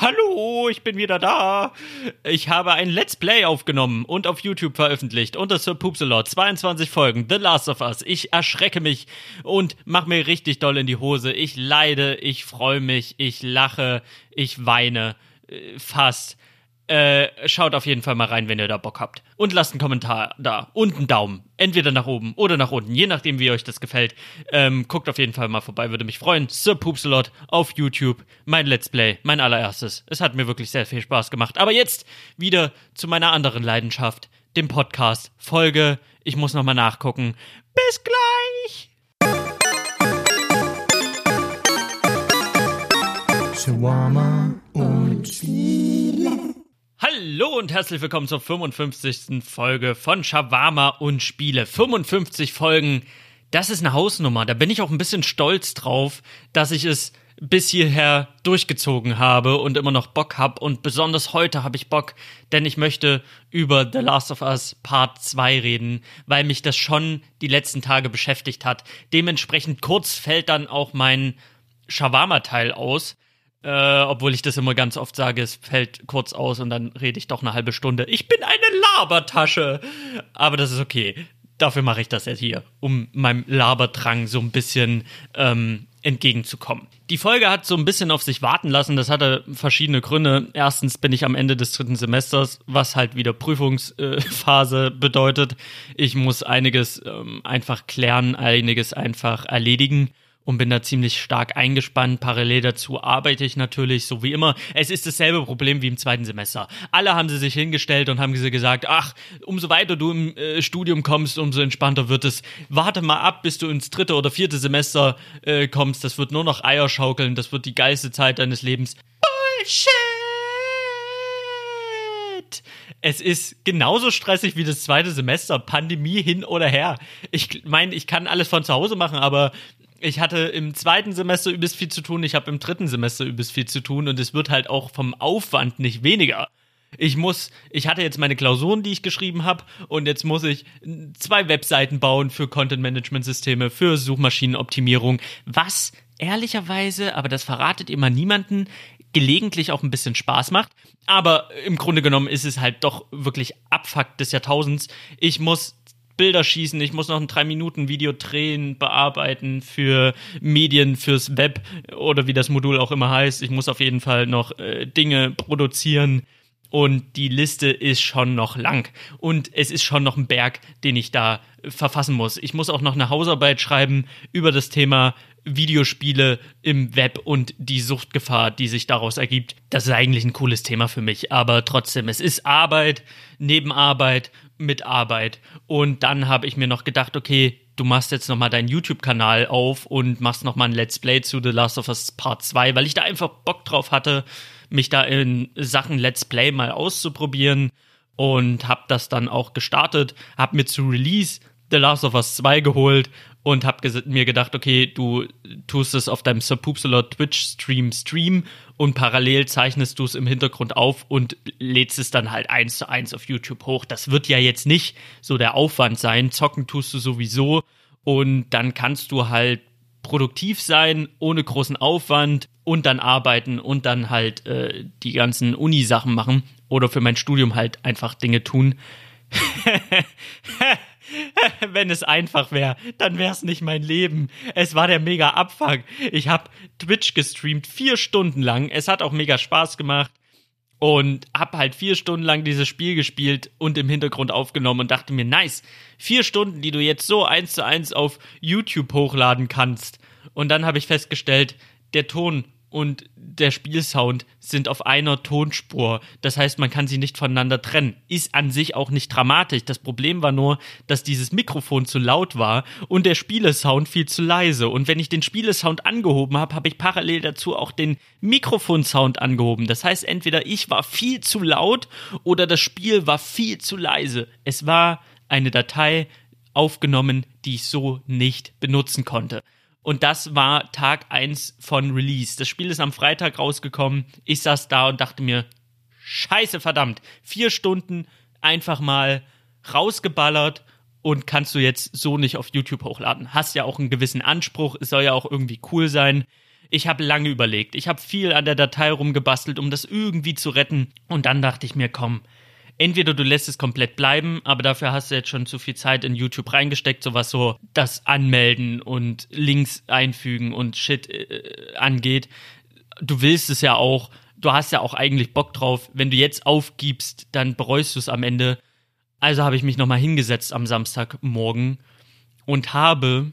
Hallo, ich bin wieder da. Ich habe ein Let's Play aufgenommen und auf YouTube veröffentlicht unter Sir Poopsalot. 22 Folgen, The Last of Us. Ich erschrecke mich und mache mir richtig doll in die Hose. Ich leide, ich freue mich, ich lache, ich weine. Äh, fast. Äh, schaut auf jeden Fall mal rein, wenn ihr da Bock habt. Und lasst einen Kommentar da. Und einen Daumen. Entweder nach oben oder nach unten. Je nachdem, wie euch das gefällt. Ähm, guckt auf jeden Fall mal vorbei, würde mich freuen. Sir Poopsalot auf YouTube. Mein Let's Play. Mein allererstes. Es hat mir wirklich sehr viel Spaß gemacht. Aber jetzt wieder zu meiner anderen Leidenschaft. Dem Podcast. Folge. Ich muss nochmal nachgucken. Bis gleich! Shawarma und Spiele. Hallo und herzlich willkommen zur 55. Folge von Shawarma und Spiele. 55 Folgen, das ist eine Hausnummer. Da bin ich auch ein bisschen stolz drauf, dass ich es bis hierher durchgezogen habe und immer noch Bock habe. Und besonders heute habe ich Bock, denn ich möchte über The Last of Us Part 2 reden, weil mich das schon die letzten Tage beschäftigt hat. Dementsprechend kurz fällt dann auch mein Shawarma-Teil aus. Äh, obwohl ich das immer ganz oft sage, es fällt kurz aus und dann rede ich doch eine halbe Stunde. Ich bin eine Labertasche. Aber das ist okay. Dafür mache ich das jetzt hier, um meinem Laberdrang so ein bisschen ähm, entgegenzukommen. Die Folge hat so ein bisschen auf sich warten lassen. Das hatte verschiedene Gründe. Erstens bin ich am Ende des dritten Semesters, was halt wieder Prüfungsphase bedeutet. Ich muss einiges ähm, einfach klären, einiges einfach erledigen und bin da ziemlich stark eingespannt. Parallel dazu arbeite ich natürlich, so wie immer. Es ist dasselbe Problem wie im zweiten Semester. Alle haben sie sich hingestellt und haben sie gesagt, ach, umso weiter du im äh, Studium kommst, umso entspannter wird es. Warte mal ab, bis du ins dritte oder vierte Semester äh, kommst. Das wird nur noch Eier schaukeln. Das wird die geilste Zeit deines Lebens. Bullshit! Es ist genauso stressig wie das zweite Semester. Pandemie hin oder her. Ich meine, ich kann alles von zu Hause machen, aber ich hatte im zweiten Semester übelst viel zu tun, ich habe im dritten Semester übelst viel zu tun und es wird halt auch vom Aufwand nicht weniger. Ich muss, ich hatte jetzt meine Klausuren, die ich geschrieben habe, und jetzt muss ich zwei Webseiten bauen für Content-Management-Systeme, für Suchmaschinenoptimierung, was ehrlicherweise, aber das verratet immer niemanden, gelegentlich auch ein bisschen Spaß macht. Aber im Grunde genommen ist es halt doch wirklich Abfuck des Jahrtausends. Ich muss Bilder schießen, ich muss noch ein 3-Minuten-Video drehen, bearbeiten für Medien, fürs Web oder wie das Modul auch immer heißt. Ich muss auf jeden Fall noch äh, Dinge produzieren und die Liste ist schon noch lang und es ist schon noch ein Berg, den ich da verfassen muss. Ich muss auch noch eine Hausarbeit schreiben über das Thema Videospiele im Web und die Suchtgefahr, die sich daraus ergibt. Das ist eigentlich ein cooles Thema für mich, aber trotzdem, es ist Arbeit, Nebenarbeit mit Arbeit. Und dann habe ich mir noch gedacht, okay, du machst jetzt nochmal deinen YouTube-Kanal auf und machst nochmal ein Let's Play zu The Last of Us Part 2, weil ich da einfach Bock drauf hatte, mich da in Sachen Let's Play mal auszuprobieren und habe das dann auch gestartet, habe mir zu Release The Last of Us 2 geholt und habe mir gedacht, okay, du tust es auf deinem Subpupsalot Twitch-Stream stream und parallel zeichnest du es im Hintergrund auf und lädst es dann halt eins zu eins auf YouTube hoch. Das wird ja jetzt nicht so der Aufwand sein. Zocken tust du sowieso und dann kannst du halt produktiv sein, ohne großen Aufwand und dann arbeiten und dann halt äh, die ganzen Uni-Sachen machen oder für mein Studium halt einfach Dinge tun. Wenn es einfach wäre, dann wäre es nicht mein Leben. Es war der mega Abfuck. Ich habe Twitch gestreamt, vier Stunden lang. Es hat auch mega Spaß gemacht. Und habe halt vier Stunden lang dieses Spiel gespielt und im Hintergrund aufgenommen und dachte mir, nice, vier Stunden, die du jetzt so eins zu eins auf YouTube hochladen kannst. Und dann habe ich festgestellt, der Ton und der Spielsound sind auf einer Tonspur. Das heißt, man kann sie nicht voneinander trennen. Ist an sich auch nicht dramatisch. Das Problem war nur, dass dieses Mikrofon zu laut war und der Spielesound viel zu leise. Und wenn ich den Spielesound angehoben habe, habe ich parallel dazu auch den Mikrofonsound angehoben. Das heißt, entweder ich war viel zu laut oder das Spiel war viel zu leise. Es war eine Datei aufgenommen, die ich so nicht benutzen konnte. Und das war Tag 1 von Release. Das Spiel ist am Freitag rausgekommen. Ich saß da und dachte mir, scheiße, verdammt, vier Stunden einfach mal rausgeballert und kannst du jetzt so nicht auf YouTube hochladen. Hast ja auch einen gewissen Anspruch, es soll ja auch irgendwie cool sein. Ich habe lange überlegt. Ich habe viel an der Datei rumgebastelt, um das irgendwie zu retten. Und dann dachte ich mir, komm, entweder du lässt es komplett bleiben, aber dafür hast du jetzt schon zu viel Zeit in YouTube reingesteckt, so was so das Anmelden und Links einfügen und Shit äh, angeht. Du willst es ja auch, du hast ja auch eigentlich Bock drauf. Wenn du jetzt aufgibst, dann bereust du es am Ende. Also habe ich mich nochmal hingesetzt am Samstagmorgen und habe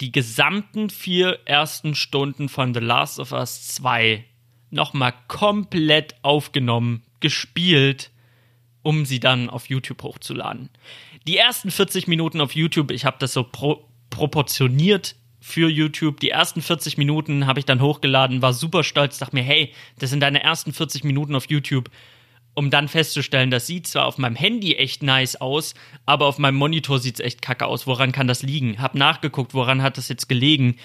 die gesamten vier ersten Stunden von The Last of Us 2 nochmal komplett aufgenommen, gespielt, um sie dann auf YouTube hochzuladen. Die ersten 40 Minuten auf YouTube, ich habe das so pro proportioniert für YouTube. Die ersten 40 Minuten habe ich dann hochgeladen, war super stolz, dachte mir, hey, das sind deine ersten 40 Minuten auf YouTube um dann festzustellen, das sieht zwar auf meinem Handy echt nice aus, aber auf meinem Monitor sieht es echt kacke aus. Woran kann das liegen? Hab nachgeguckt, woran hat das jetzt gelegen?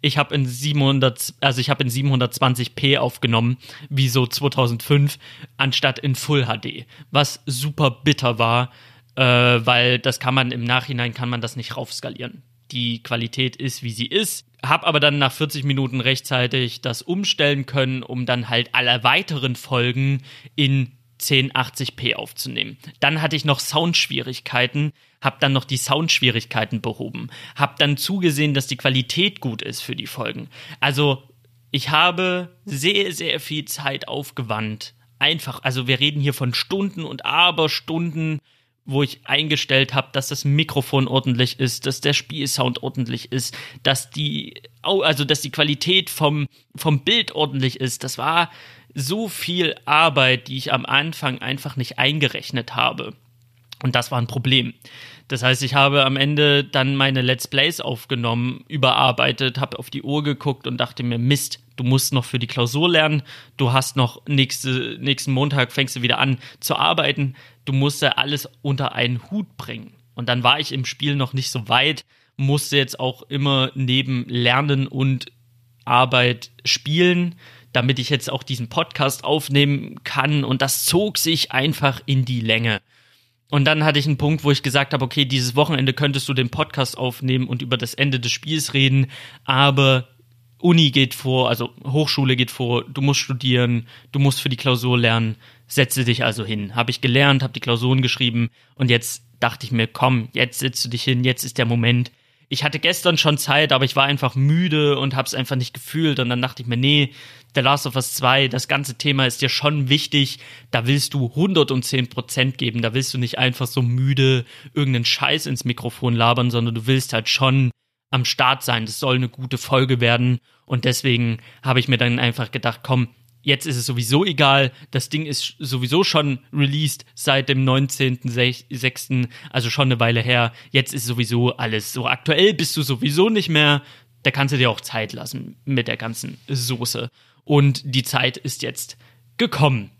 Ich habe in 700, also ich habe in 720p aufgenommen, wie so 2005, anstatt in Full HD, was super bitter war, äh, weil das kann man im Nachhinein kann man das nicht raufskalieren die Qualität ist, wie sie ist. Hab aber dann nach 40 Minuten rechtzeitig das umstellen können, um dann halt alle weiteren Folgen in 1080p aufzunehmen. Dann hatte ich noch Soundschwierigkeiten, hab dann noch die Soundschwierigkeiten behoben, hab dann zugesehen, dass die Qualität gut ist für die Folgen. Also ich habe sehr, sehr viel Zeit aufgewandt. Einfach, also wir reden hier von Stunden und Aberstunden wo ich eingestellt habe, dass das Mikrofon ordentlich ist, dass der Spielsound ordentlich ist, dass die, also dass die Qualität vom, vom Bild ordentlich ist. Das war so viel Arbeit, die ich am Anfang einfach nicht eingerechnet habe. Und das war ein Problem. Das heißt, ich habe am Ende dann meine Let's Plays aufgenommen, überarbeitet, habe auf die Uhr geguckt und dachte mir, Mist, du musst noch für die Klausur lernen, du hast noch nächste, nächsten Montag fängst du wieder an zu arbeiten, du musst ja alles unter einen Hut bringen. Und dann war ich im Spiel noch nicht so weit, musste jetzt auch immer neben Lernen und Arbeit spielen, damit ich jetzt auch diesen Podcast aufnehmen kann. Und das zog sich einfach in die Länge. Und dann hatte ich einen Punkt, wo ich gesagt habe, okay, dieses Wochenende könntest du den Podcast aufnehmen und über das Ende des Spiels reden, aber Uni geht vor, also Hochschule geht vor, du musst studieren, du musst für die Klausur lernen, setze dich also hin. Habe ich gelernt, habe die Klausuren geschrieben und jetzt dachte ich mir, komm, jetzt setzt du dich hin, jetzt ist der Moment. Ich hatte gestern schon Zeit, aber ich war einfach müde und habe es einfach nicht gefühlt und dann dachte ich mir, nee, The Last of Us 2, das ganze Thema ist dir schon wichtig, da willst du 110 Prozent geben, da willst du nicht einfach so müde irgendeinen Scheiß ins Mikrofon labern, sondern du willst halt schon am Start sein, das soll eine gute Folge werden und deswegen habe ich mir dann einfach gedacht, komm, jetzt ist es sowieso egal. Das Ding ist sowieso schon released seit dem 19.06., also schon eine Weile her. Jetzt ist sowieso alles so aktuell, bist du sowieso nicht mehr. Da kannst du dir auch Zeit lassen mit der ganzen Soße. Und die Zeit ist jetzt gekommen.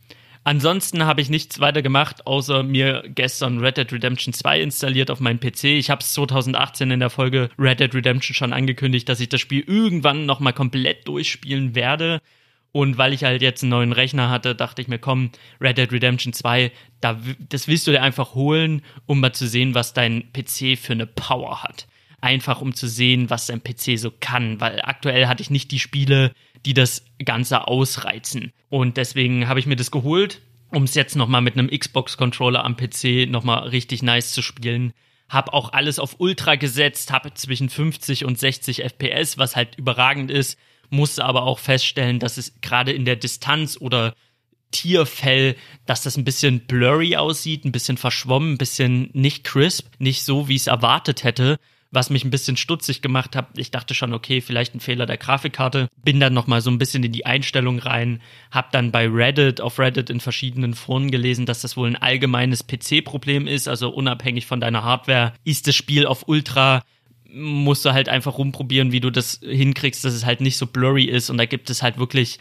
Ansonsten habe ich nichts weiter gemacht, außer mir gestern Red Dead Redemption 2 installiert auf meinem PC. Ich habe es 2018 in der Folge Red Dead Redemption schon angekündigt, dass ich das Spiel irgendwann nochmal komplett durchspielen werde. Und weil ich halt jetzt einen neuen Rechner hatte, dachte ich mir, komm, Red Dead Redemption 2, da, das willst du dir einfach holen, um mal zu sehen, was dein PC für eine Power hat. Einfach um zu sehen, was dein PC so kann, weil aktuell hatte ich nicht die Spiele, die das Ganze ausreizen. Und deswegen habe ich mir das geholt, um es jetzt nochmal mit einem Xbox-Controller am PC nochmal richtig nice zu spielen. Hab auch alles auf Ultra gesetzt, habe zwischen 50 und 60 FPS, was halt überragend ist. Musste aber auch feststellen, dass es gerade in der Distanz oder Tierfell, dass das ein bisschen blurry aussieht, ein bisschen verschwommen, ein bisschen nicht crisp, nicht so, wie ich es erwartet hätte was mich ein bisschen stutzig gemacht hat. Ich dachte schon, okay, vielleicht ein Fehler der Grafikkarte. Bin dann nochmal so ein bisschen in die Einstellung rein, hab dann bei Reddit, auf Reddit in verschiedenen Foren gelesen, dass das wohl ein allgemeines PC-Problem ist, also unabhängig von deiner Hardware ist das Spiel auf Ultra musst du halt einfach rumprobieren, wie du das hinkriegst, dass es halt nicht so blurry ist und da gibt es halt wirklich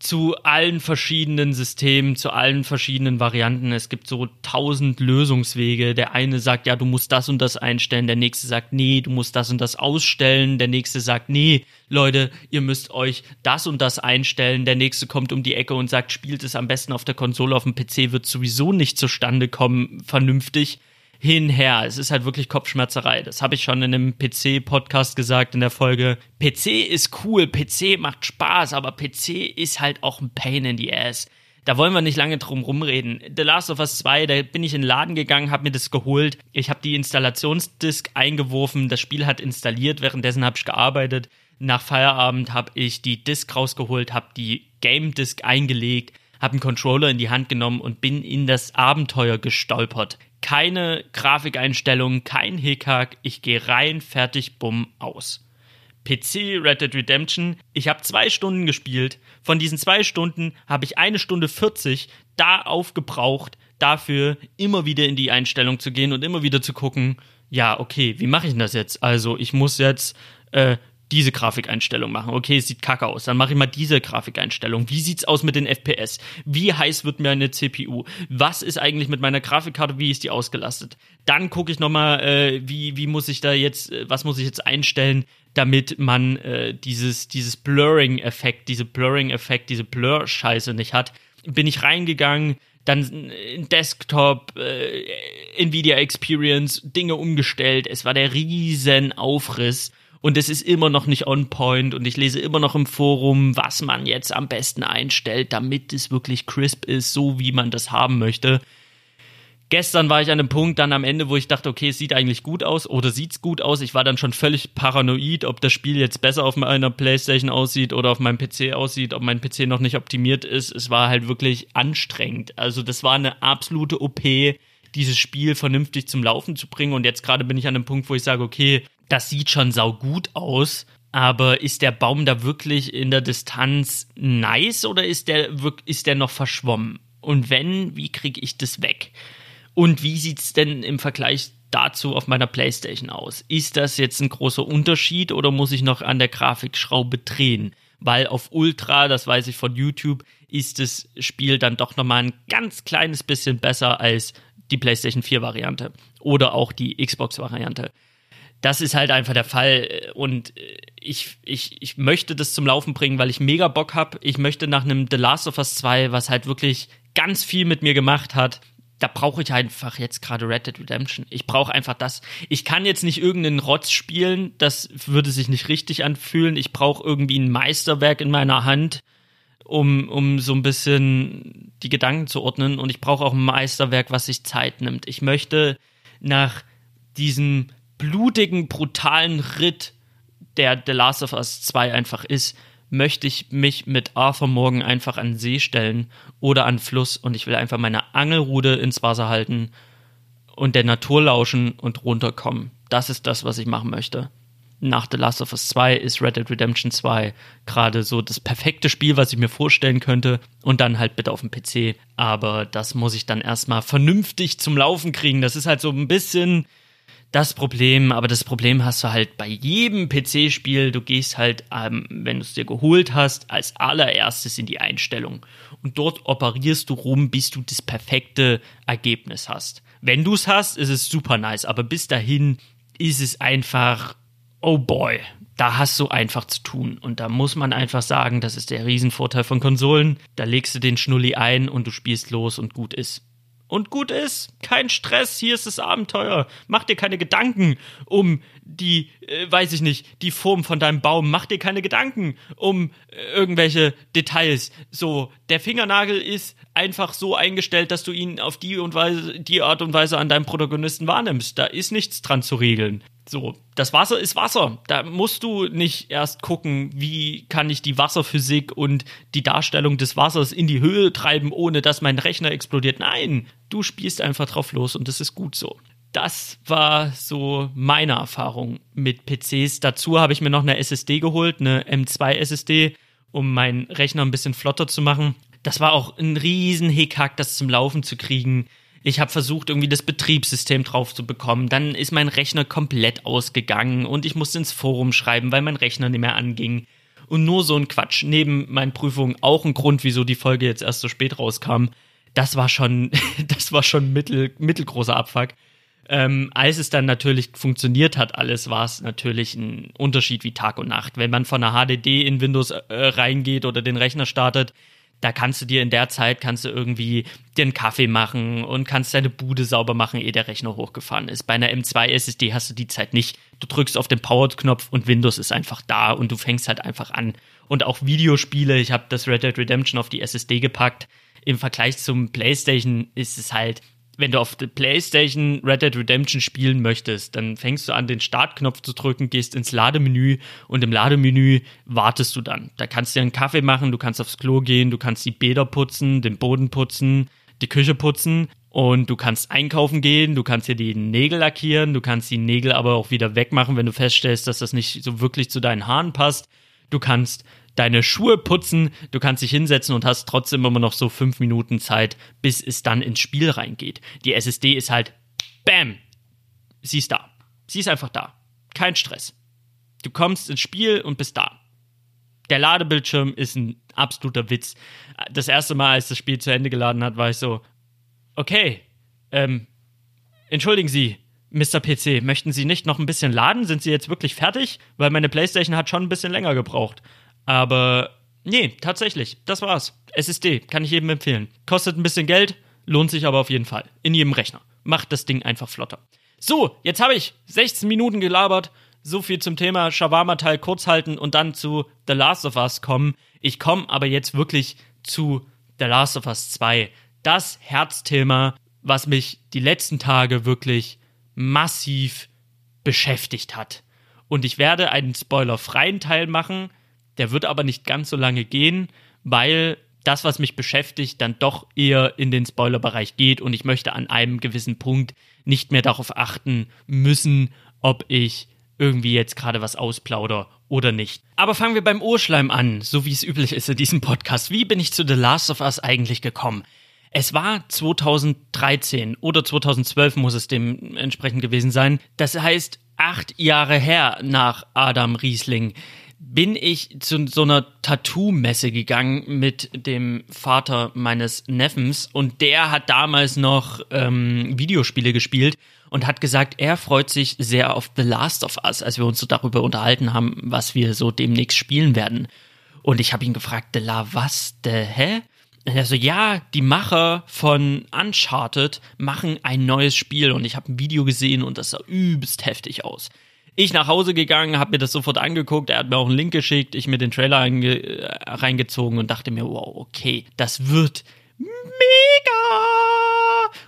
zu allen verschiedenen Systemen, zu allen verschiedenen Varianten. Es gibt so tausend Lösungswege. Der eine sagt, ja, du musst das und das einstellen. Der nächste sagt, nee, du musst das und das ausstellen. Der nächste sagt, nee, Leute, ihr müsst euch das und das einstellen. Der nächste kommt um die Ecke und sagt, spielt es am besten auf der Konsole, auf dem PC wird sowieso nicht zustande kommen, vernünftig. Hinher. Es ist halt wirklich Kopfschmerzerei. Das habe ich schon in einem PC-Podcast gesagt in der Folge. PC ist cool, PC macht Spaß, aber PC ist halt auch ein Pain in the Ass. Da wollen wir nicht lange drum rumreden. The Last of Us 2, da bin ich in den Laden gegangen, habe mir das geholt. Ich habe die Installationsdisk eingeworfen, das Spiel hat installiert, währenddessen habe ich gearbeitet. Nach Feierabend habe ich die Disk rausgeholt, habe die Game Disk eingelegt, habe einen Controller in die Hand genommen und bin in das Abenteuer gestolpert. Keine Grafikeinstellungen, kein Hickhack, ich gehe rein, fertig, bumm, aus. PC Red Dead Redemption. Ich habe zwei Stunden gespielt. Von diesen zwei Stunden habe ich eine Stunde 40 da aufgebraucht, dafür immer wieder in die Einstellung zu gehen und immer wieder zu gucken, ja, okay, wie mache ich denn das jetzt? Also ich muss jetzt äh, diese Grafikeinstellung machen. Okay, es sieht kacke aus. Dann mache ich mal diese Grafikeinstellung. Wie sieht's aus mit den FPS? Wie heiß wird mir eine CPU? Was ist eigentlich mit meiner Grafikkarte? Wie ist die ausgelastet? Dann gucke ich nochmal, äh, wie, wie muss ich da jetzt, äh, was muss ich jetzt einstellen, damit man äh, dieses, dieses Blurring-Effekt, diese Blurring-Effekt, diese Blur-Scheiße nicht hat. Bin ich reingegangen, dann in Desktop, äh, Nvidia Experience, Dinge umgestellt. Es war der riesen Aufriss und es ist immer noch nicht on point und ich lese immer noch im Forum, was man jetzt am besten einstellt, damit es wirklich crisp ist, so wie man das haben möchte. Gestern war ich an einem Punkt dann am Ende, wo ich dachte, okay, es sieht eigentlich gut aus oder sieht's gut aus. Ich war dann schon völlig paranoid, ob das Spiel jetzt besser auf meiner Playstation aussieht oder auf meinem PC aussieht, ob mein PC noch nicht optimiert ist. Es war halt wirklich anstrengend. Also das war eine absolute OP, dieses Spiel vernünftig zum Laufen zu bringen. Und jetzt gerade bin ich an einem Punkt, wo ich sage, okay, das sieht schon saugut aus. Aber ist der Baum da wirklich in der Distanz nice oder ist der, ist der noch verschwommen? Und wenn, wie kriege ich das weg? Und wie sieht es denn im Vergleich dazu auf meiner Playstation aus? Ist das jetzt ein großer Unterschied oder muss ich noch an der Grafikschraube drehen? Weil auf Ultra, das weiß ich von YouTube, ist das Spiel dann doch nochmal ein ganz kleines bisschen besser als die PlayStation 4 Variante oder auch die Xbox Variante. Das ist halt einfach der Fall und ich, ich, ich möchte das zum Laufen bringen, weil ich mega Bock habe. Ich möchte nach einem The Last of Us 2, was halt wirklich ganz viel mit mir gemacht hat, da brauche ich einfach jetzt gerade Red Dead Redemption. Ich brauche einfach das. Ich kann jetzt nicht irgendeinen Rotz spielen, das würde sich nicht richtig anfühlen. Ich brauche irgendwie ein Meisterwerk in meiner Hand, um, um so ein bisschen die Gedanken zu ordnen. Und ich brauche auch ein Meisterwerk, was sich Zeit nimmt. Ich möchte nach diesem blutigen, brutalen Ritt, der The Last of Us 2 einfach ist, möchte ich mich mit Arthur morgen einfach an See stellen oder an Fluss und ich will einfach meine Angelrude ins Wasser halten und der Natur lauschen und runterkommen. Das ist das, was ich machen möchte. Nach The Last of Us 2 ist Red Dead Redemption 2 gerade so das perfekte Spiel, was ich mir vorstellen könnte. Und dann halt bitte auf dem PC. Aber das muss ich dann erstmal vernünftig zum Laufen kriegen. Das ist halt so ein bisschen das Problem, aber das Problem hast du halt bei jedem PC-Spiel. Du gehst halt, ähm, wenn du es dir geholt hast, als allererstes in die Einstellung. Und dort operierst du rum, bis du das perfekte Ergebnis hast. Wenn du es hast, ist es super nice, aber bis dahin ist es einfach, oh boy, da hast du einfach zu tun. Und da muss man einfach sagen, das ist der Riesenvorteil von Konsolen. Da legst du den Schnulli ein und du spielst los und gut ist und gut ist. Kein Stress, hier ist das Abenteuer. Mach dir keine Gedanken um die, äh, weiß ich nicht, die Form von deinem Baum. Mach dir keine Gedanken um äh, irgendwelche Details. So, der Fingernagel ist einfach so eingestellt, dass du ihn auf die und Weise, die Art und Weise an deinem Protagonisten wahrnimmst. Da ist nichts dran zu regeln. So, das Wasser ist Wasser. Da musst du nicht erst gucken, wie kann ich die Wasserphysik und die Darstellung des Wassers in die Höhe treiben, ohne dass mein Rechner explodiert. Nein, du spielst einfach drauf los und das ist gut so. Das war so meine Erfahrung mit PCs. Dazu habe ich mir noch eine SSD geholt, eine M2 SSD, um meinen Rechner ein bisschen flotter zu machen. Das war auch ein riesen Hickhack, das zum Laufen zu kriegen ich habe versucht, irgendwie das Betriebssystem drauf zu bekommen. Dann ist mein Rechner komplett ausgegangen und ich musste ins Forum schreiben, weil mein Rechner nicht mehr anging. Und nur so ein Quatsch. Neben meinen Prüfungen auch ein Grund, wieso die Folge jetzt erst so spät rauskam. Das war schon, das war schon mittel, mittelgroßer Abfuck. Ähm, als es dann natürlich funktioniert hat, alles war es natürlich ein Unterschied wie Tag und Nacht. Wenn man von einer HDD in Windows äh, reingeht oder den Rechner startet, Da kannst du dir in der Zeit, kannst du irgendwie dir einen Kaffee machen und kannst deine Bude sauber machen, ehe der Rechner hochgefahren ist. Bei einer M2 SSD hast du die Zeit nicht. Du drückst auf den Power-Knopf und Windows ist einfach da und du fängst halt einfach an. Und auch Videospiele, ich habe das Red Dead Redemption auf die SSD gepackt. Im Vergleich zum PlayStation ist es halt, wenn du auf der PlayStation Red Dead Redemption spielen möchtest, dann fängst du an, den Startknopf zu drücken, gehst ins Lademenü und im Lademenü wartest du dann. Da kannst du dir einen Kaffee machen, du kannst aufs Klo gehen, du kannst die Bäder putzen, den Boden putzen, die Küche putzen und du kannst einkaufen gehen, du kannst dir die Nägel lackieren, du kannst die Nägel aber auch wieder wegmachen, wenn du feststellst, dass das nicht so wirklich zu deinen Haaren passt. Du kannst deine Schuhe putzen, du kannst dich hinsetzen und hast trotzdem immer noch so fünf Minuten Zeit, bis es dann ins Spiel reingeht. Die SSD ist halt, bam, sie ist da. Sie ist einfach da. Kein Stress. Du kommst ins Spiel und bist da. Der Ladebildschirm ist ein absoluter Witz. Das erste Mal, als das Spiel zu Ende geladen hat, war ich so, okay, ähm, entschuldigen Sie, Mr. PC, möchten Sie nicht noch ein bisschen laden? Sind Sie jetzt wirklich fertig? Weil meine Playstation hat schon ein bisschen länger gebraucht. Aber nee, tatsächlich, das war's. SSD, kann ich jedem empfehlen. Kostet ein bisschen Geld, lohnt sich aber auf jeden Fall. In jedem Rechner. Macht das Ding einfach flotter. So, jetzt habe ich 16 Minuten gelabert. So viel zum Thema Shawarma-Teil kurz halten und dann zu The Last of Us kommen. Ich komme aber jetzt wirklich zu The Last of Us 2. Das Herzthema, was mich die letzten Tage wirklich massiv beschäftigt hat. Und ich werde einen spoilerfreien Teil machen, der wird aber nicht ganz so lange gehen, weil das, was mich beschäftigt, dann doch eher in den Spoilerbereich geht und ich möchte an einem gewissen Punkt nicht mehr darauf achten müssen, ob ich irgendwie jetzt gerade was ausplauder oder nicht. Aber fangen wir beim Urschleim an, so wie es üblich ist in diesem Podcast. Wie bin ich zu The Last of Us eigentlich gekommen? Es war 2013 oder 2012 muss es dementsprechend gewesen sein. Das heißt, acht Jahre her nach Adam Riesling bin ich zu so einer Tattoo-Messe gegangen mit dem Vater meines Neffens und der hat damals noch ähm, Videospiele gespielt und hat gesagt, er freut sich sehr auf The Last of Us, als wir uns so darüber unterhalten haben, was wir so demnächst spielen werden. Und ich habe ihn gefragt, De La, was, de, hä? Also ja, die Macher von Uncharted machen ein neues Spiel und ich habe ein Video gesehen und das sah übelst heftig aus. Ich nach Hause gegangen, habe mir das sofort angeguckt, er hat mir auch einen Link geschickt, ich mir den Trailer äh, reingezogen und dachte mir, wow, okay, das wird mega.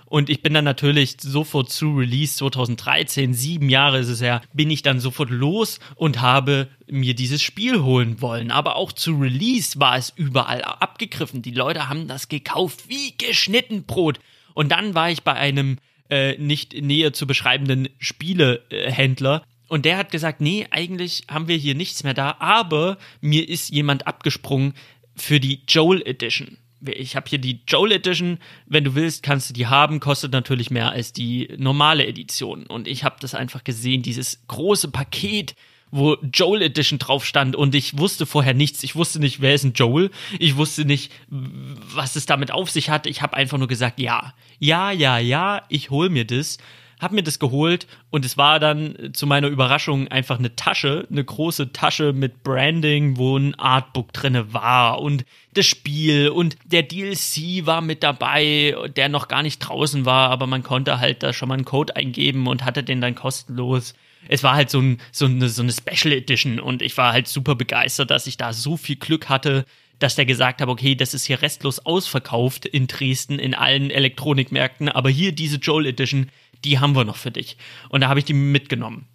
Und ich bin dann natürlich sofort zu Release 2013, sieben Jahre ist es her, bin ich dann sofort los und habe mir dieses Spiel holen wollen. Aber auch zu Release war es überall abgegriffen. Die Leute haben das gekauft wie geschnitten Brot. Und dann war ich bei einem äh, nicht näher zu beschreibenden Spielehändler, und der hat gesagt, nee, eigentlich haben wir hier nichts mehr da, aber mir ist jemand abgesprungen für die Joel Edition. Ich habe hier die Joel Edition, wenn du willst, kannst du die haben, kostet natürlich mehr als die normale Edition. Und ich habe das einfach gesehen, dieses große Paket, wo Joel Edition drauf stand und ich wusste vorher nichts. Ich wusste nicht, wer ist ein Joel. Ich wusste nicht, was es damit auf sich hat. Ich habe einfach nur gesagt, ja, ja, ja, ja, ich hol mir das habe mir das geholt und es war dann zu meiner Überraschung einfach eine Tasche, eine große Tasche mit Branding, wo ein Artbook drinne war und das Spiel und der DLC war mit dabei, der noch gar nicht draußen war, aber man konnte halt da schon mal einen Code eingeben und hatte den dann kostenlos. Es war halt so, ein, so, eine, so eine Special Edition und ich war halt super begeistert, dass ich da so viel Glück hatte, dass der gesagt hat, okay, das ist hier restlos ausverkauft in Dresden in allen Elektronikmärkten, aber hier diese Joel Edition, die haben wir noch für dich. Und da habe ich die mitgenommen.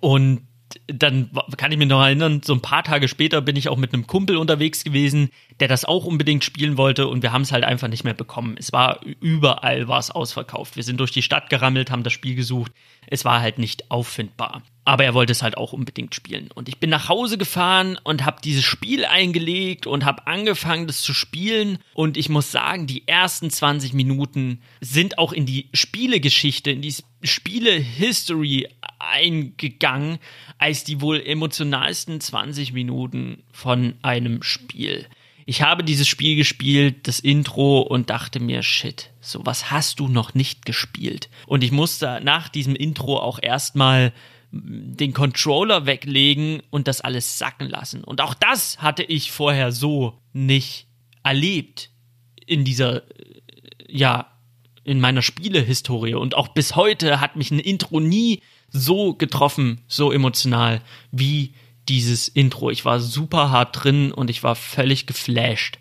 Und dann kann ich mich noch erinnern, so ein paar Tage später bin ich auch mit einem Kumpel unterwegs gewesen, der das auch unbedingt spielen wollte und wir haben es halt einfach nicht mehr bekommen. Es war überall war es ausverkauft. Wir sind durch die Stadt gerammelt, haben das Spiel gesucht. Es war halt nicht auffindbar. Aber er wollte es halt auch unbedingt spielen. Und ich bin nach Hause gefahren und habe dieses Spiel eingelegt und habe angefangen, das zu spielen. Und ich muss sagen, die ersten 20 Minuten sind auch in die Spielegeschichte, in die Spiele-History eingegangen, als die wohl emotionalsten 20 Minuten von einem Spiel. Ich habe dieses Spiel gespielt, das Intro, und dachte mir, shit, so was hast du noch nicht gespielt. Und ich musste nach diesem Intro auch erstmal den Controller weglegen und das alles sacken lassen. Und auch das hatte ich vorher so nicht erlebt in dieser, ja, in meiner Spielehistorie. Und auch bis heute hat mich ein Intro nie so getroffen, so emotional wie dieses Intro. Ich war super hart drin und ich war völlig geflasht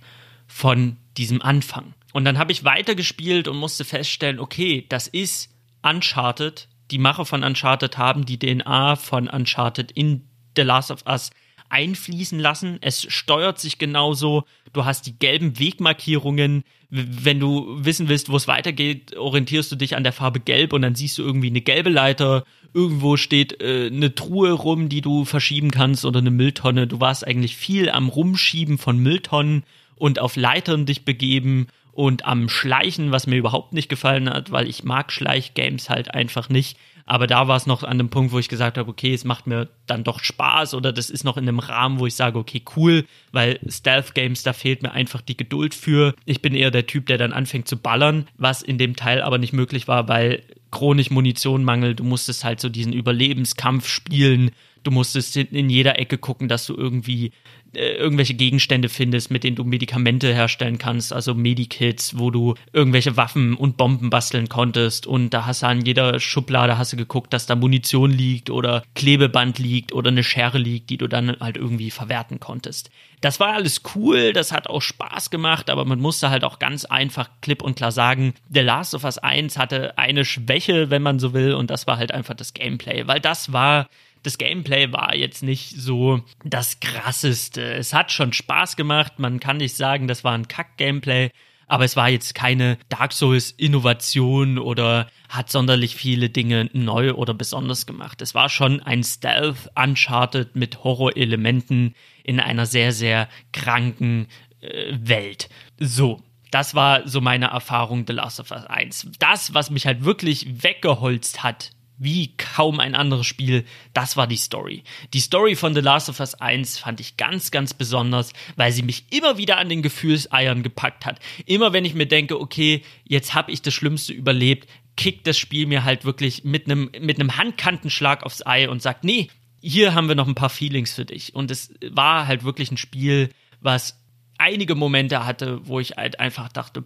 von diesem Anfang. Und dann habe ich weitergespielt und musste feststellen, okay, das ist Uncharted. Die Macher von Uncharted haben die DNA von Uncharted in The Last of Us einfließen lassen. Es steuert sich genauso. Du hast die gelben Wegmarkierungen. Wenn du wissen willst, wo es weitergeht, orientierst du dich an der Farbe gelb und dann siehst du irgendwie eine gelbe Leiter. Irgendwo steht äh, eine Truhe rum, die du verschieben kannst oder eine Mülltonne. Du warst eigentlich viel am Rumschieben von Mülltonnen und auf Leitern dich begeben und am Schleichen, was mir überhaupt nicht gefallen hat, weil ich mag Schleichgames halt einfach nicht. Aber da war es noch an dem Punkt, wo ich gesagt habe, okay, es macht mir dann doch Spaß oder das ist noch in einem Rahmen, wo ich sage, okay, cool, weil Stealth Games, da fehlt mir einfach die Geduld für. Ich bin eher der Typ, der dann anfängt zu ballern, was in dem Teil aber nicht möglich war, weil chronisch Munitionmangel, du musstest halt so diesen Überlebenskampf spielen. Du musstest in jeder Ecke gucken, dass du irgendwie äh, irgendwelche Gegenstände findest, mit denen du Medikamente herstellen kannst, also Medikits, wo du irgendwelche Waffen und Bomben basteln konntest und da hast du an jeder Schublade hast du geguckt, dass da Munition liegt oder Klebeband liegt oder eine Schere liegt, die du dann halt irgendwie verwerten konntest. Das war alles cool, das hat auch Spaß gemacht, aber man musste halt auch ganz einfach klipp und klar sagen, The Last of Us 1 hatte eine Schwäche, wenn man so will, und das war halt einfach das Gameplay, weil das war das Gameplay war jetzt nicht so das krasseste. Es hat schon Spaß gemacht. Man kann nicht sagen, das war ein Kack-Gameplay. Aber es war jetzt keine Dark Souls-Innovation oder hat sonderlich viele Dinge neu oder besonders gemacht. Es war schon ein Stealth Uncharted mit Horrorelementen in einer sehr, sehr kranken äh, Welt. So, das war so meine Erfahrung The Last of Us 1. Das, was mich halt wirklich weggeholzt hat wie kaum ein anderes Spiel. Das war die Story. Die Story von The Last of Us 1 fand ich ganz, ganz besonders, weil sie mich immer wieder an den Gefühlseiern gepackt hat. Immer wenn ich mir denke, okay, jetzt habe ich das Schlimmste überlebt, kickt das Spiel mir halt wirklich mit einem mit einem Handkantenschlag aufs Ei und sagt, nee, hier haben wir noch ein paar Feelings für dich. Und es war halt wirklich ein Spiel, was einige Momente hatte, wo ich halt einfach dachte,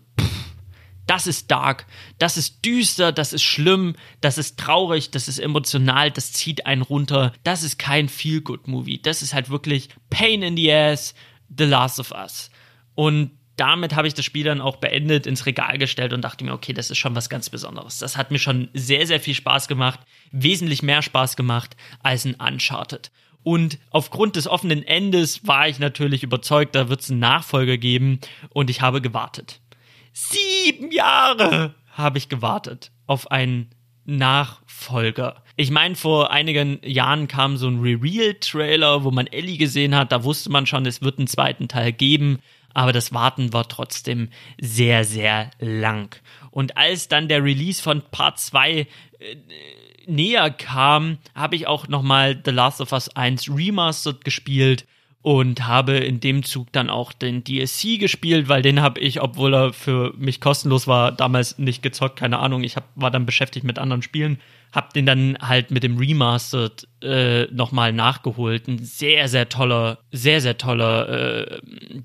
das ist dark, das ist düster, das ist schlimm, das ist traurig, das ist emotional, das zieht einen runter. Das ist kein Feel-Good-Movie. Das ist halt wirklich Pain in the Ass, The Last of Us. Und damit habe ich das Spiel dann auch beendet, ins Regal gestellt und dachte mir, okay, das ist schon was ganz Besonderes. Das hat mir schon sehr, sehr viel Spaß gemacht, wesentlich mehr Spaß gemacht als ein Uncharted. Und aufgrund des offenen Endes war ich natürlich überzeugt, da wird es einen Nachfolger geben und ich habe gewartet. Sieben Jahre habe ich gewartet auf einen Nachfolger. Ich meine, vor einigen Jahren kam so ein Reveal-Trailer, wo man Ellie gesehen hat. Da wusste man schon, es wird einen zweiten Teil geben. Aber das Warten war trotzdem sehr, sehr lang. Und als dann der Release von Part 2 äh, näher kam, habe ich auch nochmal The Last of Us 1 Remastered gespielt und habe in dem Zug dann auch den DSC gespielt, weil den habe ich, obwohl er für mich kostenlos war, damals nicht gezockt, keine Ahnung. Ich hab, war dann beschäftigt mit anderen Spielen, habe den dann halt mit dem Remastered äh, nochmal nachgeholt. Ein sehr, sehr toller, sehr, sehr toller äh,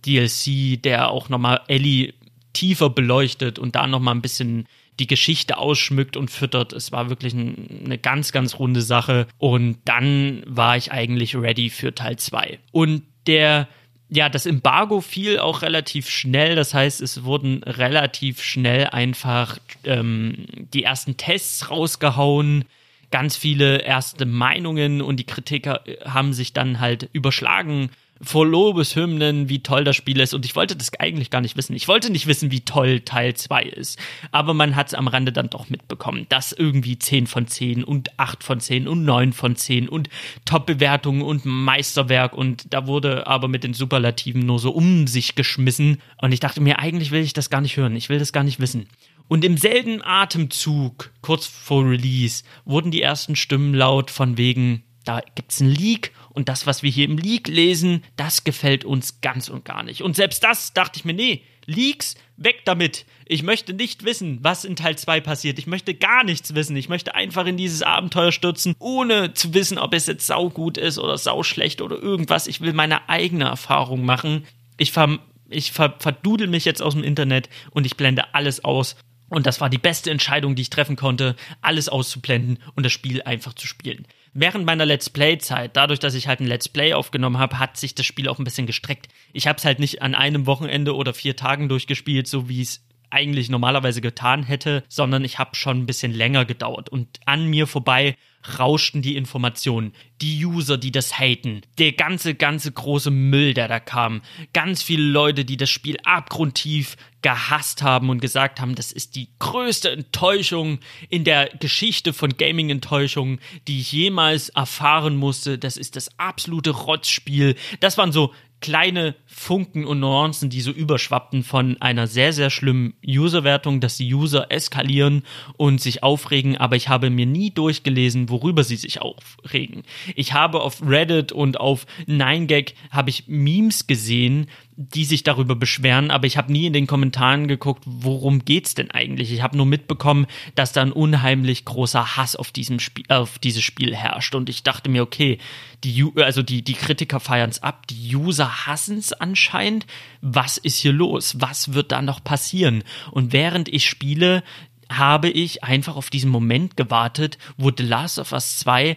DLC, der auch nochmal Ellie tiefer beleuchtet und da nochmal ein bisschen die Geschichte ausschmückt und füttert. Es war wirklich ein, eine ganz, ganz runde Sache. Und dann war ich eigentlich ready für Teil 2. Und der ja, das Embargo fiel auch relativ schnell. Das heißt, es wurden relativ schnell einfach ähm, die ersten Tests rausgehauen, ganz viele erste Meinungen und die Kritiker haben sich dann halt überschlagen vor Lobeshymnen, wie toll das Spiel ist. Und ich wollte das eigentlich gar nicht wissen. Ich wollte nicht wissen, wie toll Teil 2 ist. Aber man hat es am Rande dann doch mitbekommen, dass irgendwie 10 von 10 und 8 von 10 und 9 von 10 und Top-Bewertungen und Meisterwerk. Und da wurde aber mit den Superlativen nur so um sich geschmissen. Und ich dachte mir, eigentlich will ich das gar nicht hören. Ich will das gar nicht wissen. Und im selben Atemzug, kurz vor Release, wurden die ersten Stimmen laut von wegen, da gibt's einen Leak und das, was wir hier im Leak lesen, das gefällt uns ganz und gar nicht. Und selbst das dachte ich mir, nee, Leaks, weg damit. Ich möchte nicht wissen, was in Teil 2 passiert. Ich möchte gar nichts wissen. Ich möchte einfach in dieses Abenteuer stürzen, ohne zu wissen, ob es jetzt saugut ist oder sauschlecht oder irgendwas. Ich will meine eigene Erfahrung machen. Ich ver ich ver verdudel mich jetzt aus dem Internet und ich blende alles aus. Und das war die beste Entscheidung, die ich treffen konnte, alles auszublenden und das Spiel einfach zu spielen. Während meiner Let's Play-Zeit, dadurch, dass ich halt ein Let's Play aufgenommen habe, hat sich das Spiel auch ein bisschen gestreckt. Ich habe es halt nicht an einem Wochenende oder vier Tagen durchgespielt, so wie es eigentlich normalerweise getan hätte, sondern ich habe schon ein bisschen länger gedauert und an mir vorbei rauschten die Informationen, die User, die das haten, der ganze, ganze große Müll, der da kam, ganz viele Leute, die das Spiel abgrundtief gehasst haben und gesagt haben, das ist die größte Enttäuschung in der Geschichte von Gaming-Enttäuschungen, die ich jemals erfahren musste. Das ist das absolute Rotzspiel. Das waren so kleine Funken und Nuancen, die so überschwappten von einer sehr, sehr schlimmen Userwertung, dass die User eskalieren und sich aufregen, aber ich habe mir nie durchgelesen, worüber sie sich aufregen. Ich habe auf Reddit und auf 9gag habe ich Memes gesehen, die sich darüber beschweren, aber ich habe nie in den Kommentaren geguckt, worum geht's denn eigentlich? Ich habe nur mitbekommen, dass da ein unheimlich großer Hass auf diesem Spiel, auf dieses Spiel herrscht und ich dachte mir, okay, die also die die Kritiker feiern's ab, die User hassen's anscheinend. Was ist hier los? Was wird da noch passieren? Und während ich spiele, habe ich einfach auf diesen Moment gewartet, wo The Last of Us 2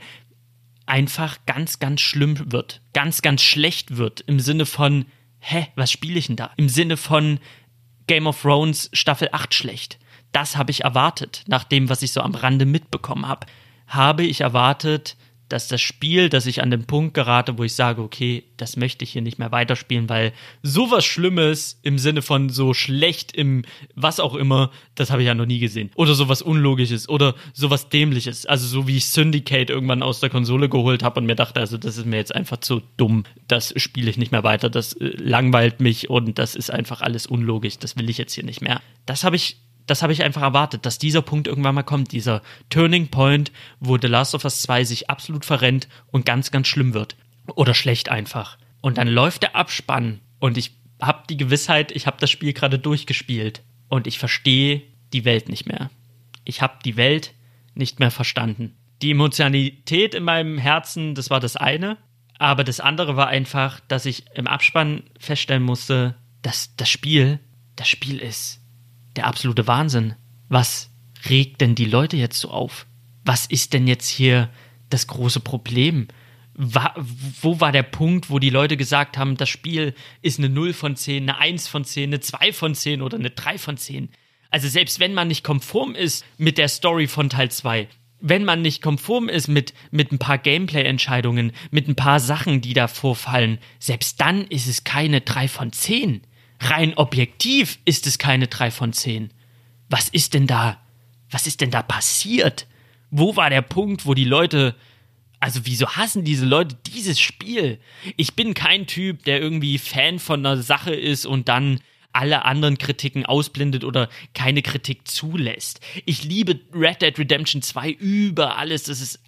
einfach ganz, ganz schlimm wird. Ganz, ganz schlecht wird. Im Sinne von, hä, was spiele ich denn da? Im Sinne von Game of Thrones Staffel 8 schlecht. Das habe ich erwartet, nach dem, was ich so am Rande mitbekommen habe. Habe ich erwartet, dass das Spiel, dass ich an den Punkt gerate, wo ich sage, okay, das möchte ich hier nicht mehr weiterspielen, weil sowas Schlimmes im Sinne von so schlecht im was auch immer, das habe ich ja noch nie gesehen. Oder sowas Unlogisches oder sowas Dämliches. Also so wie ich Syndicate irgendwann aus der Konsole geholt habe und mir dachte, also das ist mir jetzt einfach zu dumm, das spiele ich nicht mehr weiter, das äh, langweilt mich und das ist einfach alles unlogisch, das will ich jetzt hier nicht mehr. Das habe ich das habe ich einfach erwartet, dass dieser Punkt irgendwann mal kommt, dieser Turning Point, wo The Last of Us 2 sich absolut verrennt und ganz, ganz schlimm wird. Oder schlecht einfach. Und dann läuft der Abspann und ich habe die Gewissheit, ich habe das Spiel gerade durchgespielt und ich verstehe die Welt nicht mehr. Ich habe die Welt nicht mehr verstanden. Die Emotionalität in meinem Herzen, das war das eine, aber das andere war einfach, dass ich im Abspann feststellen musste, dass das Spiel, das Spiel ist der absolute Wahnsinn. Was regt denn die Leute jetzt so auf? Was ist denn jetzt hier das große Problem? Wa wo war der Punkt, wo die Leute gesagt haben, das Spiel ist eine 0 von 10, eine 1 von 10, eine 2 von 10 oder eine 3 von 10? Also selbst wenn man nicht konform ist mit der Story von Teil 2, wenn man nicht konform ist mit, mit ein paar Gameplay-Entscheidungen, mit ein paar Sachen, die da vorfallen, selbst dann ist es keine 3 von 10 rein objektiv ist es keine 3 von 10. Was ist denn da? Was ist denn da passiert? Wo war der Punkt, wo die Leute also wieso hassen diese Leute dieses Spiel? Ich bin kein Typ, der irgendwie Fan von einer Sache ist und dann alle anderen Kritiken ausblendet oder keine Kritik zulässt. Ich liebe Red Dead Redemption 2 über alles. Das ist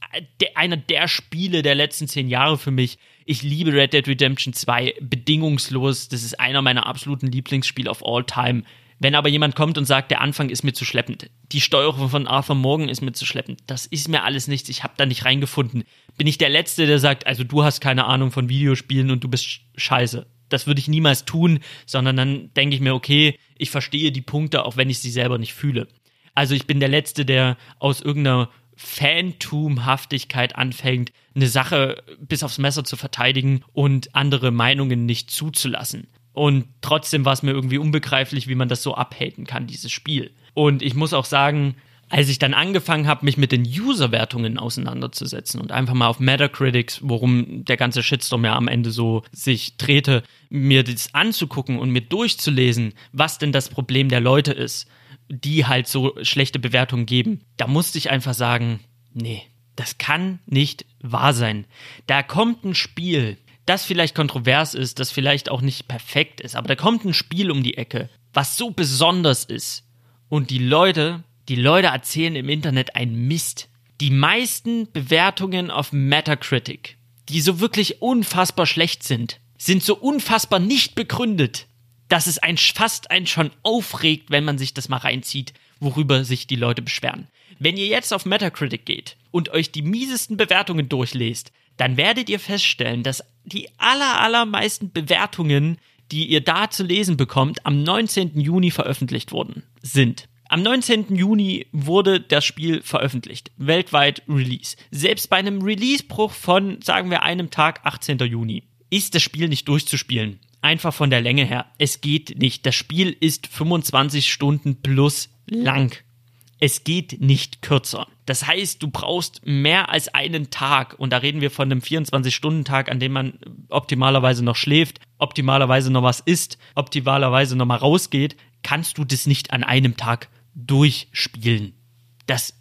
einer der Spiele der letzten zehn Jahre für mich. Ich liebe Red Dead Redemption 2 bedingungslos. Das ist einer meiner absoluten Lieblingsspiele of all time. Wenn aber jemand kommt und sagt, der Anfang ist mir zu schleppend, die Steuerung von Arthur Morgan ist mir zu schleppend, das ist mir alles nichts, ich habe da nicht reingefunden, bin ich der Letzte, der sagt, also du hast keine Ahnung von Videospielen und du bist scheiße. Das würde ich niemals tun, sondern dann denke ich mir, okay, ich verstehe die Punkte, auch wenn ich sie selber nicht fühle. Also ich bin der Letzte, der aus irgendeiner Phantomhaftigkeit anfängt, eine Sache bis aufs Messer zu verteidigen und andere Meinungen nicht zuzulassen. Und trotzdem war es mir irgendwie unbegreiflich, wie man das so abhaten kann, dieses Spiel. Und ich muss auch sagen, als ich dann angefangen habe, mich mit den User-Wertungen auseinanderzusetzen und einfach mal auf Metacritics, worum der ganze Shitstorm ja am Ende so sich drehte, mir das anzugucken und mir durchzulesen, was denn das Problem der Leute ist, die halt so schlechte Bewertungen geben, da musste ich einfach sagen, nee, das kann nicht wahr sein. Da kommt ein Spiel, das vielleicht kontrovers ist, das vielleicht auch nicht perfekt ist, aber da kommt ein Spiel um die Ecke, was so besonders ist. Und die Leute, die Leute erzählen im Internet ein Mist. Die meisten Bewertungen auf Metacritic, die so wirklich unfassbar schlecht sind, sind so unfassbar nicht begründet dass es ein, fast einen schon aufregt, wenn man sich das mal reinzieht, worüber sich die Leute beschweren. Wenn ihr jetzt auf Metacritic geht und euch die miesesten Bewertungen durchlest, dann werdet ihr feststellen, dass die aller, allermeisten Bewertungen, die ihr da zu lesen bekommt, am 19. Juni veröffentlicht worden sind. Am 19. Juni wurde das Spiel veröffentlicht, weltweit Release. Selbst bei einem Releasebruch von, sagen wir, einem Tag, 18. Juni, ist das Spiel nicht durchzuspielen. Einfach von der Länge her. Es geht nicht. Das Spiel ist 25 Stunden plus lang. Es geht nicht kürzer. Das heißt, du brauchst mehr als einen Tag. Und da reden wir von einem 24-Stunden-Tag, an dem man optimalerweise noch schläft, optimalerweise noch was isst, optimalerweise noch mal rausgeht. Kannst du das nicht an einem Tag durchspielen? Das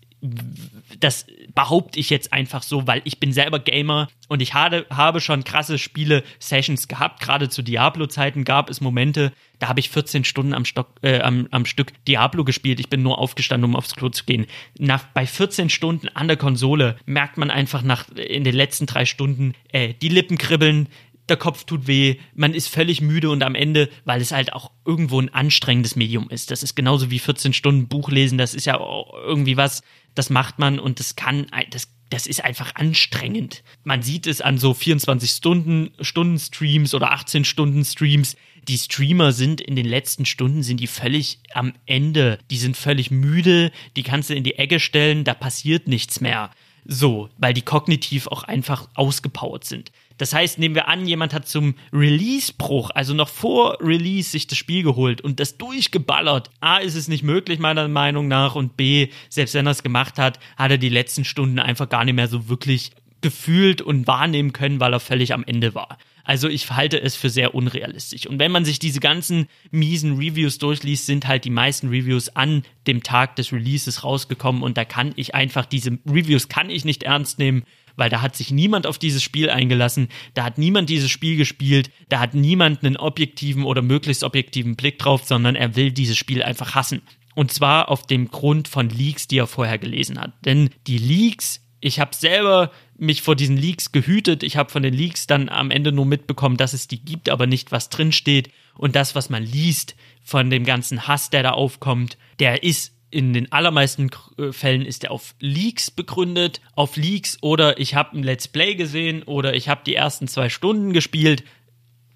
das behaupte ich jetzt einfach so, weil ich bin selber Gamer und ich habe, habe schon krasse Spiele-Sessions gehabt. Gerade zu Diablo-Zeiten gab es Momente, da habe ich 14 Stunden am, Stock, äh, am, am Stück Diablo gespielt. Ich bin nur aufgestanden, um aufs Klo zu gehen. Nach, bei 14 Stunden an der Konsole merkt man einfach nach in den letzten drei Stunden äh, die Lippen kribbeln, der Kopf tut weh, man ist völlig müde und am Ende, weil es halt auch irgendwo ein anstrengendes Medium ist. Das ist genauso wie 14 Stunden Buch lesen, das ist ja irgendwie was, das macht man und das kann, das, das ist einfach anstrengend. Man sieht es an so 24 Stunden, Stunden Streams oder 18 Stunden Streams. Die Streamer sind in den letzten Stunden sind die völlig am Ende. Die sind völlig müde. Die kannst du in die Ecke stellen. Da passiert nichts mehr. So, weil die kognitiv auch einfach ausgepowert sind. Das heißt, nehmen wir an, jemand hat zum Release-Bruch, also noch vor Release, sich das Spiel geholt und das durchgeballert. A, ist es nicht möglich, meiner Meinung nach, und B, selbst wenn er es gemacht hat, hat er die letzten Stunden einfach gar nicht mehr so wirklich gefühlt und wahrnehmen können, weil er völlig am Ende war. Also ich halte es für sehr unrealistisch. Und wenn man sich diese ganzen miesen Reviews durchliest, sind halt die meisten Reviews an dem Tag des Releases rausgekommen und da kann ich einfach diese Reviews kann ich nicht ernst nehmen, weil da hat sich niemand auf dieses Spiel eingelassen, da hat niemand dieses Spiel gespielt, da hat niemand einen objektiven oder möglichst objektiven Blick drauf, sondern er will dieses Spiel einfach hassen. Und zwar auf dem Grund von Leaks, die er vorher gelesen hat. Denn die Leaks, ich habe selber mich vor diesen Leaks gehütet. Ich habe von den Leaks dann am Ende nur mitbekommen, dass es die gibt, aber nicht, was drinsteht. Und das, was man liest von dem ganzen Hass, der da aufkommt, der ist in den allermeisten äh, Fällen ist er auf Leaks begründet, auf Leaks oder ich habe ein Let's Play gesehen oder ich habe die ersten zwei Stunden gespielt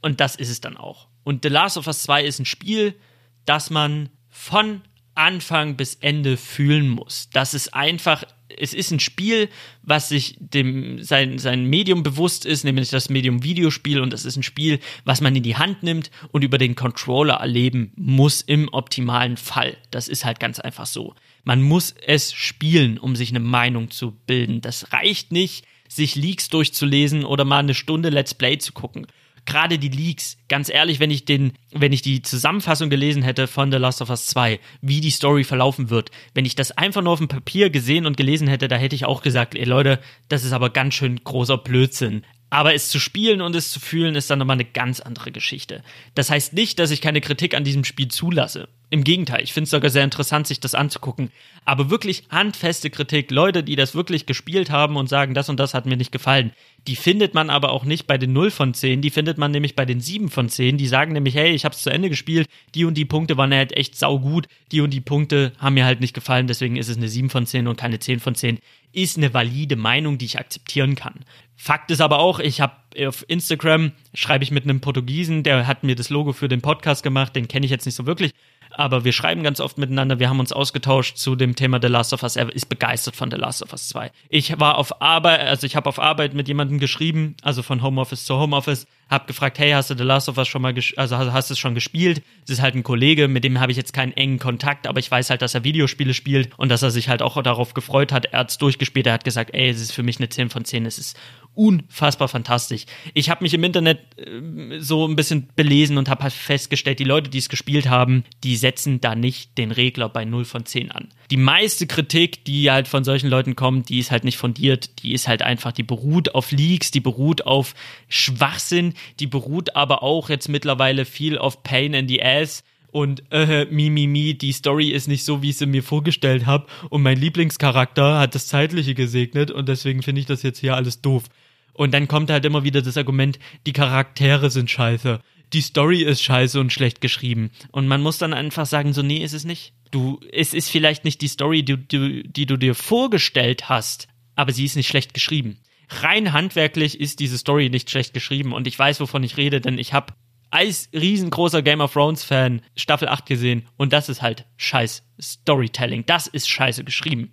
und das ist es dann auch. Und The Last of Us 2 ist ein Spiel, das man von Anfang bis Ende fühlen muss. Das ist einfach es ist ein Spiel, was sich dem sein, sein Medium bewusst ist, nämlich das Medium Videospiel und es ist ein Spiel, was man in die Hand nimmt und über den Controller erleben muss im optimalen Fall. Das ist halt ganz einfach so. Man muss es spielen, um sich eine Meinung zu bilden. Das reicht nicht, sich Leaks durchzulesen oder mal eine Stunde Let's Play zu gucken gerade die Leaks, ganz ehrlich, wenn ich den, wenn ich die Zusammenfassung gelesen hätte von The Last of Us 2, wie die Story verlaufen wird, wenn ich das einfach nur auf dem Papier gesehen und gelesen hätte, da hätte ich auch gesagt, ey Leute, das ist aber ganz schön großer Blödsinn. Aber es zu spielen und es zu fühlen, ist dann nochmal eine ganz andere Geschichte. Das heißt nicht, dass ich keine Kritik an diesem Spiel zulasse. Im Gegenteil, ich finde es sogar sehr interessant, sich das anzugucken. Aber wirklich handfeste Kritik, Leute, die das wirklich gespielt haben und sagen, das und das hat mir nicht gefallen, die findet man aber auch nicht bei den 0 von 10, die findet man nämlich bei den 7 von 10. Die sagen nämlich, hey, ich habe es zu Ende gespielt, die und die Punkte waren halt echt saugut, die und die Punkte haben mir halt nicht gefallen, deswegen ist es eine 7 von 10 und keine 10 von 10. Ist eine valide Meinung, die ich akzeptieren kann. Fakt ist aber auch, ich habe auf Instagram schreibe ich mit einem Portugiesen, der hat mir das Logo für den Podcast gemacht, den kenne ich jetzt nicht so wirklich, aber wir schreiben ganz oft miteinander. Wir haben uns ausgetauscht zu dem Thema The Last of Us. Er ist begeistert von The Last of Us 2. Ich war auf Arbeit, also ich habe auf Arbeit mit jemandem geschrieben, also von Homeoffice zu Homeoffice, hab gefragt, hey, hast du The Last of Us schon mal, also hast du es schon gespielt? Das ist halt ein Kollege, mit dem habe ich jetzt keinen engen Kontakt, aber ich weiß halt, dass er Videospiele spielt und dass er sich halt auch darauf gefreut hat. Er hat es durchgespielt, er hat gesagt, ey, es ist für mich eine 10 von 10, es ist unfassbar fantastisch. Ich habe mich im Internet äh, so ein bisschen belesen und habe halt festgestellt, die Leute, die es gespielt haben, die setzen da nicht den Regler bei 0 von 10 an. Die meiste Kritik, die halt von solchen Leuten kommt, die ist halt nicht fundiert, die ist halt einfach, die beruht auf Leaks, die beruht auf Schwachsinn, die beruht aber auch jetzt mittlerweile viel auf Pain in the Ass und äh, mi, mi, mi, die Story ist nicht so, wie ich sie mir vorgestellt habe und mein Lieblingscharakter hat das Zeitliche gesegnet und deswegen finde ich das jetzt hier alles doof. Und dann kommt halt immer wieder das Argument, die Charaktere sind scheiße. Die Story ist scheiße und schlecht geschrieben. Und man muss dann einfach sagen, so, nee, ist es nicht. Du, es ist vielleicht nicht die Story, die, die, die du dir vorgestellt hast, aber sie ist nicht schlecht geschrieben. Rein handwerklich ist diese Story nicht schlecht geschrieben und ich weiß, wovon ich rede, denn ich habe als riesengroßer Game of Thrones Fan Staffel 8 gesehen und das ist halt scheiß Storytelling. Das ist scheiße geschrieben.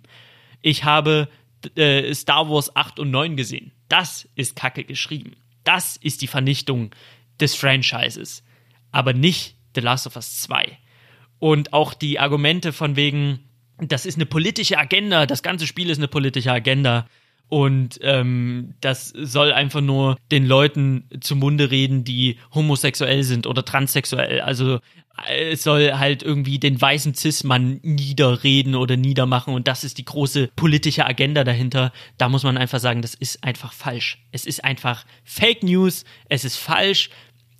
Ich habe äh, Star Wars 8 und 9 gesehen. Das ist kacke geschrieben. Das ist die Vernichtung des Franchises. Aber nicht The Last of Us 2. Und auch die Argumente von wegen, das ist eine politische Agenda, das ganze Spiel ist eine politische Agenda. Und ähm, das soll einfach nur den Leuten zum Munde reden, die homosexuell sind oder transsexuell. Also äh, es soll halt irgendwie den weißen Cis-Mann niederreden oder niedermachen und das ist die große politische Agenda dahinter. Da muss man einfach sagen, das ist einfach falsch. Es ist einfach Fake News, es ist falsch,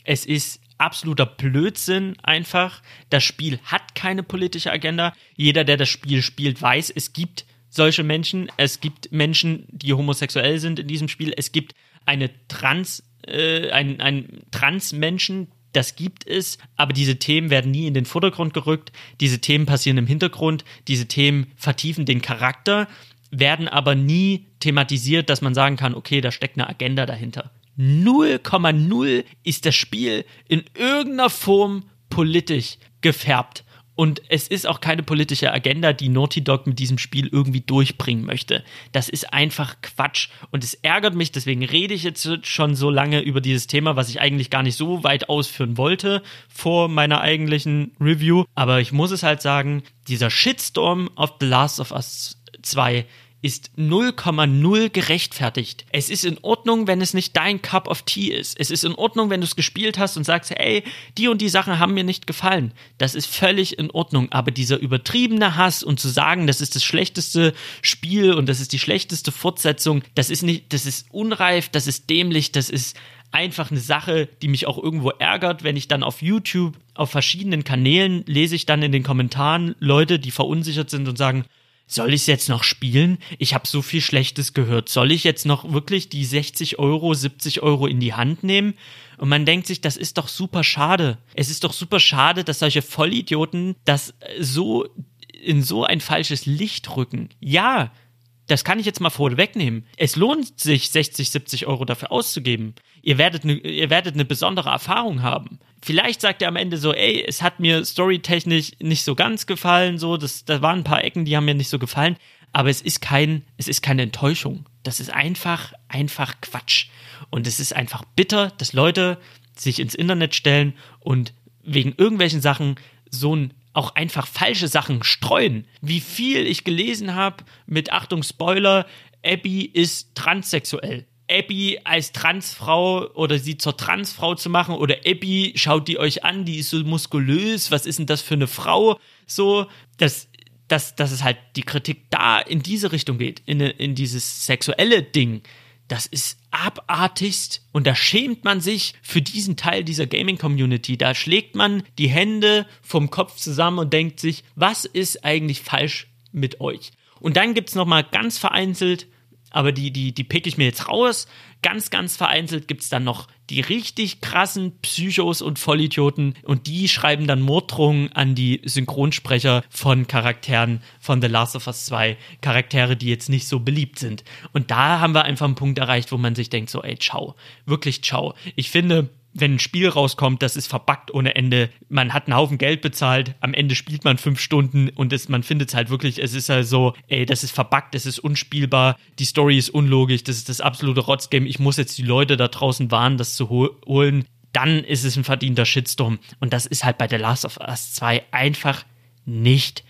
es ist absoluter Blödsinn einfach. Das Spiel hat keine politische Agenda. Jeder, der das Spiel spielt, weiß, es gibt solche Menschen. Es gibt Menschen, die homosexuell sind in diesem Spiel. Es gibt eine Trans, äh, ein, ein Trans-Menschen, das gibt es, aber diese Themen werden nie in den Vordergrund gerückt. Diese Themen passieren im Hintergrund. Diese Themen vertiefen den Charakter, werden aber nie thematisiert, dass man sagen kann, okay, da steckt eine Agenda dahinter. 0,0 ist das Spiel in irgendeiner Form politisch gefärbt. Und es ist auch keine politische Agenda, die Naughty Dog mit diesem Spiel irgendwie durchbringen möchte. Das ist einfach Quatsch. Und es ärgert mich, deswegen rede ich jetzt schon so lange über dieses Thema, was ich eigentlich gar nicht so weit ausführen wollte vor meiner eigentlichen Review. Aber ich muss es halt sagen, dieser Shitstorm auf The Last of Us 2 ist 0,0 gerechtfertigt. Es ist in Ordnung, wenn es nicht dein Cup of Tea ist. Es ist in Ordnung, wenn du es gespielt hast und sagst, ey, die und die Sachen haben mir nicht gefallen. Das ist völlig in Ordnung. Aber dieser übertriebene Hass und zu sagen, das ist das schlechteste Spiel und das ist die schlechteste Fortsetzung, das ist nicht, das ist unreif, das ist dämlich, das ist einfach eine Sache, die mich auch irgendwo ärgert, wenn ich dann auf YouTube, auf verschiedenen Kanälen lese ich dann in den Kommentaren Leute, die verunsichert sind und sagen, soll ich es jetzt noch spielen? Ich habe so viel Schlechtes gehört. Soll ich jetzt noch wirklich die 60 Euro, 70 Euro in die Hand nehmen? Und man denkt sich, das ist doch super schade. Es ist doch super schade, dass solche Vollidioten das so in so ein falsches Licht rücken. Ja, das kann ich jetzt mal vorwegnehmen. Es lohnt sich, 60, 70 Euro dafür auszugeben. Ihr werdet, ne, ihr werdet eine besondere Erfahrung haben. Vielleicht sagt ihr am Ende so, ey, es hat mir storytechnisch nicht so ganz gefallen, so, das, da waren ein paar Ecken, die haben mir nicht so gefallen, aber es ist kein, es ist keine Enttäuschung. Das ist einfach, einfach Quatsch. Und es ist einfach bitter, dass Leute sich ins Internet stellen und wegen irgendwelchen Sachen so ein auch einfach falsche Sachen streuen. Wie viel ich gelesen habe mit Achtung Spoiler, Abby ist transsexuell. Abby als Transfrau oder sie zur Transfrau zu machen oder Abby schaut die euch an, die ist so muskulös, was ist denn das für eine Frau? So, das dass, dass es halt die Kritik da in diese Richtung geht, in, in dieses sexuelle Ding das ist abartigst und da schämt man sich für diesen Teil dieser Gaming-Community. Da schlägt man die Hände vom Kopf zusammen und denkt sich, was ist eigentlich falsch mit euch? Und dann gibt's noch mal ganz vereinzelt aber die, die, die pick ich mir jetzt raus. Ganz, ganz vereinzelt gibt es dann noch die richtig krassen Psychos und Vollidioten und die schreiben dann Morddrohungen an die Synchronsprecher von Charakteren von The Last of Us 2. Charaktere, die jetzt nicht so beliebt sind. Und da haben wir einfach einen Punkt erreicht, wo man sich denkt, so, ey, ciao. Wirklich ciao. Ich finde, wenn ein Spiel rauskommt, das ist verbuggt ohne Ende. Man hat einen Haufen Geld bezahlt, am Ende spielt man fünf Stunden und es, man findet es halt wirklich, es ist halt so, ey, das ist verbuggt, es ist unspielbar, die Story ist unlogisch, das ist das absolute Rotzgame, ich muss jetzt die Leute da draußen warnen, das zu holen. Dann ist es ein verdienter Shitstorm. Und das ist halt bei The Last of Us 2 einfach nicht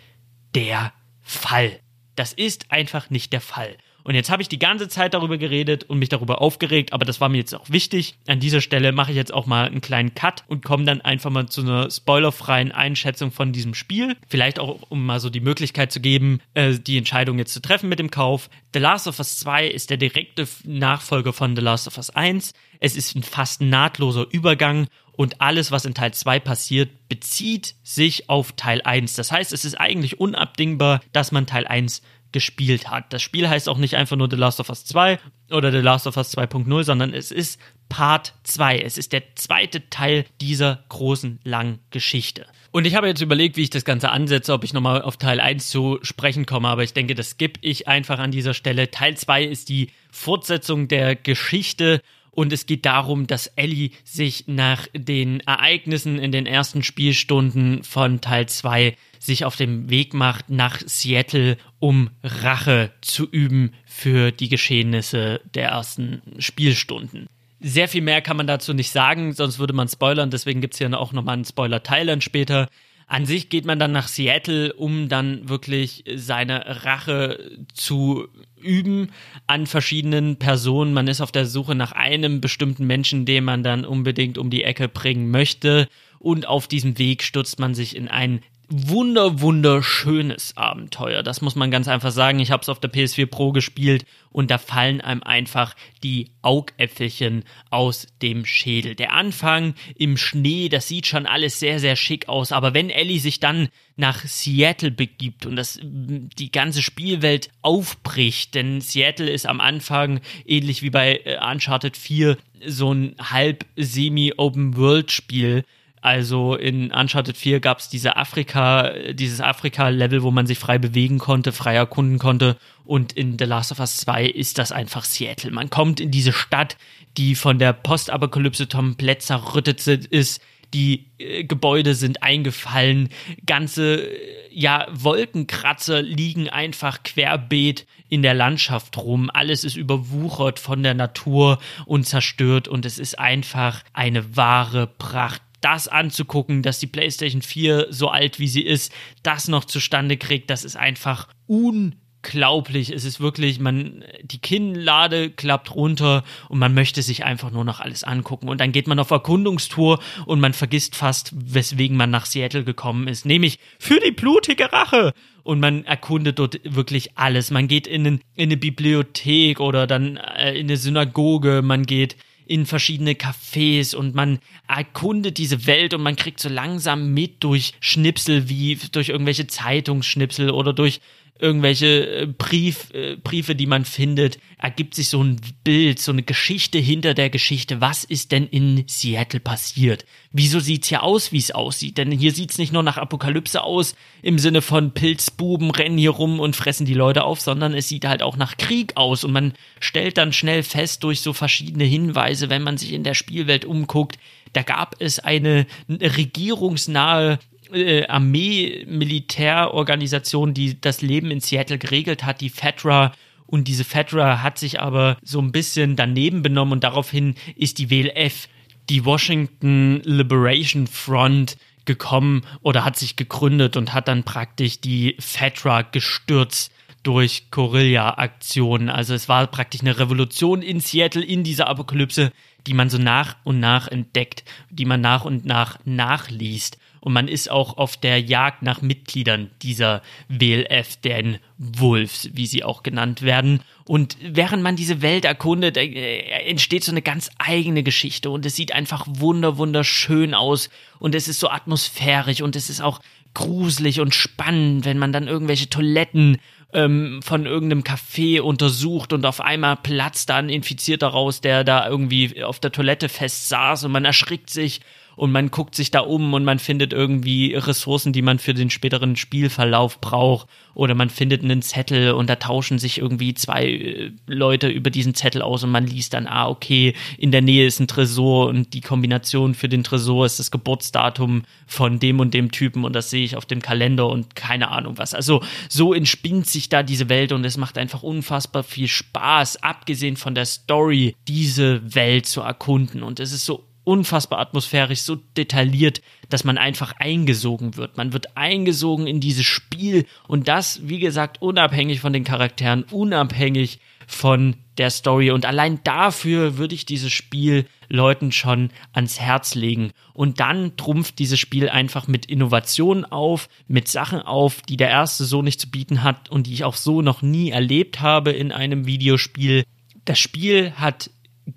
der Fall. Das ist einfach nicht der Fall. Und jetzt habe ich die ganze Zeit darüber geredet und mich darüber aufgeregt, aber das war mir jetzt auch wichtig. An dieser Stelle mache ich jetzt auch mal einen kleinen Cut und komme dann einfach mal zu einer spoilerfreien Einschätzung von diesem Spiel. Vielleicht auch, um mal so die Möglichkeit zu geben, äh, die Entscheidung jetzt zu treffen mit dem Kauf. The Last of Us 2 ist der direkte Nachfolger von The Last of Us 1. Es ist ein fast nahtloser Übergang und alles, was in Teil 2 passiert, bezieht sich auf Teil 1. Das heißt, es ist eigentlich unabdingbar, dass man Teil 1 gespielt hat. Das Spiel heißt auch nicht einfach nur The Last of Us 2 oder The Last of Us 2.0, sondern es ist Part 2. Es ist der zweite Teil dieser großen, langen Geschichte. Und ich habe jetzt überlegt, wie ich das Ganze ansetze, ob ich nochmal auf Teil 1 zu sprechen komme, aber ich denke, das skippe ich einfach an dieser Stelle. Teil 2 ist die Fortsetzung der Geschichte Und es geht darum, dass Ellie sich nach den Ereignissen in den ersten Spielstunden von Teil 2 sich auf dem Weg macht nach Seattle, um Rache zu üben für die Geschehnisse der ersten Spielstunden. Sehr viel mehr kann man dazu nicht sagen, sonst würde man spoilern. Deswegen gibt es ja auch nochmal einen Spoiler-Teil dann später. An sich geht man dann nach Seattle, um dann wirklich seine Rache zu üben an verschiedenen Personen. Man ist auf der Suche nach einem bestimmten Menschen, den man dann unbedingt um die Ecke bringen möchte. Und auf diesem Weg stürzt man sich in ein wunder wunderschönes Abenteuer. Das muss man ganz einfach sagen. Ich habe es auf der PS4 Pro gespielt und da fallen einem einfach die Augäpfelchen aus dem Schädel. Der Anfang im Schnee, das sieht schon alles sehr sehr schick aus, aber wenn Ellie sich dann nach Seattle begibt und das die ganze Spielwelt aufbricht, denn Seattle ist am Anfang ähnlich wie bei äh, Uncharted 4 so ein halb semi Open World Spiel also in Uncharted 4 gab es diese Afrika, dieses Afrika-Level, wo man sich frei bewegen konnte, frei erkunden konnte. Und in The Last of Us 2 ist das einfach Seattle. Man kommt in diese Stadt, die von der Postapokalypse komplett zerrüttet ist. Die äh, Gebäude sind eingefallen, ganze äh, ja Wolkenkratzer liegen einfach querbeet in der Landschaft rum. Alles ist überwuchert von der Natur und zerstört und es ist einfach eine wahre Pracht das anzugucken, dass die PlayStation 4 so alt wie sie ist, das noch zustande kriegt, das ist einfach unglaublich. Es ist wirklich, man, die Kinnlade klappt runter und man möchte sich einfach nur noch alles angucken. Und dann geht man auf Erkundungstour und man vergisst fast, weswegen man nach Seattle gekommen ist, nämlich für die blutige Rache und man erkundet dort wirklich alles. Man geht in, in eine Bibliothek oder dann äh, in eine Synagoge, man geht in verschiedene Cafés und man erkundet diese Welt und man kriegt so langsam mit durch Schnipsel wie durch irgendwelche Zeitungsschnipsel oder durch irgendwelche äh, Brief, äh, Briefe, die man findet, ergibt sich so ein Bild, so eine Geschichte hinter der Geschichte. Was ist denn in Seattle passiert? Wieso sieht's hier aus, wie es aussieht? Denn hier sieht's nicht nur nach Apokalypse aus, im Sinne von Pilzbuben rennen hier rum und fressen die Leute auf, sondern es sieht halt auch nach Krieg aus. Und man stellt dann schnell fest durch so verschiedene Hinweise, wenn man sich in der Spielwelt umguckt, da gab es eine regierungsnahe äh, Armee-Militärorganisation, die das Leben in Seattle geregelt hat, die FEDRA. Und diese FEDRA hat sich aber so ein bisschen daneben benommen und daraufhin ist die WLF, die Washington Liberation Front, gekommen oder hat sich gegründet und hat dann praktisch die FEDRA gestürzt durch Guerilla-Aktionen. Also es war praktisch eine Revolution in Seattle in dieser Apokalypse, die man so nach und nach entdeckt, die man nach und nach nachliest und man ist auch auf der Jagd nach Mitgliedern dieser WLF, den Wolves, wie sie auch genannt werden. Und während man diese Welt erkundet, äh, entsteht so eine ganz eigene Geschichte. Und es sieht einfach wunder wunderschön aus. Und es ist so atmosphärisch und es ist auch gruselig und spannend, wenn man dann irgendwelche Toiletten ähm, von irgendeinem Café untersucht und auf einmal platzt da ein Infizierter raus, der da irgendwie auf der Toilette fest saß und man erschrickt sich und man guckt sich da um und man findet irgendwie Ressourcen, die man für den späteren Spielverlauf braucht oder man findet einen Zettel und da tauschen sich irgendwie zwei äh, Leute über diesen Zettel aus und man liest dann, ah, okay, in der Nähe ist ein Tresor und die Kombination für den Tresor ist das Geburtsdatum von dem und dem Typen und das sehe ich auf dem Kalender und keine Ahnung was. Also so entspinnt sich da diese Welt und es macht einfach unfassbar viel Spaß, abgesehen von der Story, diese Welt zu erkunden und es ist so unfassbar atmosphärisch, so detailliert, dass man einfach eingesogen wird. Man wird eingesogen in dieses Spiel und das, wie gesagt, unabhängig von den Charakteren, unabhängig von der Story. Und allein dafür würde ich dieses Spiel Leuten schon ans Herz legen. Und dann trumpft dieses Spiel einfach mit Innovationen auf, mit Sachen auf, die der erste so nicht zu bieten hat und die ich auch so noch nie erlebt habe in einem Videospiel. Das Spiel hat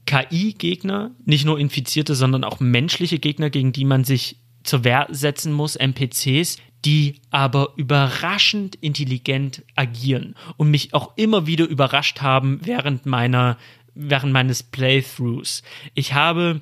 KI-Gegner, nicht nur Infizierte, sondern auch menschliche Gegner, gegen die man sich zur Wehr setzen muss, NPCs, die aber überraschend intelligent agieren und mich auch immer wieder überrascht haben während meiner während meines Playthroughs. Ich habe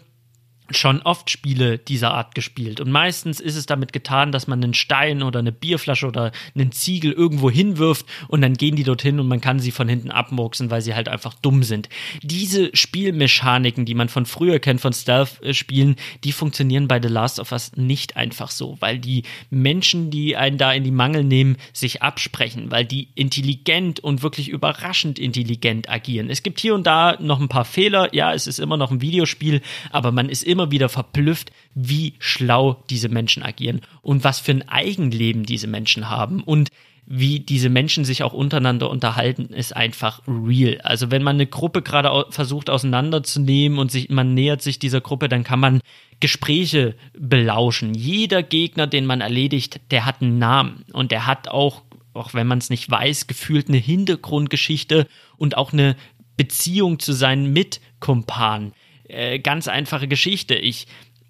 schon oft Spiele dieser Art gespielt. Und meistens ist es damit getan, dass man einen Stein oder eine Bierflasche oder einen Ziegel irgendwo hinwirft und dann gehen die dorthin und man kann sie von hinten abmurksen, weil sie halt einfach dumm sind. Diese Spielmechaniken, die man von früher kennt, von Stealth-Spielen, die funktionieren bei The Last of Us nicht einfach so, weil die Menschen, die einen da in die Mangel nehmen, sich absprechen, weil die intelligent und wirklich überraschend intelligent agieren. Es gibt hier und da noch ein paar Fehler. Ja, es ist immer noch ein Videospiel, aber man ist immer immer wieder verblüfft, wie schlau diese Menschen agieren und was für ein Eigenleben diese Menschen haben und wie diese Menschen sich auch untereinander unterhalten, ist einfach real. Also wenn man eine Gruppe gerade versucht auseinanderzunehmen und sich, man nähert sich dieser Gruppe, dann kann man Gespräche belauschen. Jeder Gegner, den man erledigt, der hat einen Namen und der hat auch, auch wenn man es nicht weiß, gefühlt eine Hintergrundgeschichte und auch eine Beziehung zu seinen Mitkumpanen. Äh, ganz einfache Geschichte. Ich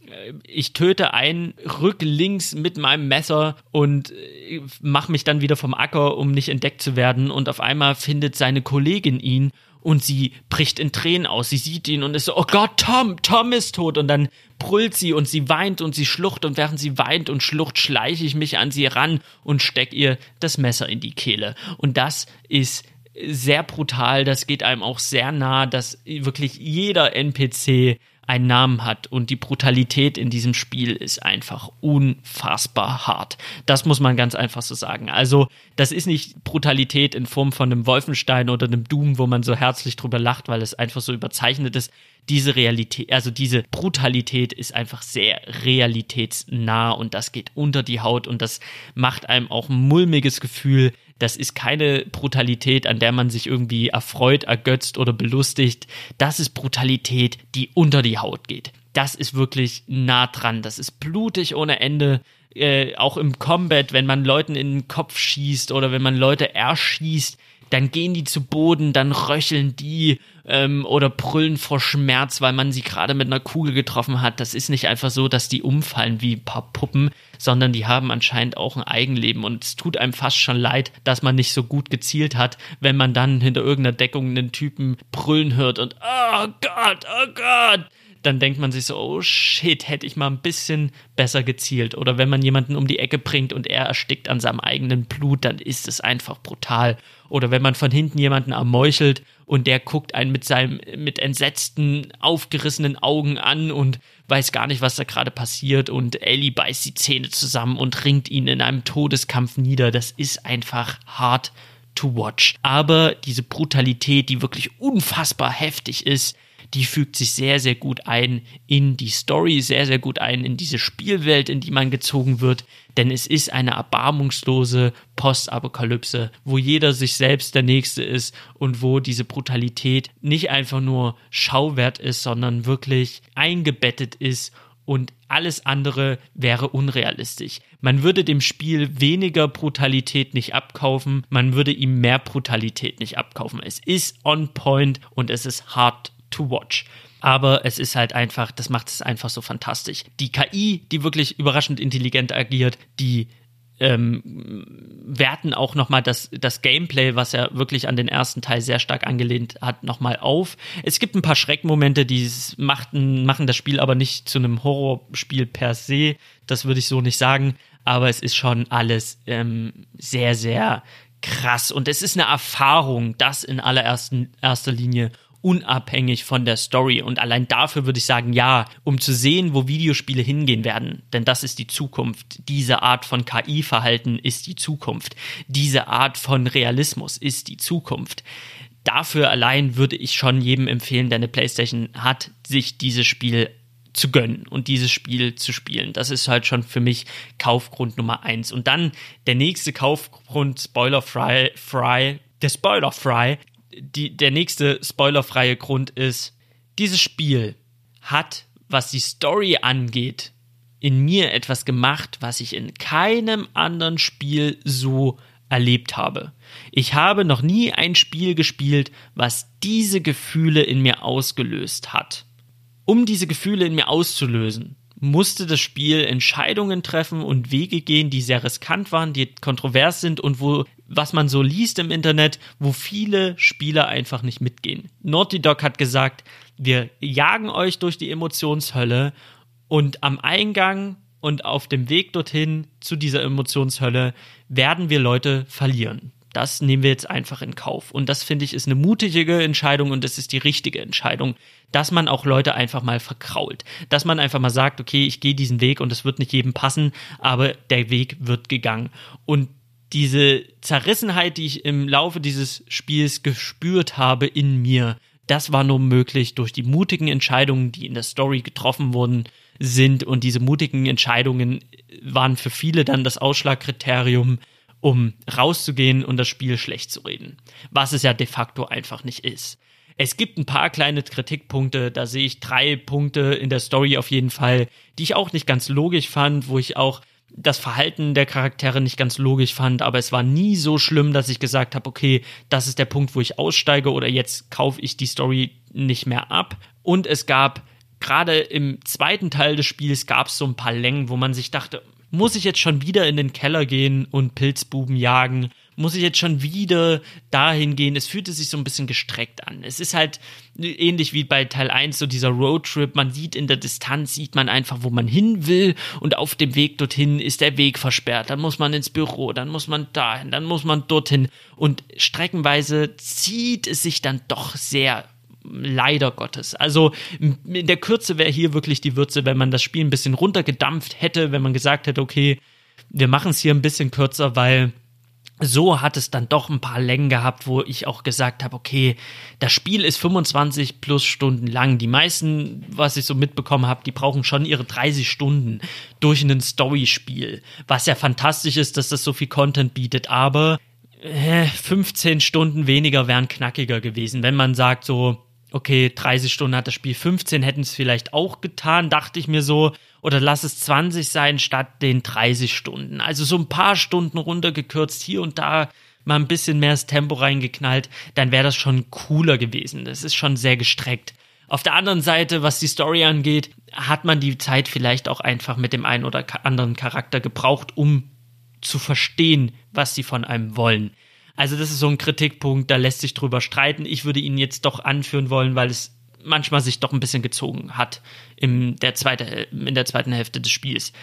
äh, ich töte einen rücklinks mit meinem Messer und äh, mache mich dann wieder vom Acker, um nicht entdeckt zu werden. Und auf einmal findet seine Kollegin ihn und sie bricht in Tränen aus. Sie sieht ihn und ist so, oh Gott, Tom, Tom ist tot. Und dann brüllt sie und sie weint und sie schlucht. Und während sie weint und schlucht, schleiche ich mich an sie ran und steck ihr das Messer in die Kehle. Und das ist sehr brutal, das geht einem auch sehr nah, dass wirklich jeder NPC einen Namen hat und die Brutalität in diesem Spiel ist einfach unfassbar hart. Das muss man ganz einfach so sagen. Also, das ist nicht Brutalität in Form von einem Wolfenstein oder einem Doom, wo man so herzlich drüber lacht, weil es einfach so überzeichnet ist. Diese Realität, also diese Brutalität ist einfach sehr realitätsnah und das geht unter die Haut und das macht einem auch ein mulmiges Gefühl, das ist keine Brutalität, an der man sich irgendwie erfreut, ergötzt oder belustigt. Das ist Brutalität, die unter die Haut geht. Das ist wirklich nah dran. Das ist blutig ohne Ende. Äh, auch im Combat, wenn man Leuten in den Kopf schießt oder wenn man Leute erschießt, dann gehen die zu Boden, dann röcheln die ähm, oder brüllen vor Schmerz, weil man sie gerade mit einer Kugel getroffen hat. Das ist nicht einfach so, dass die umfallen wie ein paar Puppen, sondern die haben anscheinend auch ein Eigenleben. Und es tut einem fast schon leid, dass man nicht so gut gezielt hat, wenn man dann hinter irgendeiner Deckung einen Typen brüllen hört und oh Gott, oh Gott dann denkt man sich so, oh shit, hätte ich mal ein bisschen besser gezielt. Oder wenn man jemanden um die Ecke bringt und er erstickt an seinem eigenen Blut, dann ist es einfach brutal. Oder wenn man von hinten jemanden ermeuchelt und der guckt einen mit seinem, mit entsetzten, aufgerissenen Augen an und weiß gar nicht, was da gerade passiert und Ellie beißt die Zähne zusammen und ringt ihn in einem Todeskampf nieder. Das ist einfach hart to watch. Aber diese Brutalität, die wirklich unfassbar heftig ist, die fügt sich sehr, sehr gut ein in die Story, sehr, sehr gut ein in diese Spielwelt, in die man gezogen wird. Denn es ist eine erbarmungslose Postapokalypse, wo jeder sich selbst der Nächste ist und wo diese Brutalität nicht einfach nur Schauwert ist, sondern wirklich eingebettet ist und alles andere wäre unrealistisch. Man würde dem Spiel weniger Brutalität nicht abkaufen, man würde ihm mehr Brutalität nicht abkaufen. Es ist on point und es ist hart to watch. Aber es ist halt einfach, das macht es einfach so fantastisch. Die KI, die wirklich überraschend intelligent agiert, die ähm, werten auch nochmal das, das Gameplay, was er wirklich an den ersten Teil sehr stark angelehnt hat, nochmal auf. Es gibt ein paar Schreckmomente, die machten, machen das Spiel aber nicht zu einem Horrorspiel per se. Das würde ich so nicht sagen. Aber es ist schon alles ähm, sehr, sehr krass. Und es ist eine Erfahrung, das in allererster Linie unabhängig von der Story. Und allein dafür würde ich sagen, ja, um zu sehen, wo Videospiele hingehen werden. Denn das ist die Zukunft. Diese Art von KI-Verhalten ist die Zukunft. Diese Art von Realismus ist die Zukunft. Dafür allein würde ich schon jedem empfehlen, der eine Playstation hat, sich dieses Spiel zu gönnen und dieses Spiel zu spielen. Das ist halt schon für mich Kaufgrund Nummer eins. Und dann der nächste Kaufgrund, Spoiler Fry, Fry, der Spoiler Fry, die, der nächste spoilerfreie Grund ist, dieses Spiel hat, was die Story angeht, in mir etwas gemacht, was ich in keinem anderen Spiel so erlebt habe. Ich habe noch nie ein Spiel gespielt, was diese Gefühle in mir ausgelöst hat. Um diese Gefühle in mir auszulösen, musste das Spiel Entscheidungen treffen und Wege gehen, die sehr riskant waren, die kontrovers sind und wo was man so liest im Internet, wo viele Spieler einfach nicht mitgehen. Naughty Dog hat gesagt, wir jagen euch durch die Emotionshölle und am Eingang und auf dem Weg dorthin zu dieser Emotionshölle werden wir Leute verlieren. Das nehmen wir jetzt einfach in Kauf. Und das finde ich ist eine mutige Entscheidung und das ist die richtige Entscheidung, dass man auch Leute einfach mal verkrault. Dass man einfach mal sagt, okay, ich gehe diesen Weg und es wird nicht jedem passen, aber der Weg wird gegangen. Und diese Zerrissenheit, die ich im Laufe dieses Spiels gespürt habe in mir, das war nur möglich durch die mutigen Entscheidungen, die in der Story getroffen wurden sind. Und diese mutigen Entscheidungen waren für viele dann das Ausschlagkriterium, um rauszugehen und das Spiel schlecht zu reden. Was es ja de facto einfach nicht ist. Es gibt ein paar kleine Kritikpunkte, da sehe ich drei Punkte in der Story auf jeden Fall, die ich auch nicht ganz logisch fand, wo ich auch das Verhalten der Charaktere nicht ganz logisch fand, aber es war nie so schlimm, dass ich gesagt habe, okay, das ist der Punkt, wo ich aussteige oder jetzt kaufe ich die Story nicht mehr ab. Und es gab gerade im zweiten Teil des Spiels gab es so ein paar Längen, wo man sich dachte, muss ich jetzt schon wieder in den Keller gehen und Pilzbuben jagen? Muss ich jetzt schon wieder dahin gehen? Es fühlte sich so ein bisschen gestreckt an. Es ist halt ähnlich wie bei Teil 1, so dieser Roadtrip. Man sieht in der Distanz, sieht man einfach, wo man hin will und auf dem Weg dorthin ist der Weg versperrt. Dann muss man ins Büro, dann muss man dahin, dann muss man dorthin. Und streckenweise zieht es sich dann doch sehr leider Gottes. Also in der Kürze wäre hier wirklich die Würze, wenn man das Spiel ein bisschen runtergedampft hätte, wenn man gesagt hätte, okay, wir machen es hier ein bisschen kürzer, weil so hat es dann doch ein paar Längen gehabt, wo ich auch gesagt habe, okay, das Spiel ist 25 plus Stunden lang. Die meisten, was ich so mitbekommen habe, die brauchen schon ihre 30 Stunden durch ein Story-Spiel. Was ja fantastisch ist, dass das so viel Content bietet, aber äh, 15 Stunden weniger wären knackiger gewesen, wenn man sagt so, okay, 30 Stunden hat das Spiel, 15 hätten es vielleicht auch getan, dachte ich mir so, oder lass es 20 sein statt den 30 Stunden. Also so ein paar Stunden runtergekürzt, hier und da mal ein bisschen mehr das Tempo reingeknallt, dann wäre das schon cooler gewesen. Das ist schon sehr gestreckt. Auf der anderen Seite, was die Story angeht, hat man die Zeit vielleicht auch einfach mit dem einen oder anderen Charakter gebraucht, um zu verstehen, was sie von einem wollen. Also das ist so ein Kritikpunkt, da lässt sich drüber streiten. Ich würde ihn jetzt doch anführen wollen, weil es manchmal sich doch ein bisschen gezogen hat in der, zweite, in der zweiten Hälfte des Spiels.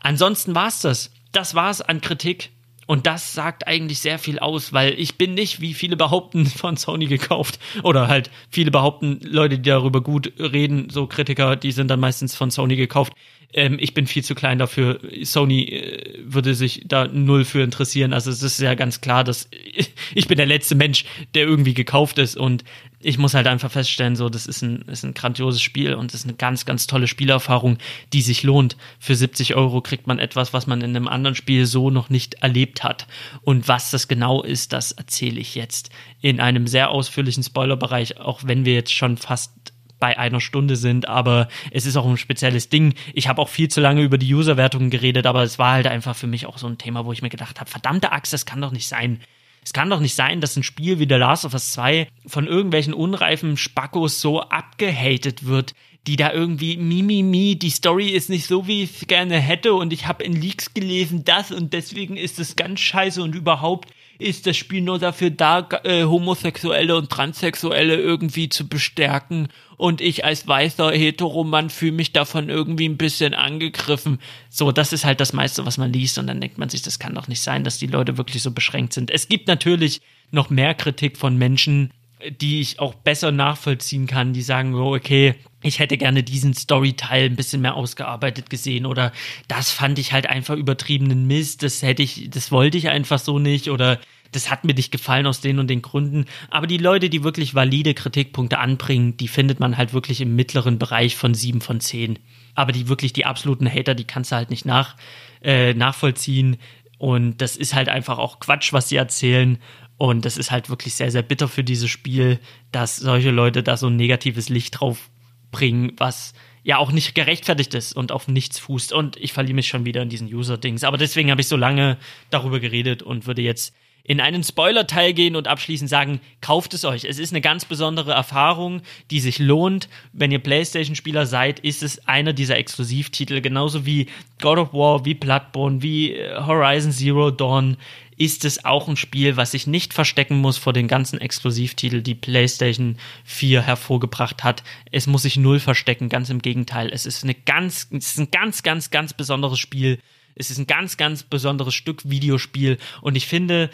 Ansonsten war es das. Das war es an Kritik. Und das sagt eigentlich sehr viel aus, weil ich bin nicht, wie viele behaupten, von Sony gekauft. Oder halt viele behaupten, Leute, die darüber gut reden, so Kritiker, die sind dann meistens von Sony gekauft. Ähm, ich bin viel zu klein dafür. Sony äh, würde sich da null für interessieren. Also es ist ja ganz klar, dass ich bin der letzte Mensch, der irgendwie gekauft ist. Und ich muss halt einfach feststellen, so, das ist ein, ist ein grandioses Spiel und ist eine ganz, ganz tolle Spielerfahrung, die sich lohnt. Für 70 Euro kriegt man etwas, was man in einem anderen Spiel so noch nicht erlebt hat. Und was das genau ist, das erzähle ich jetzt in einem sehr ausführlichen Spoilerbereich, auch wenn wir jetzt schon fast bei einer Stunde sind, aber es ist auch ein spezielles Ding. Ich habe auch viel zu lange über die User-Wertungen geredet, aber es war halt einfach für mich auch so ein Thema, wo ich mir gedacht habe, verdammte Axt, das kann doch nicht sein. Es kann doch nicht sein, dass ein Spiel wie The Last of Us 2 von irgendwelchen unreifen Spackos so abgehatet wird, die da irgendwie Mimimi, mi, mi, die Story ist nicht so, wie ich es gerne hätte und ich habe in Leaks gelesen das und deswegen ist es ganz scheiße und überhaupt ist das Spiel nur dafür da, äh, Homosexuelle und Transsexuelle irgendwie zu bestärken. Und ich als weißer Heteromann fühle mich davon irgendwie ein bisschen angegriffen. So, das ist halt das meiste, was man liest. Und dann denkt man sich, das kann doch nicht sein, dass die Leute wirklich so beschränkt sind. Es gibt natürlich noch mehr Kritik von Menschen, die ich auch besser nachvollziehen kann, die sagen, oh, okay, ich hätte gerne diesen Storyteil ein bisschen mehr ausgearbeitet gesehen oder das fand ich halt einfach übertriebenen Mist, das hätte ich, das wollte ich einfach so nicht oder das hat mir nicht gefallen aus den und den Gründen. Aber die Leute, die wirklich valide Kritikpunkte anbringen, die findet man halt wirklich im mittleren Bereich von sieben von zehn. Aber die wirklich die absoluten Hater, die kannst du halt nicht nach, äh, nachvollziehen. Und das ist halt einfach auch Quatsch, was sie erzählen. Und das ist halt wirklich sehr, sehr bitter für dieses Spiel, dass solche Leute da so ein negatives Licht drauf bringen, was ja auch nicht gerechtfertigt ist und auf nichts fußt. Und ich verliere mich schon wieder in diesen User-Dings. Aber deswegen habe ich so lange darüber geredet und würde jetzt in einen Spoiler-Teil gehen und abschließend sagen, kauft es euch. Es ist eine ganz besondere Erfahrung, die sich lohnt. Wenn ihr PlayStation-Spieler seid, ist es einer dieser Exklusivtitel, genauso wie God of War, wie Bloodborne, wie äh, Horizon Zero Dawn. Ist es auch ein Spiel, was sich nicht verstecken muss vor den ganzen Exklusivtiteln, die PlayStation 4 hervorgebracht hat. Es muss sich null verstecken, ganz im Gegenteil. Es ist eine ganz, es ist ein ganz, ganz, ganz besonderes Spiel. Es ist ein ganz, ganz besonderes Stück Videospiel und ich finde,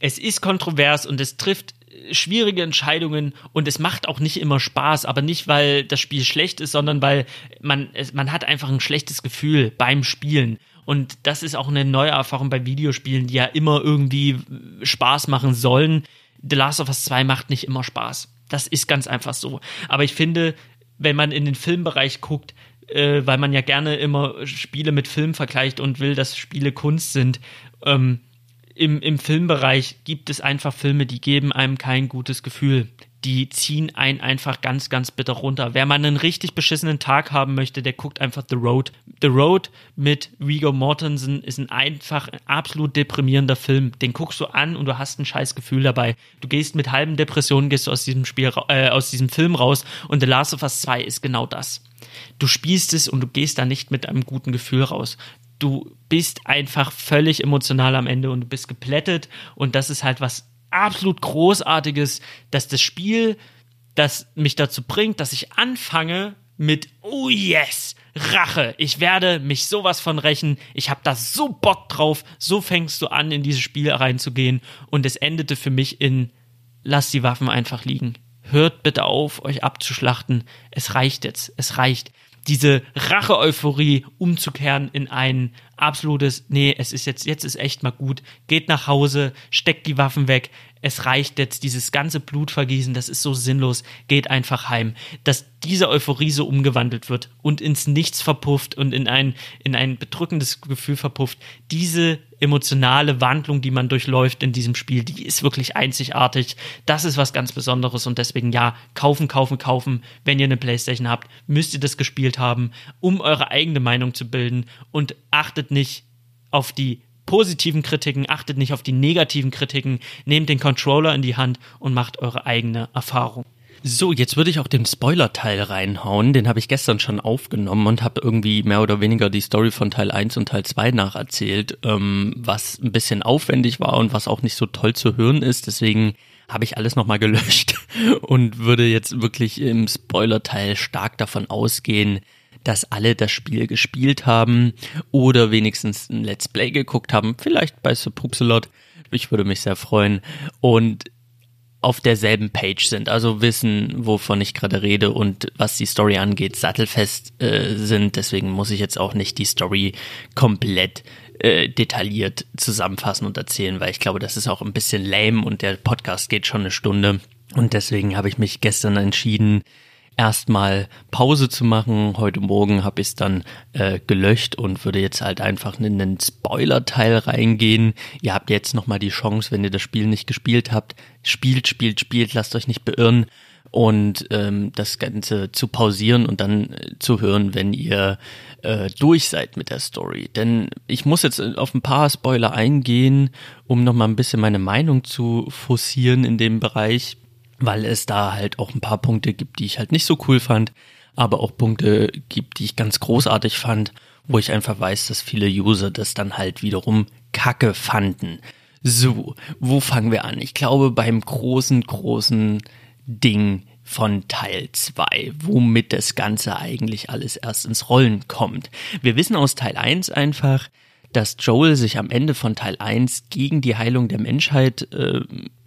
es ist kontrovers und es trifft schwierige Entscheidungen und es macht auch nicht immer Spaß, aber nicht, weil das Spiel schlecht ist, sondern weil man, man hat einfach ein schlechtes Gefühl beim Spielen. Und das ist auch eine neue Erfahrung bei Videospielen, die ja immer irgendwie Spaß machen sollen. The Last of Us 2 macht nicht immer Spaß. Das ist ganz einfach so. Aber ich finde, wenn man in den Filmbereich guckt, äh, weil man ja gerne immer Spiele mit Film vergleicht und will, dass Spiele Kunst sind, ähm, im, im Filmbereich gibt es einfach Filme, die geben einem kein gutes Gefühl. Die ziehen einen einfach ganz, ganz bitter runter. Wer mal einen richtig beschissenen Tag haben möchte, der guckt einfach The Road. The Road mit Vigo Mortensen ist ein einfach ein absolut deprimierender Film. Den guckst du an und du hast ein scheiß Gefühl dabei. Du gehst mit halben Depressionen gehst du aus diesem Spiel, äh, aus diesem Film raus und The Last of Us 2 ist genau das. Du spielst es und du gehst da nicht mit einem guten Gefühl raus du bist einfach völlig emotional am Ende und du bist geplättet und das ist halt was absolut großartiges, dass das Spiel das mich dazu bringt, dass ich anfange mit oh yes, Rache. Ich werde mich sowas von rächen. Ich habe da so Bock drauf. So fängst du an in dieses Spiel reinzugehen und es endete für mich in lass die Waffen einfach liegen. Hört bitte auf, euch abzuschlachten. Es reicht jetzt. Es reicht diese Rache-Euphorie umzukehren in ein absolutes, nee, es ist jetzt, jetzt ist echt mal gut, geht nach Hause, steckt die Waffen weg, es reicht jetzt, dieses ganze Blutvergießen, das ist so sinnlos, geht einfach heim. Dass diese Euphorie so umgewandelt wird und ins Nichts verpufft und in ein, in ein bedrückendes Gefühl verpufft, diese emotionale Wandlung, die man durchläuft in diesem Spiel, die ist wirklich einzigartig. Das ist was ganz Besonderes und deswegen ja, kaufen, kaufen, kaufen. Wenn ihr eine Playstation habt, müsst ihr das gespielt haben, um eure eigene Meinung zu bilden und achtet nicht auf die positiven Kritiken, achtet nicht auf die negativen Kritiken, nehmt den Controller in die Hand und macht eure eigene Erfahrung. So, jetzt würde ich auch den Spoiler-Teil reinhauen. Den habe ich gestern schon aufgenommen und habe irgendwie mehr oder weniger die Story von Teil 1 und Teil 2 nacherzählt, ähm, was ein bisschen aufwendig war und was auch nicht so toll zu hören ist. Deswegen habe ich alles nochmal gelöscht und würde jetzt wirklich im Spoiler-Teil stark davon ausgehen, dass alle das Spiel gespielt haben oder wenigstens ein Let's Play geguckt haben, vielleicht bei Subpupselot. Ich würde mich sehr freuen. Und auf derselben Page sind, also wissen, wovon ich gerade rede und was die Story angeht, sattelfest äh, sind. Deswegen muss ich jetzt auch nicht die Story komplett äh, detailliert zusammenfassen und erzählen, weil ich glaube, das ist auch ein bisschen lame und der Podcast geht schon eine Stunde. Und deswegen habe ich mich gestern entschieden, erstmal Pause zu machen. Heute Morgen habe ich es dann äh, gelöscht und würde jetzt halt einfach in den Spoiler-Teil reingehen. Ihr habt jetzt nochmal die Chance, wenn ihr das Spiel nicht gespielt habt, spielt, spielt, spielt, lasst euch nicht beirren und ähm, das Ganze zu pausieren und dann äh, zu hören, wenn ihr äh, durch seid mit der Story. Denn ich muss jetzt auf ein paar Spoiler eingehen, um nochmal ein bisschen meine Meinung zu forcieren in dem Bereich weil es da halt auch ein paar Punkte gibt, die ich halt nicht so cool fand, aber auch Punkte gibt, die ich ganz großartig fand, wo ich einfach weiß, dass viele User das dann halt wiederum kacke fanden. So, wo fangen wir an? Ich glaube beim großen, großen Ding von Teil 2, womit das Ganze eigentlich alles erst ins Rollen kommt. Wir wissen aus Teil 1 einfach, dass Joel sich am Ende von Teil 1 gegen die Heilung der Menschheit äh,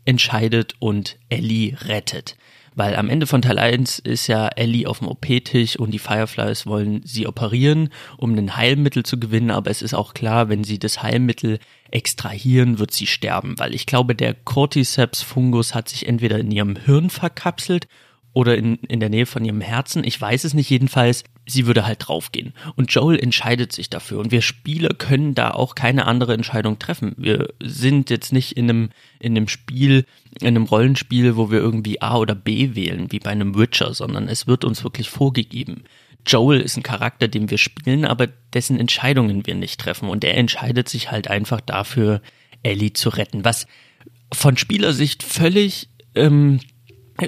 entscheidet und Ellie rettet. Weil am Ende von Teil 1 ist ja Ellie auf dem OP-Tisch und die Fireflies wollen sie operieren, um ein Heilmittel zu gewinnen, aber es ist auch klar, wenn sie das Heilmittel extrahieren, wird sie sterben, weil ich glaube, der Cordyceps-Fungus hat sich entweder in ihrem Hirn verkapselt oder in, in der Nähe von ihrem Herzen. Ich weiß es nicht jedenfalls. Sie würde halt draufgehen. Und Joel entscheidet sich dafür. Und wir Spieler können da auch keine andere Entscheidung treffen. Wir sind jetzt nicht in einem, in einem Spiel, in einem Rollenspiel, wo wir irgendwie A oder B wählen, wie bei einem Witcher, sondern es wird uns wirklich vorgegeben. Joel ist ein Charakter, den wir spielen, aber dessen Entscheidungen wir nicht treffen. Und er entscheidet sich halt einfach dafür, Ellie zu retten. Was von Spielersicht völlig ähm,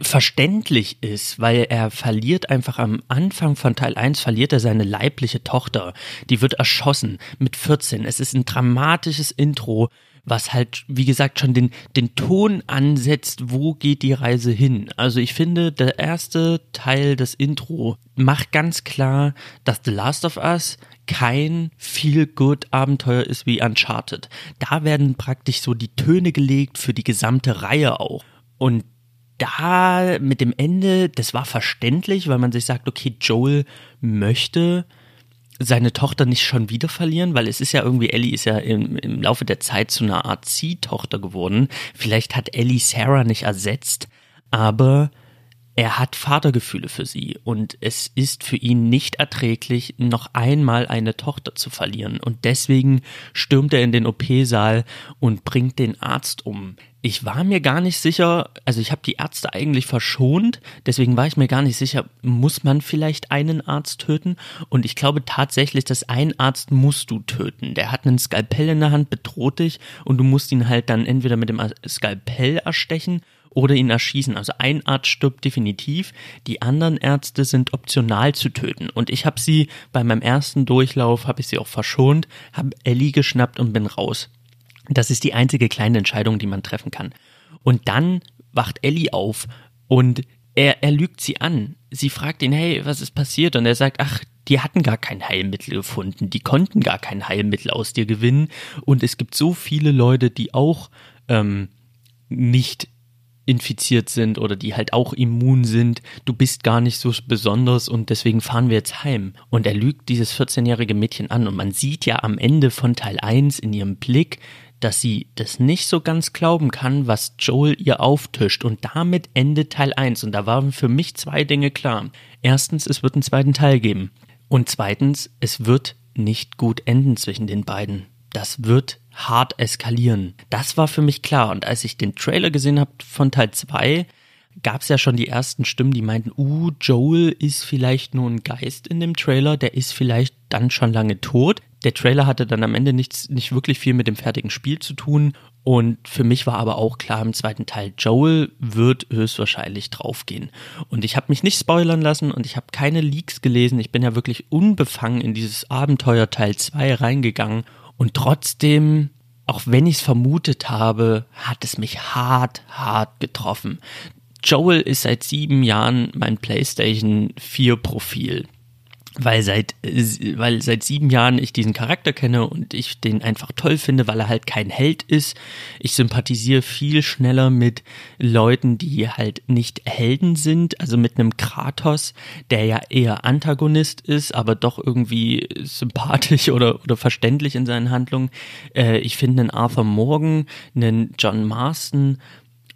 verständlich ist, weil er verliert einfach am Anfang von Teil 1 verliert er seine leibliche Tochter. Die wird erschossen mit 14. Es ist ein dramatisches Intro, was halt, wie gesagt, schon den, den Ton ansetzt, wo geht die Reise hin. Also ich finde, der erste Teil, das Intro, macht ganz klar, dass The Last of Us kein Feel-Good-Abenteuer ist wie Uncharted. Da werden praktisch so die Töne gelegt für die gesamte Reihe auch. Und da mit dem Ende, das war verständlich, weil man sich sagt, okay, Joel möchte seine Tochter nicht schon wieder verlieren, weil es ist ja irgendwie, Ellie ist ja im, im Laufe der Zeit zu einer Art Ziehtochter geworden. Vielleicht hat Ellie Sarah nicht ersetzt, aber er hat Vatergefühle für sie und es ist für ihn nicht erträglich, noch einmal eine Tochter zu verlieren. Und deswegen stürmt er in den OP-Saal und bringt den Arzt um. Ich war mir gar nicht sicher, also ich habe die Ärzte eigentlich verschont, deswegen war ich mir gar nicht sicher, muss man vielleicht einen Arzt töten? Und ich glaube tatsächlich, dass ein Arzt musst du töten. Der hat einen Skalpell in der Hand, bedroht dich und du musst ihn halt dann entweder mit dem Skalpell erstechen oder ihn erschießen. Also ein Arzt stirbt definitiv, die anderen Ärzte sind optional zu töten. Und ich habe sie bei meinem ersten Durchlauf, habe ich sie auch verschont, habe Ellie geschnappt und bin raus. Das ist die einzige kleine Entscheidung, die man treffen kann. Und dann wacht Ellie auf und er, er lügt sie an. Sie fragt ihn, hey, was ist passiert? Und er sagt, ach, die hatten gar kein Heilmittel gefunden, die konnten gar kein Heilmittel aus dir gewinnen. Und es gibt so viele Leute, die auch ähm, nicht infiziert sind oder die halt auch immun sind. Du bist gar nicht so besonders und deswegen fahren wir jetzt heim. Und er lügt dieses 14-jährige Mädchen an und man sieht ja am Ende von Teil 1 in ihrem Blick, dass sie das nicht so ganz glauben kann, was Joel ihr auftischt. Und damit endet Teil 1. Und da waren für mich zwei Dinge klar. Erstens, es wird einen zweiten Teil geben. Und zweitens, es wird nicht gut enden zwischen den beiden. Das wird hart eskalieren. Das war für mich klar. Und als ich den Trailer gesehen habe von Teil 2, gab es ja schon die ersten Stimmen, die meinten, uh, Joel ist vielleicht nur ein Geist in dem Trailer, der ist vielleicht dann schon lange tot. Der Trailer hatte dann am Ende nichts, nicht wirklich viel mit dem fertigen Spiel zu tun. Und für mich war aber auch klar im zweiten Teil, Joel wird höchstwahrscheinlich draufgehen. Und ich habe mich nicht spoilern lassen und ich habe keine Leaks gelesen. Ich bin ja wirklich unbefangen in dieses Abenteuer Teil 2 reingegangen und trotzdem, auch wenn ich es vermutet habe, hat es mich hart, hart getroffen. Joel ist seit sieben Jahren mein PlayStation 4 Profil weil seit, weil seit sieben Jahren ich diesen Charakter kenne und ich den einfach toll finde, weil er halt kein Held ist. Ich sympathisiere viel schneller mit Leuten, die halt nicht Helden sind, also mit einem Kratos, der ja eher Antagonist ist, aber doch irgendwie sympathisch oder, oder verständlich in seinen Handlungen. Äh, ich finde einen Arthur Morgan, einen John Marston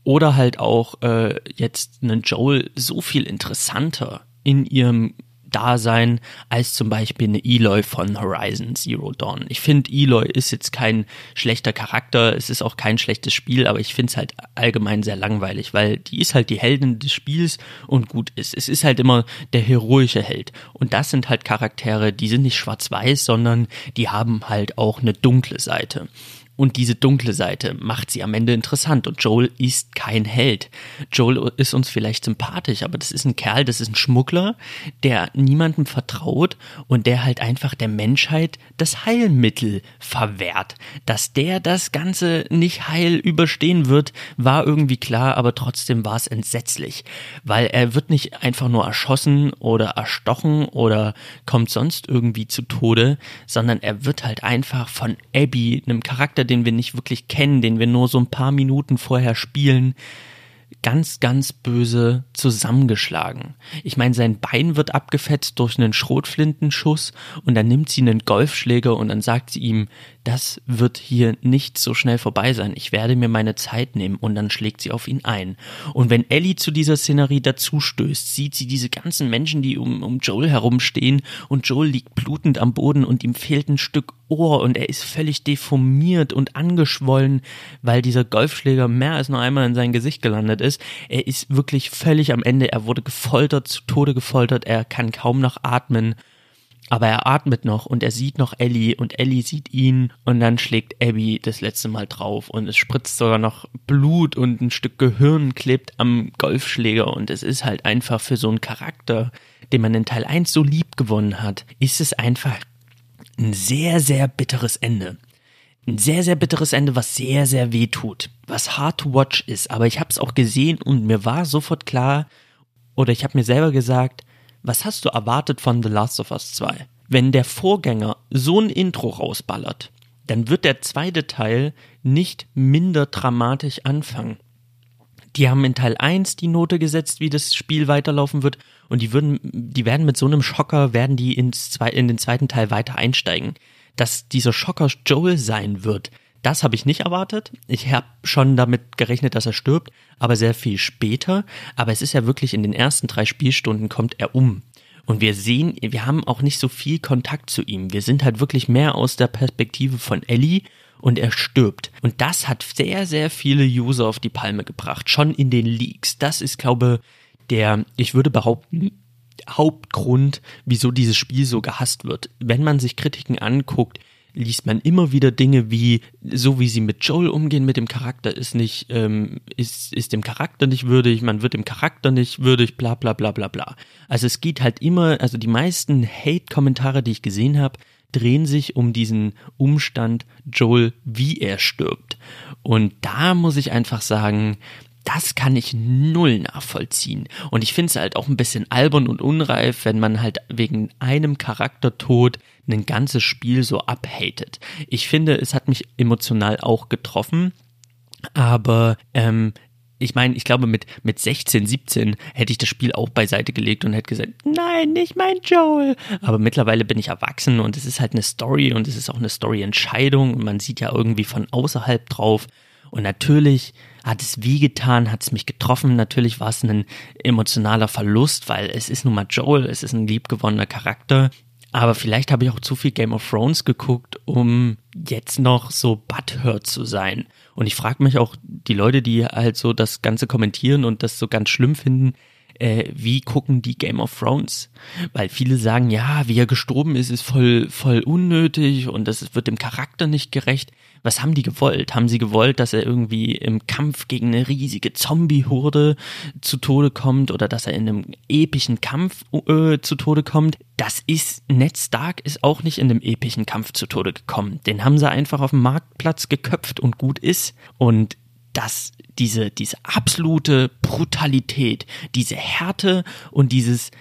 oder halt auch äh, jetzt einen Joel so viel interessanter in ihrem Dasein als zum Beispiel eine Eloy von Horizon Zero Dawn. Ich finde, Eloy ist jetzt kein schlechter Charakter, es ist auch kein schlechtes Spiel, aber ich finde es halt allgemein sehr langweilig, weil die ist halt die Heldin des Spiels und gut ist. Es ist halt immer der heroische Held. Und das sind halt Charaktere, die sind nicht schwarz-weiß, sondern die haben halt auch eine dunkle Seite. Und diese dunkle Seite macht sie am Ende interessant. Und Joel ist kein Held. Joel ist uns vielleicht sympathisch, aber das ist ein Kerl, das ist ein Schmuggler, der niemandem vertraut und der halt einfach der Menschheit das Heilmittel verwehrt. Dass der das Ganze nicht heil überstehen wird, war irgendwie klar, aber trotzdem war es entsetzlich. Weil er wird nicht einfach nur erschossen oder erstochen oder kommt sonst irgendwie zu Tode, sondern er wird halt einfach von Abby, einem Charakter, den wir nicht wirklich kennen, den wir nur so ein paar Minuten vorher spielen, ganz, ganz böse zusammengeschlagen. Ich meine, sein Bein wird abgefetzt durch einen Schrotflintenschuss und dann nimmt sie einen Golfschläger und dann sagt sie ihm, das wird hier nicht so schnell vorbei sein. Ich werde mir meine Zeit nehmen und dann schlägt sie auf ihn ein. Und wenn Ellie zu dieser Szenerie dazustößt, sieht sie diese ganzen Menschen, die um, um Joel herumstehen und Joel liegt blutend am Boden und ihm fehlt ein Stück Ohr und er ist völlig deformiert und angeschwollen, weil dieser Golfschläger mehr als nur einmal in sein Gesicht gelandet ist. Er ist wirklich völlig am Ende. Er wurde gefoltert, zu Tode gefoltert. Er kann kaum noch atmen. Aber er atmet noch und er sieht noch Ellie und Ellie sieht ihn und dann schlägt Abby das letzte Mal drauf und es spritzt sogar noch Blut und ein Stück Gehirn klebt am Golfschläger und es ist halt einfach für so einen Charakter, den man in Teil 1 so lieb gewonnen hat, ist es einfach ein sehr, sehr bitteres Ende. ein sehr, sehr bitteres Ende, was sehr, sehr weh tut, was hard to watch ist. Aber ich habe es auch gesehen und mir war sofort klar, oder ich habe mir selber gesagt, was hast du erwartet von The Last of Us 2? Wenn der Vorgänger so ein Intro rausballert, dann wird der zweite Teil nicht minder dramatisch anfangen. Die haben in Teil 1 die Note gesetzt, wie das Spiel weiterlaufen wird, und die würden, die werden mit so einem Schocker, werden die ins zwei, in den zweiten Teil weiter einsteigen. Dass dieser Schocker Joel sein wird, das habe ich nicht erwartet. Ich habe schon damit gerechnet, dass er stirbt, aber sehr viel später. Aber es ist ja wirklich in den ersten drei Spielstunden kommt er um. Und wir sehen, wir haben auch nicht so viel Kontakt zu ihm. Wir sind halt wirklich mehr aus der Perspektive von Ellie und er stirbt. Und das hat sehr, sehr viele User auf die Palme gebracht. Schon in den Leaks. Das ist, glaube der, ich würde behaupten, Hauptgrund, wieso dieses Spiel so gehasst wird. Wenn man sich Kritiken anguckt, liest man immer wieder Dinge wie, so wie sie mit Joel umgehen, mit dem Charakter ist nicht, ähm, ist, ist dem Charakter nicht würdig, man wird dem Charakter nicht würdig, bla bla bla bla bla. Also es geht halt immer, also die meisten Hate-Kommentare, die ich gesehen habe, drehen sich um diesen Umstand Joel, wie er stirbt. Und da muss ich einfach sagen, das kann ich null nachvollziehen. Und ich finde es halt auch ein bisschen albern und unreif, wenn man halt wegen einem Charaktertod ein ganzes Spiel so abhatet. Ich finde, es hat mich emotional auch getroffen, aber ähm, ich meine, ich glaube, mit, mit 16, 17 hätte ich das Spiel auch beiseite gelegt und hätte gesagt, nein, nicht mein Joel. Aber mittlerweile bin ich erwachsen und es ist halt eine Story und es ist auch eine Story-Entscheidung und man sieht ja irgendwie von außerhalb drauf. Und natürlich hat es wie getan, hat es mich getroffen. Natürlich war es ein emotionaler Verlust, weil es ist nun mal Joel, es ist ein liebgewonnener Charakter. Aber vielleicht habe ich auch zu viel Game of Thrones geguckt, um jetzt noch so butthurt zu sein. Und ich frage mich auch, die Leute, die halt so das Ganze kommentieren und das so ganz schlimm finden, äh, wie gucken die Game of Thrones? Weil viele sagen, ja, wie er gestorben ist, ist voll, voll unnötig und das wird dem Charakter nicht gerecht. Was haben die gewollt? Haben sie gewollt, dass er irgendwie im Kampf gegen eine riesige Zombie-Horde zu Tode kommt oder dass er in einem epischen Kampf äh, zu Tode kommt? Das ist, Ned Stark ist auch nicht in einem epischen Kampf zu Tode gekommen. Den haben sie einfach auf dem Marktplatz geköpft und gut ist. Und dass diese, diese absolute Brutalität, diese Härte und dieses,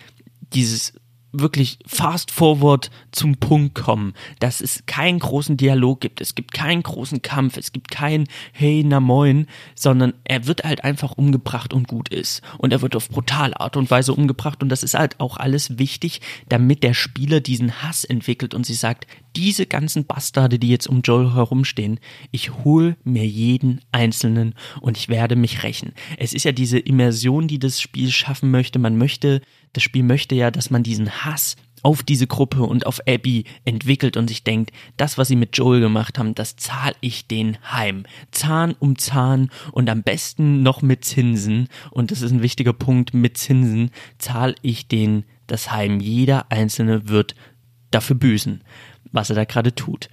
dieses wirklich fast forward zum Punkt kommen, dass es keinen großen Dialog gibt, es gibt keinen großen Kampf, es gibt kein Hey, na moin, sondern er wird halt einfach umgebracht und gut ist. Und er wird auf brutale Art und Weise umgebracht und das ist halt auch alles wichtig, damit der Spieler diesen Hass entwickelt und sie sagt, diese ganzen Bastarde, die jetzt um Joel herumstehen, ich hol mir jeden einzelnen und ich werde mich rächen. Es ist ja diese Immersion, die das Spiel schaffen möchte. Man möchte das Spiel möchte ja, dass man diesen Hass auf diese Gruppe und auf Abby entwickelt und sich denkt, das, was sie mit Joel gemacht haben, das zahle ich den heim. Zahn um Zahn und am besten noch mit Zinsen. Und das ist ein wichtiger Punkt, mit Zinsen zahle ich den das heim. Jeder Einzelne wird dafür büßen, was er da gerade tut.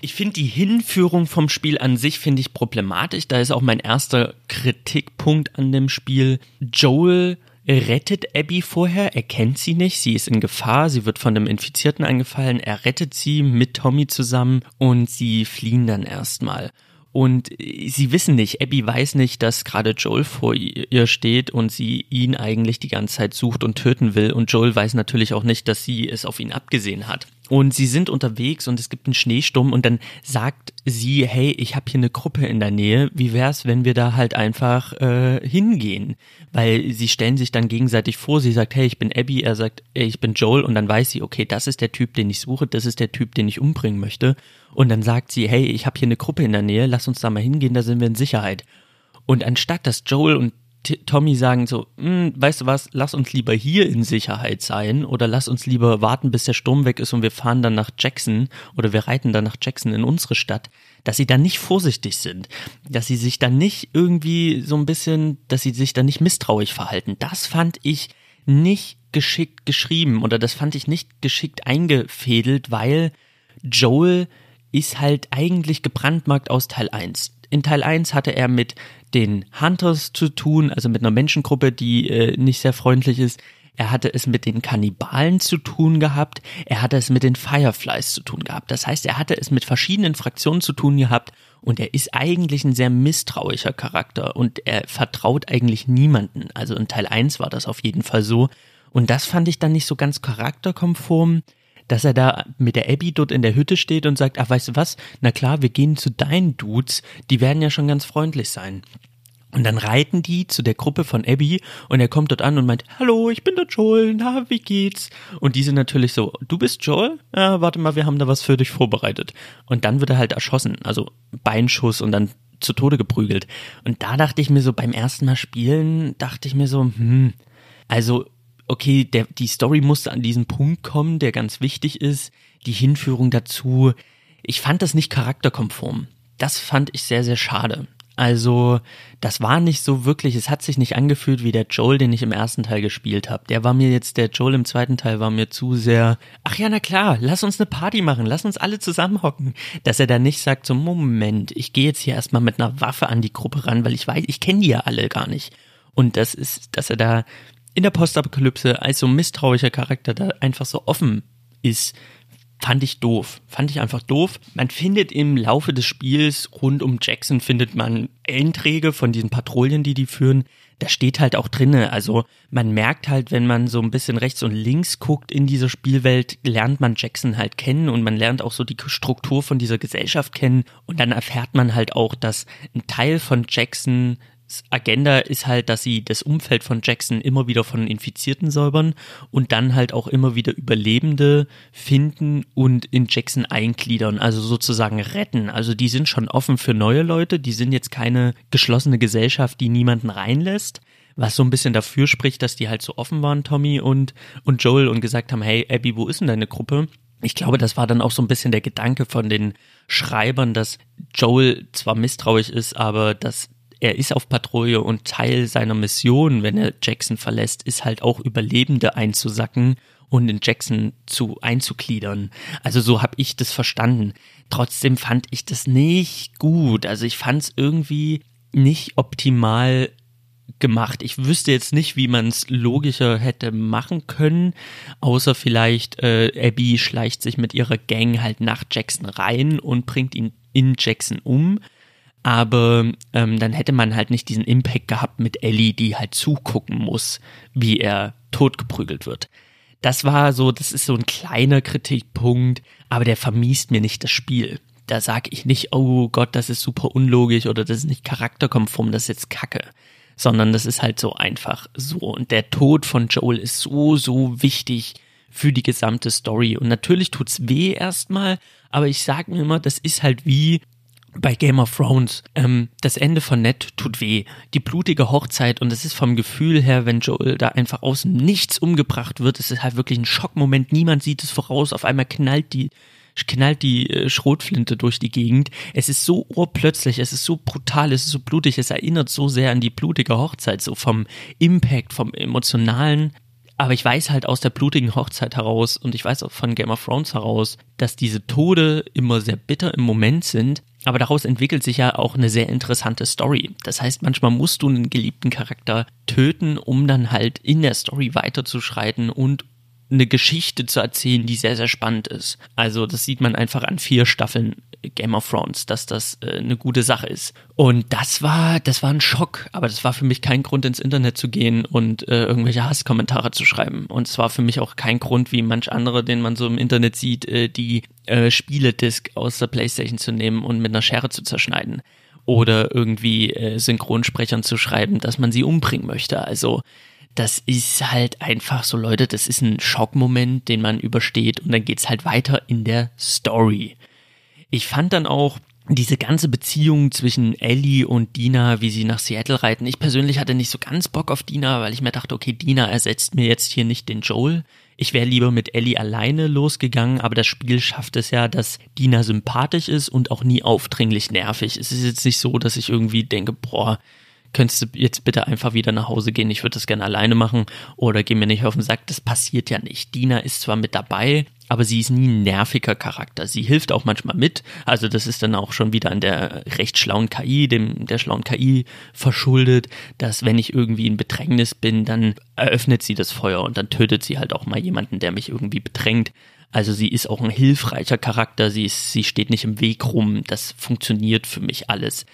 Ich finde die Hinführung vom Spiel an sich finde ich problematisch. Da ist auch mein erster Kritikpunkt an dem Spiel. Joel rettet Abby vorher, er kennt sie nicht, sie ist in Gefahr, sie wird von einem Infizierten angefallen, er rettet sie mit Tommy zusammen und sie fliehen dann erstmal. Und sie wissen nicht, Abby weiß nicht, dass gerade Joel vor ihr steht und sie ihn eigentlich die ganze Zeit sucht und töten will. Und Joel weiß natürlich auch nicht, dass sie es auf ihn abgesehen hat. Und sie sind unterwegs und es gibt einen Schneesturm und dann sagt sie, hey, ich habe hier eine Gruppe in der Nähe, wie wär's, wenn wir da halt einfach äh, hingehen? Weil sie stellen sich dann gegenseitig vor, sie sagt, hey, ich bin Abby, er sagt, hey, ich bin Joel. Und dann weiß sie, okay, das ist der Typ, den ich suche, das ist der Typ, den ich umbringen möchte. Und dann sagt sie, hey, ich habe hier eine Gruppe in der Nähe, lass uns da mal hingehen, da sind wir in Sicherheit. Und anstatt dass Joel und Tommy sagen so, hm, weißt du was, lass uns lieber hier in Sicherheit sein oder lass uns lieber warten, bis der Sturm weg ist und wir fahren dann nach Jackson oder wir reiten dann nach Jackson in unsere Stadt, dass sie dann nicht vorsichtig sind, dass sie sich dann nicht irgendwie so ein bisschen, dass sie sich dann nicht misstrauisch verhalten. Das fand ich nicht geschickt geschrieben oder das fand ich nicht geschickt eingefädelt, weil Joel ist halt eigentlich gebrandmarkt aus Teil 1 in Teil 1 hatte er mit den Hunters zu tun, also mit einer Menschengruppe, die äh, nicht sehr freundlich ist. er hatte es mit den Kannibalen zu tun gehabt, er hatte es mit den Fireflies zu tun gehabt. Das heißt, er hatte es mit verschiedenen Fraktionen zu tun gehabt und er ist eigentlich ein sehr misstrauischer Charakter und er vertraut eigentlich niemanden. Also in Teil 1 war das auf jeden Fall so. Und das fand ich dann nicht so ganz charakterkonform dass er da mit der Abby dort in der Hütte steht und sagt, ach weißt du was, na klar, wir gehen zu deinen Dudes, die werden ja schon ganz freundlich sein. Und dann reiten die zu der Gruppe von Abby und er kommt dort an und meint, hallo, ich bin der Joel, na, wie geht's? Und die sind natürlich so, du bist Joel? Ja, warte mal, wir haben da was für dich vorbereitet. Und dann wird er halt erschossen, also Beinschuss und dann zu Tode geprügelt. Und da dachte ich mir so, beim ersten Mal spielen, dachte ich mir so, hm, also okay, der, die Story musste an diesen Punkt kommen, der ganz wichtig ist, die Hinführung dazu. Ich fand das nicht charakterkonform. Das fand ich sehr, sehr schade. Also, das war nicht so wirklich, es hat sich nicht angefühlt wie der Joel, den ich im ersten Teil gespielt habe. Der war mir jetzt, der Joel im zweiten Teil war mir zu sehr, ach ja, na klar, lass uns eine Party machen, lass uns alle zusammenhocken. Dass er da nicht sagt, so Moment, ich gehe jetzt hier erstmal mit einer Waffe an die Gruppe ran, weil ich weiß, ich kenne die ja alle gar nicht. Und das ist, dass er da in der Postapokalypse als so misstrauischer Charakter da einfach so offen ist, fand ich doof. Fand ich einfach doof. Man findet im Laufe des Spiels rund um Jackson findet man Einträge von diesen Patrouillen, die die führen. Da steht halt auch drinne. Also man merkt halt, wenn man so ein bisschen rechts und links guckt in dieser Spielwelt, lernt man Jackson halt kennen und man lernt auch so die Struktur von dieser Gesellschaft kennen. Und dann erfährt man halt auch, dass ein Teil von Jackson Agenda ist halt, dass sie das Umfeld von Jackson immer wieder von Infizierten säubern und dann halt auch immer wieder Überlebende finden und in Jackson eingliedern, also sozusagen retten. Also die sind schon offen für neue Leute, die sind jetzt keine geschlossene Gesellschaft, die niemanden reinlässt, was so ein bisschen dafür spricht, dass die halt so offen waren, Tommy und, und Joel, und gesagt haben, hey Abby, wo ist denn deine Gruppe? Ich glaube, das war dann auch so ein bisschen der Gedanke von den Schreibern, dass Joel zwar misstrauisch ist, aber dass er ist auf Patrouille und Teil seiner Mission, wenn er Jackson verlässt, ist halt auch Überlebende einzusacken und in Jackson zu einzugliedern. Also so habe ich das verstanden. Trotzdem fand ich das nicht gut. Also ich fand es irgendwie nicht optimal gemacht. Ich wüsste jetzt nicht, wie man es logischer hätte machen können, außer vielleicht äh, Abby schleicht sich mit ihrer Gang halt nach Jackson rein und bringt ihn in Jackson um aber ähm, dann hätte man halt nicht diesen Impact gehabt mit Ellie, die halt zugucken muss, wie er totgeprügelt wird. Das war so, das ist so ein kleiner Kritikpunkt, aber der vermiest mir nicht das Spiel. Da sag ich nicht, oh Gott, das ist super unlogisch oder das ist nicht charakterkonform, das ist jetzt Kacke. Sondern das ist halt so einfach so. Und der Tod von Joel ist so, so wichtig für die gesamte Story. Und natürlich tut's weh erstmal, aber ich sag mir immer, das ist halt wie bei Game of Thrones. Ähm, das Ende von Ned tut weh. Die blutige Hochzeit und es ist vom Gefühl her, wenn Joel da einfach aus nichts umgebracht wird, es ist halt wirklich ein Schockmoment. Niemand sieht es voraus. Auf einmal knallt die knallt die äh, Schrotflinte durch die Gegend. Es ist so urplötzlich, es ist so brutal, es ist so blutig, es erinnert so sehr an die blutige Hochzeit, so vom Impact, vom emotionalen. Aber ich weiß halt aus der blutigen Hochzeit heraus und ich weiß auch von Game of Thrones heraus, dass diese Tode immer sehr bitter im Moment sind, aber daraus entwickelt sich ja auch eine sehr interessante Story. Das heißt, manchmal musst du einen geliebten Charakter töten, um dann halt in der Story weiterzuschreiten und eine Geschichte zu erzählen, die sehr, sehr spannend ist. Also das sieht man einfach an vier Staffeln Game of Thrones, dass das äh, eine gute Sache ist. Und das war, das war ein Schock, aber das war für mich kein Grund, ins Internet zu gehen und äh, irgendwelche Hasskommentare zu schreiben. Und es war für mich auch kein Grund, wie manch andere, den man so im Internet sieht, äh, die äh, Spieledisk aus der Playstation zu nehmen und mit einer Schere zu zerschneiden. Oder irgendwie äh, Synchronsprechern zu schreiben, dass man sie umbringen möchte. Also das ist halt einfach so, Leute, das ist ein Schockmoment, den man übersteht und dann geht's halt weiter in der Story. Ich fand dann auch diese ganze Beziehung zwischen Ellie und Dina, wie sie nach Seattle reiten. Ich persönlich hatte nicht so ganz Bock auf Dina, weil ich mir dachte, okay, Dina ersetzt mir jetzt hier nicht den Joel. Ich wäre lieber mit Ellie alleine losgegangen, aber das Spiel schafft es ja, dass Dina sympathisch ist und auch nie aufdringlich nervig. Es ist jetzt nicht so, dass ich irgendwie denke, boah, könntest du jetzt bitte einfach wieder nach Hause gehen, ich würde das gerne alleine machen oder geh mir nicht auf den Sack, das passiert ja nicht. Dina ist zwar mit dabei, aber sie ist nie ein nerviger Charakter. Sie hilft auch manchmal mit. Also das ist dann auch schon wieder an der recht schlauen KI, dem der schlauen KI verschuldet, dass wenn ich irgendwie in Bedrängnis bin, dann eröffnet sie das Feuer und dann tötet sie halt auch mal jemanden, der mich irgendwie bedrängt. Also sie ist auch ein hilfreicher Charakter. Sie ist, sie steht nicht im Weg rum. Das funktioniert für mich alles.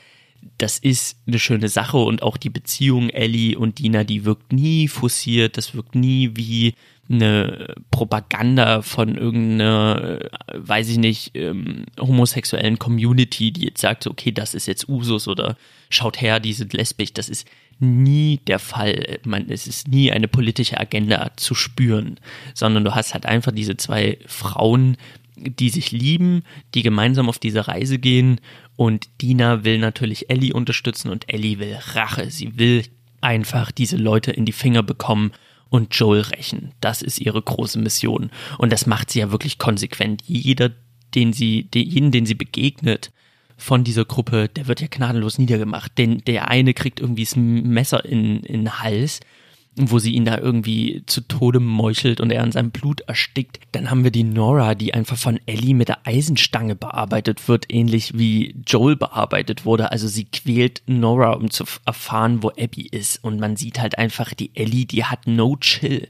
Das ist eine schöne Sache und auch die Beziehung Ellie und Dina, die wirkt nie forciert. Das wirkt nie wie eine Propaganda von irgendeiner, weiß ich nicht, ähm, homosexuellen Community, die jetzt sagt, okay, das ist jetzt Usus oder schaut her, die sind lesbisch. Das ist nie der Fall. Man, es ist nie eine politische Agenda zu spüren, sondern du hast halt einfach diese zwei Frauen, die sich lieben, die gemeinsam auf diese Reise gehen und Dina will natürlich Ellie unterstützen und Ellie will Rache. Sie will einfach diese Leute in die Finger bekommen und Joel rächen. Das ist ihre große Mission. Und das macht sie ja wirklich konsequent. Jeder, den sie, jeden, den sie begegnet von dieser Gruppe, der wird ja gnadenlos niedergemacht. Denn der eine kriegt irgendwie das Messer in, in den Hals wo sie ihn da irgendwie zu Tode meuchelt und er an seinem Blut erstickt. Dann haben wir die Nora, die einfach von Ellie mit der Eisenstange bearbeitet wird, ähnlich wie Joel bearbeitet wurde. Also sie quält Nora, um zu erfahren, wo Abby ist. Und man sieht halt einfach, die Ellie, die hat no chill.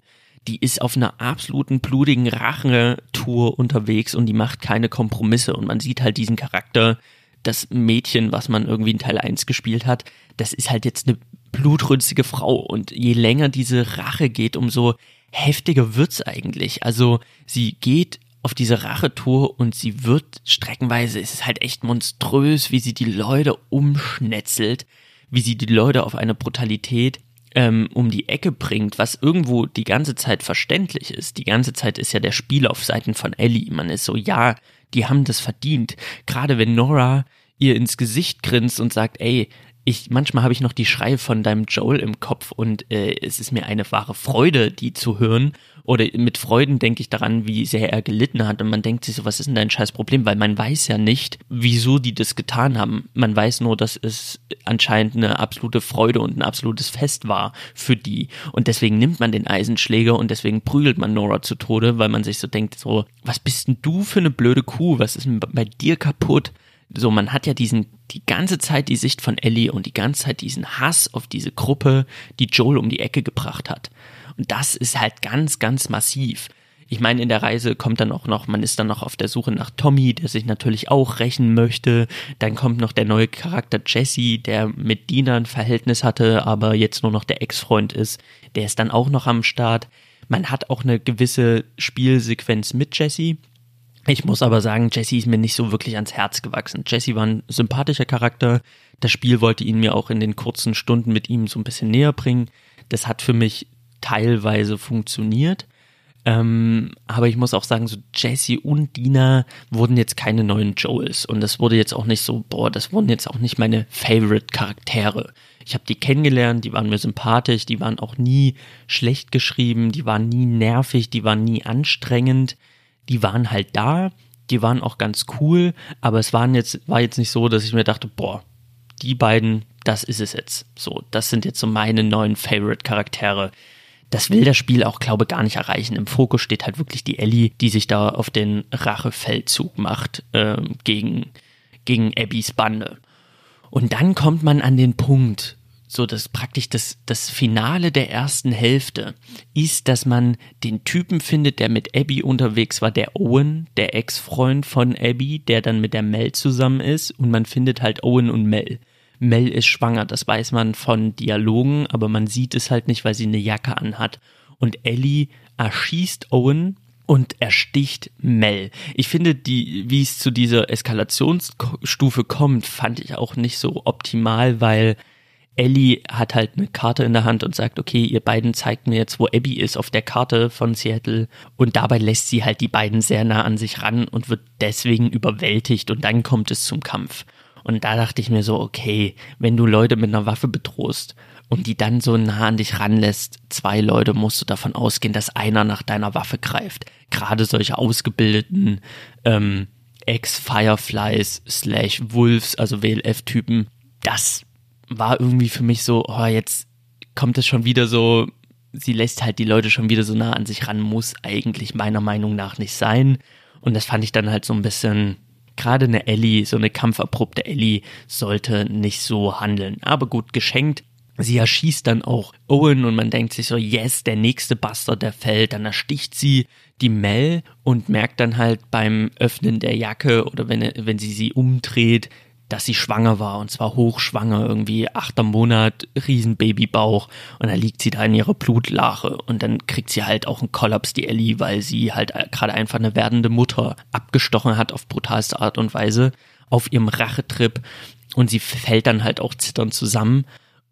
Die ist auf einer absoluten blutigen Rachentour unterwegs und die macht keine Kompromisse. Und man sieht halt diesen Charakter, das Mädchen, was man irgendwie in Teil 1 gespielt hat, das ist halt jetzt eine blutrünstige Frau. Und je länger diese Rache geht, umso heftiger wird's eigentlich. Also sie geht auf diese Rachetour und sie wird streckenweise, es ist halt echt monströs, wie sie die Leute umschnetzelt, wie sie die Leute auf eine Brutalität ähm, um die Ecke bringt, was irgendwo die ganze Zeit verständlich ist. Die ganze Zeit ist ja der Spiel auf Seiten von Ellie. Man ist so, ja, die haben das verdient. Gerade wenn Nora ihr ins Gesicht grinst und sagt, ey, ich manchmal habe ich noch die Schreie von deinem Joel im Kopf und äh, es ist mir eine wahre Freude, die zu hören. Oder mit Freuden denke ich daran, wie sehr er gelitten hat. Und man denkt sich so, was ist denn dein scheiß Problem? Weil man weiß ja nicht, wieso die das getan haben. Man weiß nur, dass es anscheinend eine absolute Freude und ein absolutes Fest war für die. Und deswegen nimmt man den Eisenschläger und deswegen prügelt man Nora zu Tode, weil man sich so denkt, so, was bist denn du für eine blöde Kuh? Was ist denn bei dir kaputt? So, man hat ja diesen, die ganze Zeit die Sicht von Ellie und die ganze Zeit diesen Hass auf diese Gruppe, die Joel um die Ecke gebracht hat. Und das ist halt ganz, ganz massiv. Ich meine, in der Reise kommt dann auch noch, man ist dann noch auf der Suche nach Tommy, der sich natürlich auch rächen möchte. Dann kommt noch der neue Charakter Jesse, der mit Dina ein Verhältnis hatte, aber jetzt nur noch der Ex-Freund ist. Der ist dann auch noch am Start. Man hat auch eine gewisse Spielsequenz mit Jesse, ich muss aber sagen, Jesse ist mir nicht so wirklich ans Herz gewachsen. Jesse war ein sympathischer Charakter. Das Spiel wollte ihn mir auch in den kurzen Stunden mit ihm so ein bisschen näher bringen. Das hat für mich teilweise funktioniert. Ähm, aber ich muss auch sagen, so Jesse und Dina wurden jetzt keine neuen Joels. Und das wurde jetzt auch nicht so, boah, das wurden jetzt auch nicht meine Favorite-Charaktere. Ich habe die kennengelernt, die waren mir sympathisch, die waren auch nie schlecht geschrieben, die waren nie nervig, die waren nie anstrengend die waren halt da, die waren auch ganz cool, aber es waren jetzt, war jetzt nicht so, dass ich mir dachte, boah, die beiden, das ist es jetzt. So, das sind jetzt so meine neuen Favorite-Charaktere. Das will das Spiel auch, glaube ich, gar nicht erreichen. Im Fokus steht halt wirklich die Ellie, die sich da auf den Rachefeldzug macht äh, gegen, gegen Abbys Bande. Und dann kommt man an den Punkt, so das praktisch das, das Finale der ersten Hälfte ist, dass man den Typen findet, der mit Abby unterwegs war, der Owen, der Ex-Freund von Abby, der dann mit der Mel zusammen ist und man findet halt Owen und Mel. Mel ist schwanger, das weiß man von Dialogen, aber man sieht es halt nicht, weil sie eine Jacke anhat. Und Ellie erschießt Owen und ersticht Mel. Ich finde, die, wie es zu dieser Eskalationsstufe kommt, fand ich auch nicht so optimal, weil Ellie hat halt eine Karte in der Hand und sagt, okay, ihr beiden zeigt mir jetzt, wo Abby ist auf der Karte von Seattle. Und dabei lässt sie halt die beiden sehr nah an sich ran und wird deswegen überwältigt und dann kommt es zum Kampf. Und da dachte ich mir so, okay, wenn du Leute mit einer Waffe bedrohst und die dann so nah an dich ranlässt, zwei Leute musst du davon ausgehen, dass einer nach deiner Waffe greift. Gerade solche ausgebildeten ähm, Ex-Fireflies slash Wolves, also WLF-Typen, das war irgendwie für mich so, oh, jetzt kommt es schon wieder so, sie lässt halt die Leute schon wieder so nah an sich ran, muss eigentlich meiner Meinung nach nicht sein. Und das fand ich dann halt so ein bisschen, gerade eine Ellie, so eine kampferprobte Ellie, sollte nicht so handeln. Aber gut geschenkt. Sie erschießt dann auch Owen und man denkt sich so, yes, der nächste Bastard, der fällt. Dann ersticht sie die Mel und merkt dann halt beim Öffnen der Jacke oder wenn, wenn sie sie umdreht, dass sie schwanger war und zwar hochschwanger, irgendwie achter Monat, Riesenbabybauch und dann liegt sie da in ihrer Blutlache und dann kriegt sie halt auch einen Kollaps, die Ellie, weil sie halt gerade einfach eine werdende Mutter abgestochen hat auf brutalste Art und Weise auf ihrem Rachetrip und sie fällt dann halt auch zitternd zusammen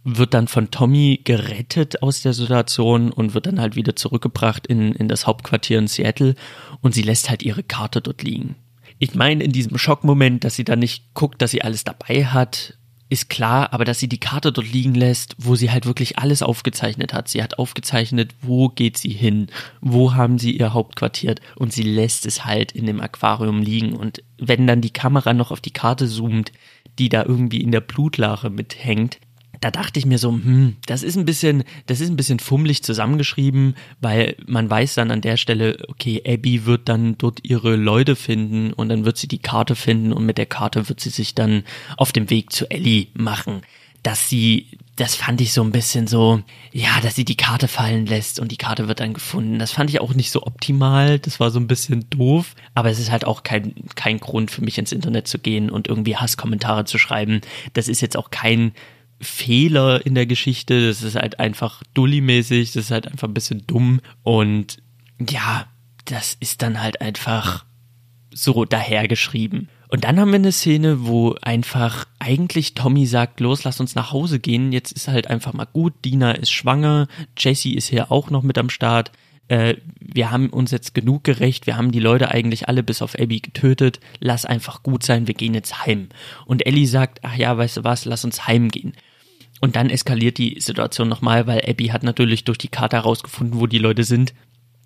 wird dann von Tommy gerettet aus der Situation und wird dann halt wieder zurückgebracht in, in das Hauptquartier in Seattle und sie lässt halt ihre Karte dort liegen. Ich meine, in diesem Schockmoment, dass sie dann nicht guckt, dass sie alles dabei hat, ist klar, aber dass sie die Karte dort liegen lässt, wo sie halt wirklich alles aufgezeichnet hat. Sie hat aufgezeichnet, wo geht sie hin, wo haben sie ihr Hauptquartier und sie lässt es halt in dem Aquarium liegen. Und wenn dann die Kamera noch auf die Karte zoomt, die da irgendwie in der Blutlache mithängt, da dachte ich mir so, hm, das ist ein bisschen, das ist ein bisschen fummelig zusammengeschrieben, weil man weiß dann an der Stelle, okay, Abby wird dann dort ihre Leute finden und dann wird sie die Karte finden und mit der Karte wird sie sich dann auf dem Weg zu Ellie machen. Dass sie, das fand ich so ein bisschen so, ja, dass sie die Karte fallen lässt und die Karte wird dann gefunden. Das fand ich auch nicht so optimal. Das war so ein bisschen doof. Aber es ist halt auch kein, kein Grund für mich ins Internet zu gehen und irgendwie Hasskommentare zu schreiben. Das ist jetzt auch kein Fehler in der Geschichte. Das ist halt einfach dulli-mäßig, das ist halt einfach ein bisschen dumm. Und ja, das ist dann halt einfach so dahergeschrieben. Und dann haben wir eine Szene, wo einfach eigentlich Tommy sagt, los, lass uns nach Hause gehen. Jetzt ist halt einfach mal gut. Dina ist schwanger. Jessie ist hier auch noch mit am Start. Äh, wir haben uns jetzt genug gerecht. Wir haben die Leute eigentlich alle bis auf Abby getötet. Lass einfach gut sein. Wir gehen jetzt heim. Und Ellie sagt, ach ja, weißt du was, lass uns heimgehen. Und dann eskaliert die Situation nochmal, weil Abby hat natürlich durch die Karte herausgefunden, wo die Leute sind.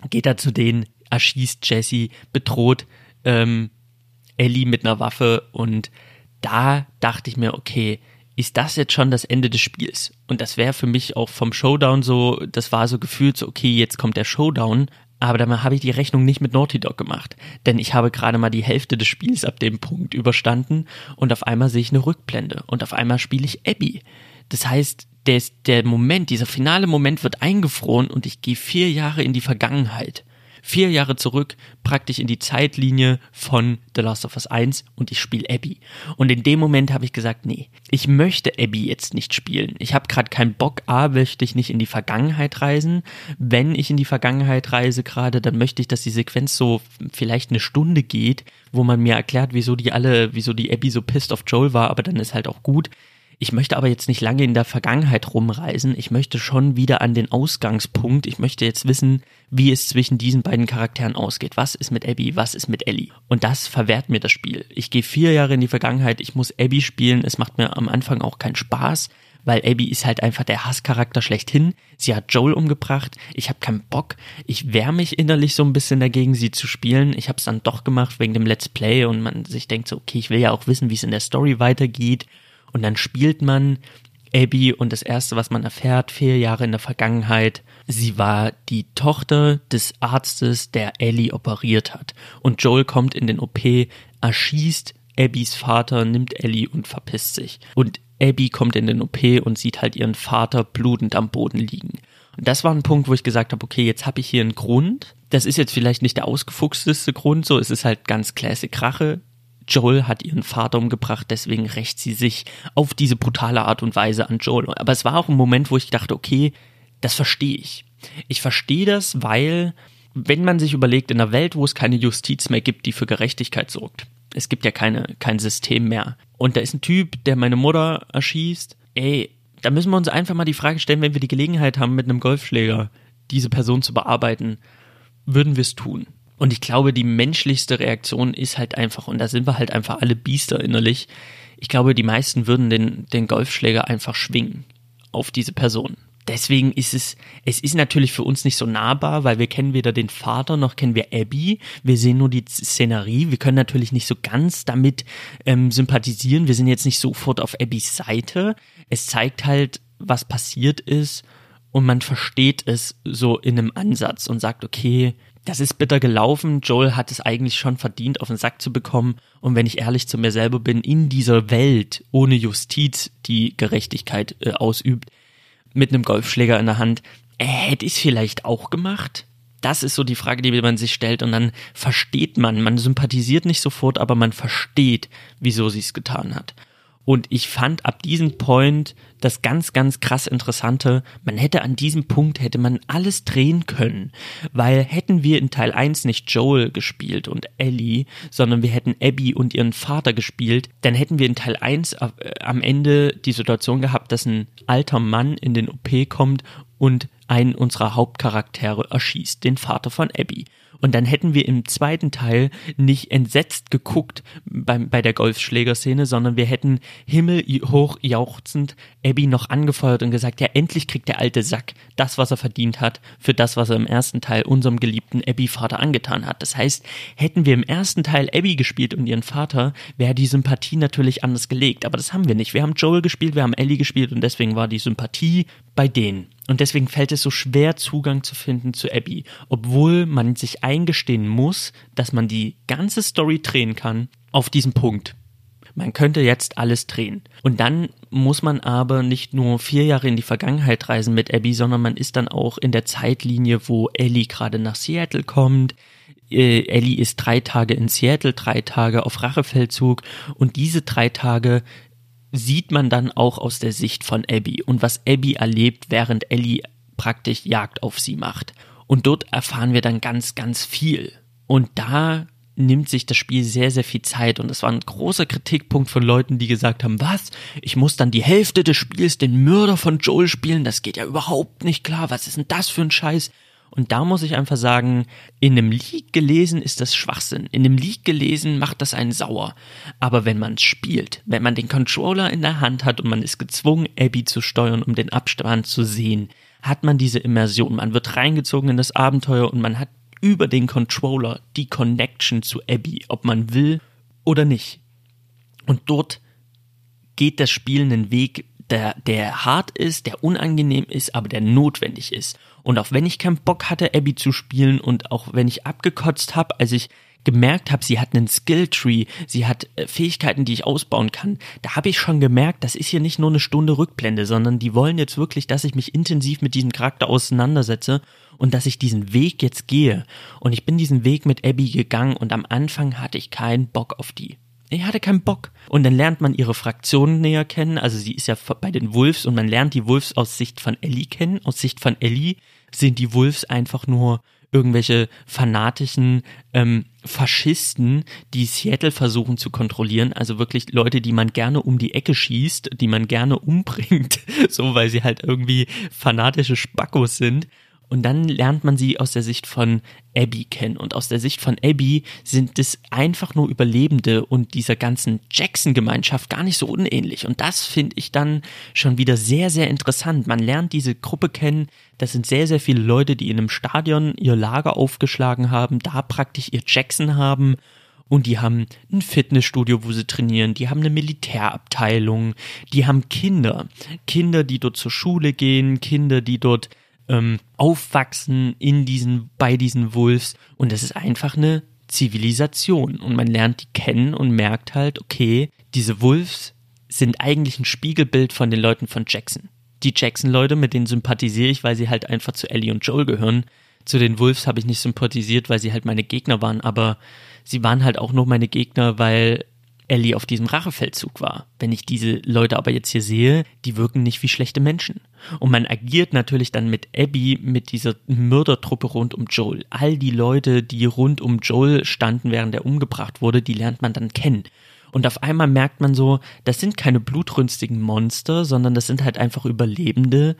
Geht da zu denen, erschießt Jesse, bedroht ähm, Ellie mit einer Waffe und da dachte ich mir, okay, ist das jetzt schon das Ende des Spiels? Und das wäre für mich auch vom Showdown so, das war so gefühlt so, okay, jetzt kommt der Showdown, aber dann habe ich die Rechnung nicht mit Naughty Dog gemacht, denn ich habe gerade mal die Hälfte des Spiels ab dem Punkt überstanden und auf einmal sehe ich eine Rückblende und auf einmal spiele ich Abby. Das heißt, der, der Moment, dieser finale Moment wird eingefroren und ich gehe vier Jahre in die Vergangenheit. Vier Jahre zurück, praktisch in die Zeitlinie von The Last of Us 1 und ich spiele Abby. Und in dem Moment habe ich gesagt, nee, ich möchte Abby jetzt nicht spielen. Ich habe gerade keinen Bock. A, möchte ich nicht in die Vergangenheit reisen. Wenn ich in die Vergangenheit reise gerade, dann möchte ich, dass die Sequenz so vielleicht eine Stunde geht, wo man mir erklärt, wieso die alle, wieso die Abby so pissed auf Joel war, aber dann ist halt auch gut. Ich möchte aber jetzt nicht lange in der Vergangenheit rumreisen. Ich möchte schon wieder an den Ausgangspunkt. Ich möchte jetzt wissen, wie es zwischen diesen beiden Charakteren ausgeht. Was ist mit Abby? Was ist mit Ellie? Und das verwehrt mir das Spiel. Ich gehe vier Jahre in die Vergangenheit. Ich muss Abby spielen. Es macht mir am Anfang auch keinen Spaß weil Abby ist halt einfach der Hasscharakter schlechthin. Sie hat Joel umgebracht. Ich habe keinen Bock. Ich wehre mich innerlich so ein bisschen dagegen, sie zu spielen. Ich habe es dann doch gemacht wegen dem Let's Play und man sich denkt so, okay, ich will ja auch wissen, wie es in der Story weitergeht. Und dann spielt man Abby und das erste, was man erfährt, vier Jahre in der Vergangenheit, sie war die Tochter des Arztes, der Ellie operiert hat. Und Joel kommt in den OP, erschießt Abbys Vater, nimmt Ellie und verpisst sich. Und Abby kommt in den OP und sieht halt ihren Vater blutend am Boden liegen. Und das war ein Punkt, wo ich gesagt habe, okay, jetzt habe ich hier einen Grund. Das ist jetzt vielleicht nicht der ausgefuchsteste Grund, so es ist halt ganz Classic Rache. Joel hat ihren Vater umgebracht, deswegen rächt sie sich auf diese brutale Art und Weise an Joel. Aber es war auch ein Moment, wo ich dachte, okay, das verstehe ich. Ich verstehe das, weil, wenn man sich überlegt, in einer Welt, wo es keine Justiz mehr gibt, die für Gerechtigkeit sorgt, es gibt ja keine, kein System mehr. Und da ist ein Typ, der meine Mutter erschießt, ey, da müssen wir uns einfach mal die Frage stellen, wenn wir die Gelegenheit haben, mit einem Golfschläger diese Person zu bearbeiten, würden wir es tun? Und ich glaube, die menschlichste Reaktion ist halt einfach, und da sind wir halt einfach alle Biester innerlich. Ich glaube, die meisten würden den, den Golfschläger einfach schwingen auf diese Person. deswegen ist es, es ist natürlich für uns nicht so nahbar, weil wir kennen weder den Vater noch kennen wir Abby. Wir sehen nur die Szenerie. Wir können natürlich nicht so ganz damit ähm, sympathisieren. Wir sind jetzt nicht sofort auf Abbys Seite. Es zeigt halt, was passiert ist und man versteht es so in einem Ansatz und sagt, okay, das ist bitter gelaufen. Joel hat es eigentlich schon verdient, auf den Sack zu bekommen. Und wenn ich ehrlich zu mir selber bin, in dieser Welt ohne Justiz, die Gerechtigkeit äh, ausübt, mit einem Golfschläger in der Hand, äh, hätte ich es vielleicht auch gemacht? Das ist so die Frage, die man sich stellt. Und dann versteht man, man sympathisiert nicht sofort, aber man versteht, wieso sie es getan hat. Und ich fand ab diesem Point das ganz, ganz krass Interessante. Man hätte an diesem Punkt hätte man alles drehen können. Weil hätten wir in Teil 1 nicht Joel gespielt und Ellie, sondern wir hätten Abby und ihren Vater gespielt, dann hätten wir in Teil 1 äh, am Ende die Situation gehabt, dass ein alter Mann in den OP kommt und einen unserer Hauptcharaktere erschießt, den Vater von Abby. Und dann hätten wir im zweiten Teil nicht entsetzt geguckt beim, bei der Golfschlägerszene, sondern wir hätten himmelhoch jauchzend Abby noch angefeuert und gesagt, ja, endlich kriegt der alte Sack das, was er verdient hat, für das, was er im ersten Teil unserem geliebten Abby-Vater angetan hat. Das heißt, hätten wir im ersten Teil Abby gespielt und ihren Vater, wäre die Sympathie natürlich anders gelegt. Aber das haben wir nicht. Wir haben Joel gespielt, wir haben Ellie gespielt und deswegen war die Sympathie bei denen. Und deswegen fällt es so schwer, Zugang zu finden zu Abby, obwohl man sich eingestehen muss, dass man die ganze Story drehen kann auf diesen Punkt. Man könnte jetzt alles drehen. Und dann muss man aber nicht nur vier Jahre in die Vergangenheit reisen mit Abby, sondern man ist dann auch in der Zeitlinie, wo Ellie gerade nach Seattle kommt. Äh, Ellie ist drei Tage in Seattle, drei Tage auf Rachefeldzug und diese drei Tage sieht man dann auch aus der Sicht von Abby und was Abby erlebt, während Ellie praktisch Jagd auf sie macht. Und dort erfahren wir dann ganz, ganz viel. Und da nimmt sich das Spiel sehr, sehr viel Zeit. Und das war ein großer Kritikpunkt von Leuten, die gesagt haben, was? Ich muss dann die Hälfte des Spiels den Mörder von Joel spielen? Das geht ja überhaupt nicht klar. Was ist denn das für ein Scheiß? Und da muss ich einfach sagen, in einem Leak gelesen ist das Schwachsinn. In einem Leak gelesen macht das einen sauer. Aber wenn man spielt, wenn man den Controller in der Hand hat und man ist gezwungen, Abby zu steuern, um den Abstand zu sehen, hat man diese Immersion. Man wird reingezogen in das Abenteuer und man hat über den Controller die Connection zu Abby, ob man will oder nicht. Und dort geht das Spiel einen Weg, der, der hart ist, der unangenehm ist, aber der notwendig ist. Und auch wenn ich keinen Bock hatte, Abby zu spielen und auch wenn ich abgekotzt habe, als ich gemerkt habe, sie hat einen Skilltree, sie hat äh, Fähigkeiten, die ich ausbauen kann, da habe ich schon gemerkt, das ist hier nicht nur eine Stunde Rückblende, sondern die wollen jetzt wirklich, dass ich mich intensiv mit diesem Charakter auseinandersetze und dass ich diesen Weg jetzt gehe. Und ich bin diesen Weg mit Abby gegangen und am Anfang hatte ich keinen Bock auf die. Ich hatte keinen Bock. Und dann lernt man ihre Fraktionen näher kennen. Also sie ist ja bei den Wolves und man lernt die Wolves aus Sicht von Ellie kennen. Aus Sicht von Ellie sind die Wolves einfach nur irgendwelche fanatischen ähm, Faschisten, die Seattle versuchen zu kontrollieren, also wirklich Leute, die man gerne um die Ecke schießt, die man gerne umbringt, so weil sie halt irgendwie fanatische Spackos sind. Und dann lernt man sie aus der Sicht von Abby kennen. Und aus der Sicht von Abby sind es einfach nur Überlebende und dieser ganzen Jackson-Gemeinschaft gar nicht so unähnlich. Und das finde ich dann schon wieder sehr, sehr interessant. Man lernt diese Gruppe kennen. Das sind sehr, sehr viele Leute, die in einem Stadion ihr Lager aufgeschlagen haben, da praktisch ihr Jackson haben. Und die haben ein Fitnessstudio, wo sie trainieren. Die haben eine Militärabteilung. Die haben Kinder. Kinder, die dort zur Schule gehen. Kinder, die dort ähm, aufwachsen in diesen, bei diesen Wolves und das ist einfach eine Zivilisation und man lernt die kennen und merkt halt, okay, diese Wolves sind eigentlich ein Spiegelbild von den Leuten von Jackson. Die Jackson-Leute, mit denen sympathisiere ich, weil sie halt einfach zu Ellie und Joel gehören. Zu den Wolves habe ich nicht sympathisiert, weil sie halt meine Gegner waren, aber sie waren halt auch nur meine Gegner, weil Ellie auf diesem Rachefeldzug war. Wenn ich diese Leute aber jetzt hier sehe, die wirken nicht wie schlechte Menschen. Und man agiert natürlich dann mit Abby, mit dieser Mördertruppe rund um Joel. All die Leute, die rund um Joel standen, während er umgebracht wurde, die lernt man dann kennen. Und auf einmal merkt man so, das sind keine blutrünstigen Monster, sondern das sind halt einfach Überlebende,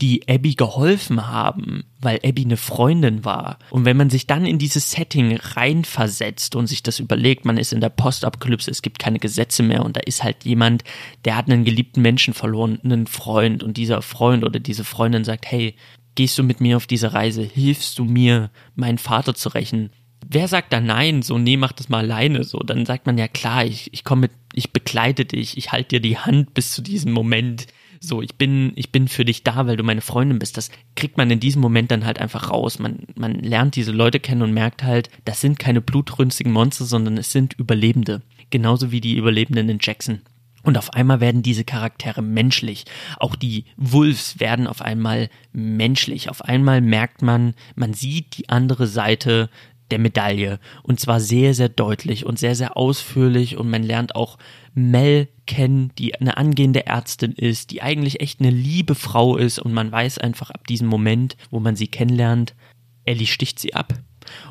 die Abby geholfen haben, weil Abby eine Freundin war. Und wenn man sich dann in dieses Setting reinversetzt und sich das überlegt, man ist in der Postapokalypse, es gibt keine Gesetze mehr und da ist halt jemand, der hat einen geliebten Menschen verloren, einen Freund und dieser Freund oder diese Freundin sagt, hey, gehst du mit mir auf diese Reise, hilfst du mir, meinen Vater zu rächen? Wer sagt da nein, so, nee, mach das mal alleine, so, dann sagt man ja klar, ich, ich komme mit, ich begleite dich, ich halte dir die Hand bis zu diesem Moment, so, ich bin, ich bin für dich da, weil du meine Freundin bist. Das kriegt man in diesem Moment dann halt einfach raus. Man, man lernt diese Leute kennen und merkt halt, das sind keine blutrünstigen Monster, sondern es sind Überlebende. Genauso wie die Überlebenden in Jackson. Und auf einmal werden diese Charaktere menschlich. Auch die Wolves werden auf einmal menschlich. Auf einmal merkt man, man sieht die andere Seite der Medaille. Und zwar sehr, sehr deutlich und sehr, sehr ausführlich. Und man lernt auch Mel kennen, die eine angehende Ärztin ist, die eigentlich echt eine liebe Frau ist. Und man weiß einfach ab diesem Moment, wo man sie kennenlernt, Ellie sticht sie ab.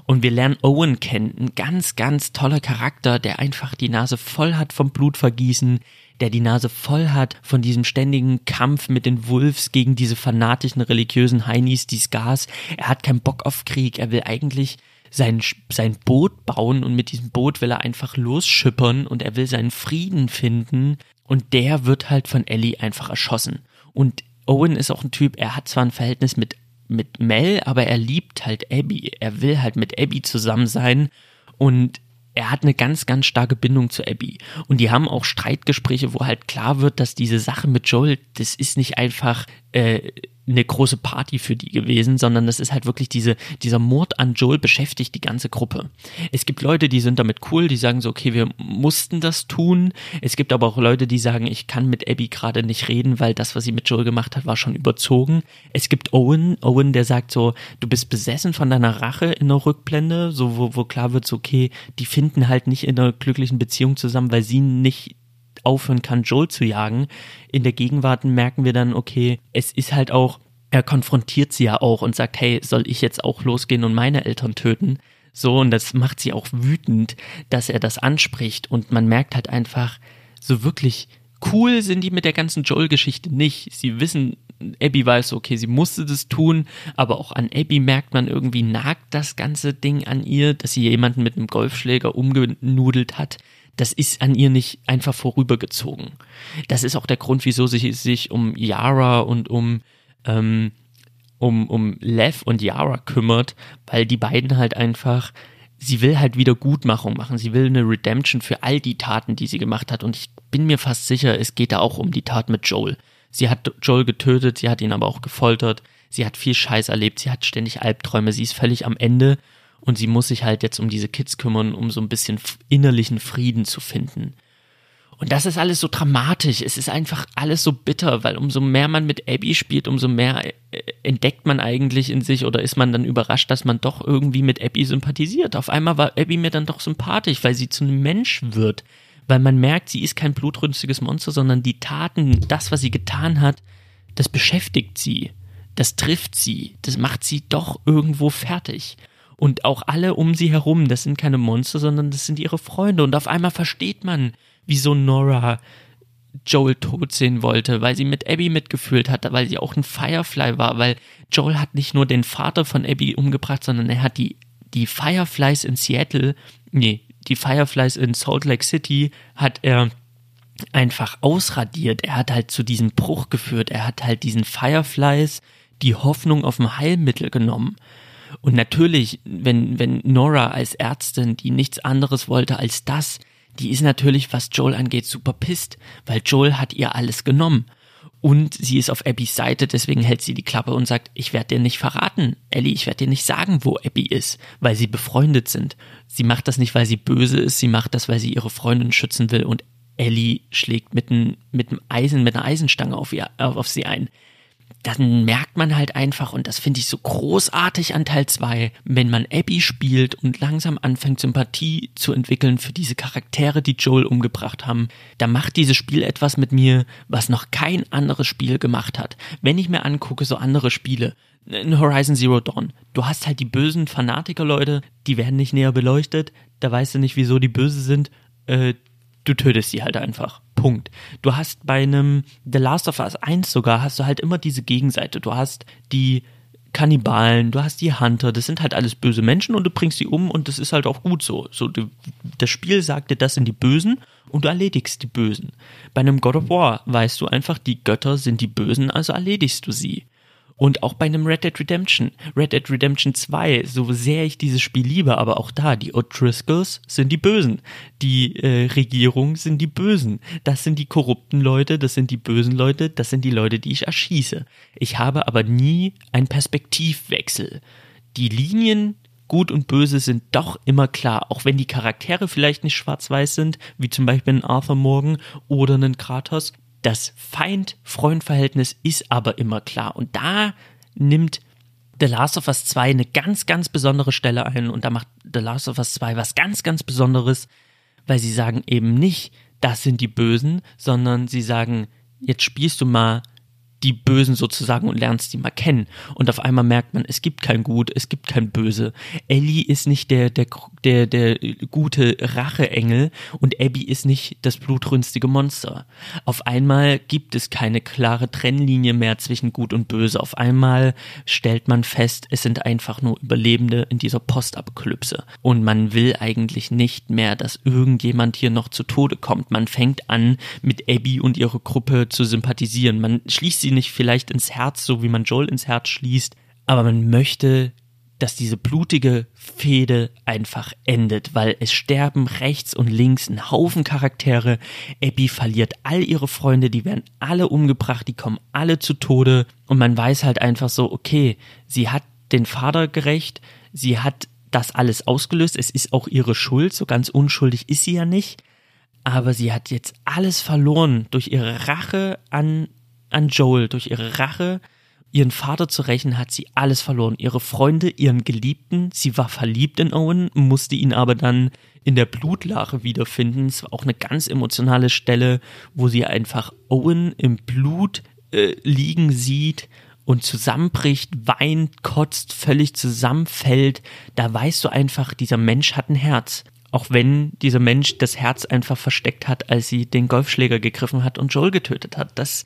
Und wir lernen Owen kennen, ein ganz, ganz toller Charakter, der einfach die Nase voll hat vom Blutvergießen, der die Nase voll hat von diesem ständigen Kampf mit den Wolves gegen diese fanatischen religiösen Heinis, die Skars. Er hat keinen Bock auf Krieg, er will eigentlich sein, sein Boot bauen und mit diesem Boot will er einfach losschippern und er will seinen Frieden finden und der wird halt von Ellie einfach erschossen. Und Owen ist auch ein Typ, er hat zwar ein Verhältnis mit, mit Mel, aber er liebt halt Abby. Er will halt mit Abby zusammen sein und er hat eine ganz, ganz starke Bindung zu Abby. Und die haben auch Streitgespräche, wo halt klar wird, dass diese Sache mit Joel, das ist nicht einfach äh, eine große Party für die gewesen, sondern das ist halt wirklich diese, dieser Mord an Joel beschäftigt die ganze Gruppe. Es gibt Leute, die sind damit cool, die sagen so, okay, wir mussten das tun. Es gibt aber auch Leute, die sagen, ich kann mit Abby gerade nicht reden, weil das, was sie mit Joel gemacht hat, war schon überzogen. Es gibt Owen, Owen, der sagt so, du bist besessen von deiner Rache in der Rückblende, so wo, wo klar wird, so, okay, die finden halt nicht in einer glücklichen Beziehung zusammen, weil sie nicht aufhören kann, Joel zu jagen. In der Gegenwart merken wir dann, okay, es ist halt auch, er konfrontiert sie ja auch und sagt, hey, soll ich jetzt auch losgehen und meine Eltern töten? So, und das macht sie auch wütend, dass er das anspricht und man merkt halt einfach, so wirklich cool sind die mit der ganzen Joel-Geschichte nicht. Sie wissen, Abby weiß, okay, sie musste das tun, aber auch an Abby merkt man irgendwie, nagt das ganze Ding an ihr, dass sie jemanden mit einem Golfschläger umgenudelt hat das ist an ihr nicht einfach vorübergezogen. Das ist auch der Grund, wieso sie sich um Yara und um, ähm, um, um Lev und Yara kümmert, weil die beiden halt einfach, sie will halt wieder Gutmachung machen. Sie will eine Redemption für all die Taten, die sie gemacht hat. Und ich bin mir fast sicher, es geht da auch um die Tat mit Joel. Sie hat Joel getötet, sie hat ihn aber auch gefoltert. Sie hat viel Scheiß erlebt, sie hat ständig Albträume, sie ist völlig am Ende und sie muss sich halt jetzt um diese Kids kümmern, um so ein bisschen innerlichen Frieden zu finden. Und das ist alles so dramatisch. Es ist einfach alles so bitter, weil umso mehr man mit Abby spielt, umso mehr äh, entdeckt man eigentlich in sich oder ist man dann überrascht, dass man doch irgendwie mit Abby sympathisiert. Auf einmal war Abby mir dann doch sympathisch, weil sie zu einem Mensch wird. Weil man merkt, sie ist kein blutrünstiges Monster, sondern die Taten, das, was sie getan hat, das beschäftigt sie. Das trifft sie. Das macht sie doch irgendwo fertig. Und auch alle um sie herum, das sind keine Monster, sondern das sind ihre Freunde. Und auf einmal versteht man, wieso Nora Joel tot sehen wollte, weil sie mit Abby mitgefühlt hat, weil sie auch ein Firefly war, weil Joel hat nicht nur den Vater von Abby umgebracht, sondern er hat die, die Fireflies in Seattle, nee, die Fireflies in Salt Lake City hat er einfach ausradiert. Er hat halt zu diesem Bruch geführt. Er hat halt diesen Fireflies die Hoffnung auf ein Heilmittel genommen. Und natürlich, wenn, wenn Nora als Ärztin, die nichts anderes wollte als das, die ist natürlich, was Joel angeht, super pisst, weil Joel hat ihr alles genommen. Und sie ist auf Abbys Seite, deswegen hält sie die Klappe und sagt, ich werde dir nicht verraten, Ellie, ich werde dir nicht sagen, wo Abby ist, weil sie befreundet sind. Sie macht das nicht, weil sie böse ist, sie macht das, weil sie ihre Freundin schützen will und Ellie schlägt mit einem, mit einem Eisen, mit einer Eisenstange auf, ihr, auf sie ein dann merkt man halt einfach, und das finde ich so großartig an Teil 2, wenn man Abby spielt und langsam anfängt, Sympathie zu entwickeln für diese Charaktere, die Joel umgebracht haben, da macht dieses Spiel etwas mit mir, was noch kein anderes Spiel gemacht hat. Wenn ich mir angucke, so andere Spiele, in Horizon Zero Dawn, du hast halt die bösen Fanatiker-Leute, die werden nicht näher beleuchtet, da weißt du nicht, wieso die böse sind, äh, du tötest sie halt einfach. Punkt. Du hast bei einem The Last of Us 1 sogar, hast du halt immer diese Gegenseite. Du hast die Kannibalen, du hast die Hunter, das sind halt alles böse Menschen und du bringst sie um und das ist halt auch gut so. So, du, das Spiel sagt dir, das sind die Bösen und du erledigst die Bösen. Bei einem God of War weißt du einfach, die Götter sind die Bösen, also erledigst du sie. Und auch bei einem Red Dead Redemption, Red Dead Redemption 2, so sehr ich dieses Spiel liebe, aber auch da, die O'Driscolls sind die Bösen. Die äh, Regierung sind die Bösen. Das sind die korrupten Leute, das sind die bösen Leute, das sind die Leute, die ich erschieße. Ich habe aber nie einen Perspektivwechsel. Die Linien Gut und Böse sind doch immer klar, auch wenn die Charaktere vielleicht nicht schwarz-weiß sind, wie zum Beispiel ein Arthur Morgan oder ein Kratos. Das Feind-Freund-Verhältnis ist aber immer klar. Und da nimmt The Last of Us 2 eine ganz, ganz besondere Stelle ein und da macht The Last of Us 2 was ganz, ganz Besonderes, weil sie sagen eben nicht, das sind die Bösen, sondern sie sagen, jetzt spielst du mal die Bösen sozusagen und lernst die mal kennen. Und auf einmal merkt man, es gibt kein Gut, es gibt kein Böse. Ellie ist nicht der, der, der, der gute Racheengel und Abby ist nicht das blutrünstige Monster. Auf einmal gibt es keine klare Trennlinie mehr zwischen Gut und Böse. Auf einmal stellt man fest, es sind einfach nur Überlebende in dieser Postapokalypse. Und man will eigentlich nicht mehr, dass irgendjemand hier noch zu Tode kommt. Man fängt an, mit Abby und ihrer Gruppe zu sympathisieren. Man schließt sie nicht vielleicht ins Herz, so wie man Joel ins Herz schließt, aber man möchte, dass diese blutige Fehde einfach endet, weil es sterben rechts und links ein Haufen Charaktere. Abby verliert all ihre Freunde, die werden alle umgebracht, die kommen alle zu Tode und man weiß halt einfach so, okay, sie hat den Vater gerecht, sie hat das alles ausgelöst, es ist auch ihre Schuld, so ganz unschuldig ist sie ja nicht, aber sie hat jetzt alles verloren durch ihre Rache an an Joel. Durch ihre Rache, ihren Vater zu rächen, hat sie alles verloren. Ihre Freunde, ihren Geliebten. Sie war verliebt in Owen, musste ihn aber dann in der Blutlache wiederfinden. Es war auch eine ganz emotionale Stelle, wo sie einfach Owen im Blut äh, liegen sieht und zusammenbricht, weint, kotzt, völlig zusammenfällt. Da weißt du einfach, dieser Mensch hat ein Herz. Auch wenn dieser Mensch das Herz einfach versteckt hat, als sie den Golfschläger gegriffen hat und Joel getötet hat. Das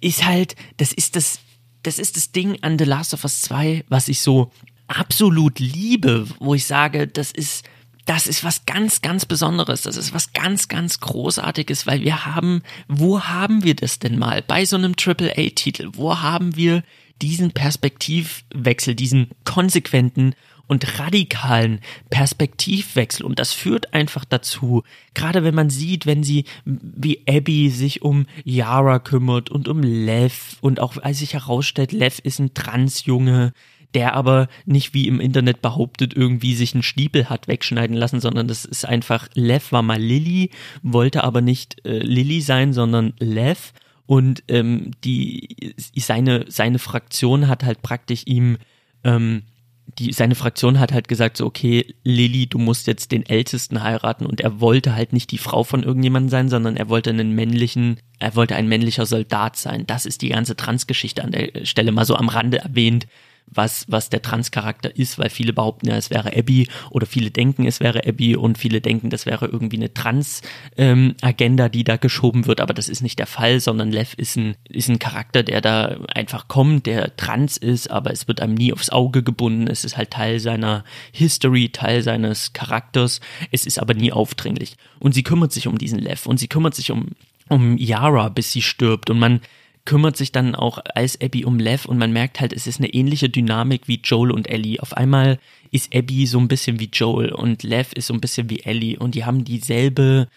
ist halt, das ist das, das ist das Ding an The Last of Us 2, was ich so absolut liebe, wo ich sage, das ist, das ist was ganz, ganz Besonderes. Das ist was ganz, ganz Großartiges, weil wir haben, wo haben wir das denn mal? Bei so einem AAA-Titel, wo haben wir diesen Perspektivwechsel, diesen konsequenten und radikalen Perspektivwechsel. Und das führt einfach dazu, gerade wenn man sieht, wenn sie, wie Abby sich um Yara kümmert und um Lev und auch als sich herausstellt, Lev ist ein Transjunge, der aber nicht wie im Internet behauptet, irgendwie sich einen Stiepel hat wegschneiden lassen, sondern das ist einfach, Lev war mal Lilly, wollte aber nicht äh, Lilly sein, sondern Lev. Und ähm, die seine seine Fraktion hat halt praktisch ihm ähm, die, seine Fraktion hat halt gesagt, so, okay, Lilly, du musst jetzt den Ältesten heiraten und er wollte halt nicht die Frau von irgendjemandem sein, sondern er wollte einen männlichen, er wollte ein männlicher Soldat sein. Das ist die ganze Transgeschichte an der Stelle mal so am Rande erwähnt was, was der Trans-Charakter ist, weil viele behaupten ja, es wäre Abby oder viele denken, es wäre Abby und viele denken, das wäre irgendwie eine Trans-Agenda, ähm, die da geschoben wird, aber das ist nicht der Fall, sondern Lev ist ein, ist ein Charakter, der da einfach kommt, der trans ist, aber es wird einem nie aufs Auge gebunden, es ist halt Teil seiner History, Teil seines Charakters, es ist aber nie aufdringlich. Und sie kümmert sich um diesen Lev und sie kümmert sich um um Yara, bis sie stirbt. Und man kümmert sich dann auch als Abby um Lev und man merkt halt, es ist eine ähnliche Dynamik wie Joel und Ellie. Auf einmal ist Abby so ein bisschen wie Joel und Lev ist so ein bisschen wie Ellie und die haben dieselbe,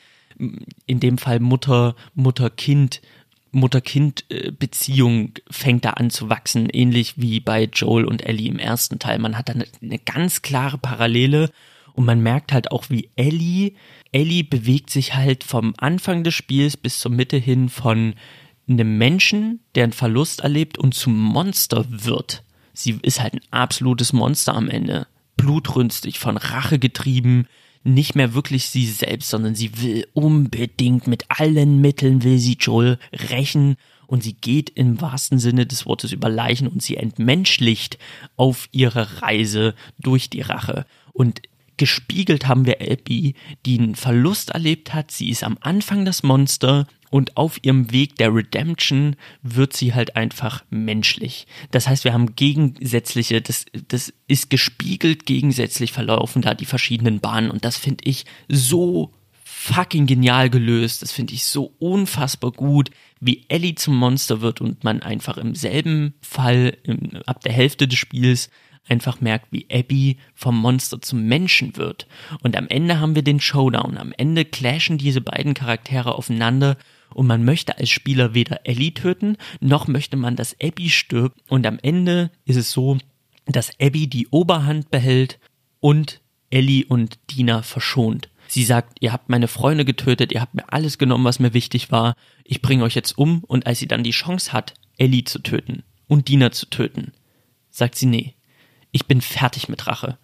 in dem Fall Mutter, Mutter-Kind, Mutter-Kind-Beziehung fängt da an zu wachsen, ähnlich wie bei Joel und Ellie im ersten Teil. Man hat da eine, eine ganz klare Parallele und man merkt halt auch, wie Ellie, Ellie bewegt sich halt vom Anfang des Spiels bis zur Mitte hin von einem Menschen, der einen Verlust erlebt und zum Monster wird. Sie ist halt ein absolutes Monster am Ende. Blutrünstig, von Rache getrieben, nicht mehr wirklich sie selbst, sondern sie will unbedingt mit allen Mitteln will sie Joel rächen und sie geht im wahrsten Sinne des Wortes über Leichen und sie entmenschlicht auf ihrer Reise durch die Rache. Und gespiegelt haben wir Abby, die einen Verlust erlebt hat. Sie ist am Anfang das Monster und auf ihrem Weg der Redemption wird sie halt einfach menschlich. Das heißt, wir haben gegensätzliche, das, das ist gespiegelt gegensätzlich verlaufen da die verschiedenen Bahnen und das finde ich so fucking genial gelöst. Das finde ich so unfassbar gut, wie Ellie zum Monster wird und man einfach im selben Fall im, ab der Hälfte des Spiels einfach merkt, wie Abby vom Monster zum Menschen wird. Und am Ende haben wir den Showdown. Am Ende clashen diese beiden Charaktere aufeinander und man möchte als Spieler weder Ellie töten, noch möchte man, dass Abby stirbt. Und am Ende ist es so, dass Abby die Oberhand behält und Ellie und Dina verschont. Sie sagt, ihr habt meine Freunde getötet, ihr habt mir alles genommen, was mir wichtig war, ich bringe euch jetzt um und als sie dann die Chance hat, Ellie zu töten und Dina zu töten, sagt sie, nee, ich bin fertig mit Rache.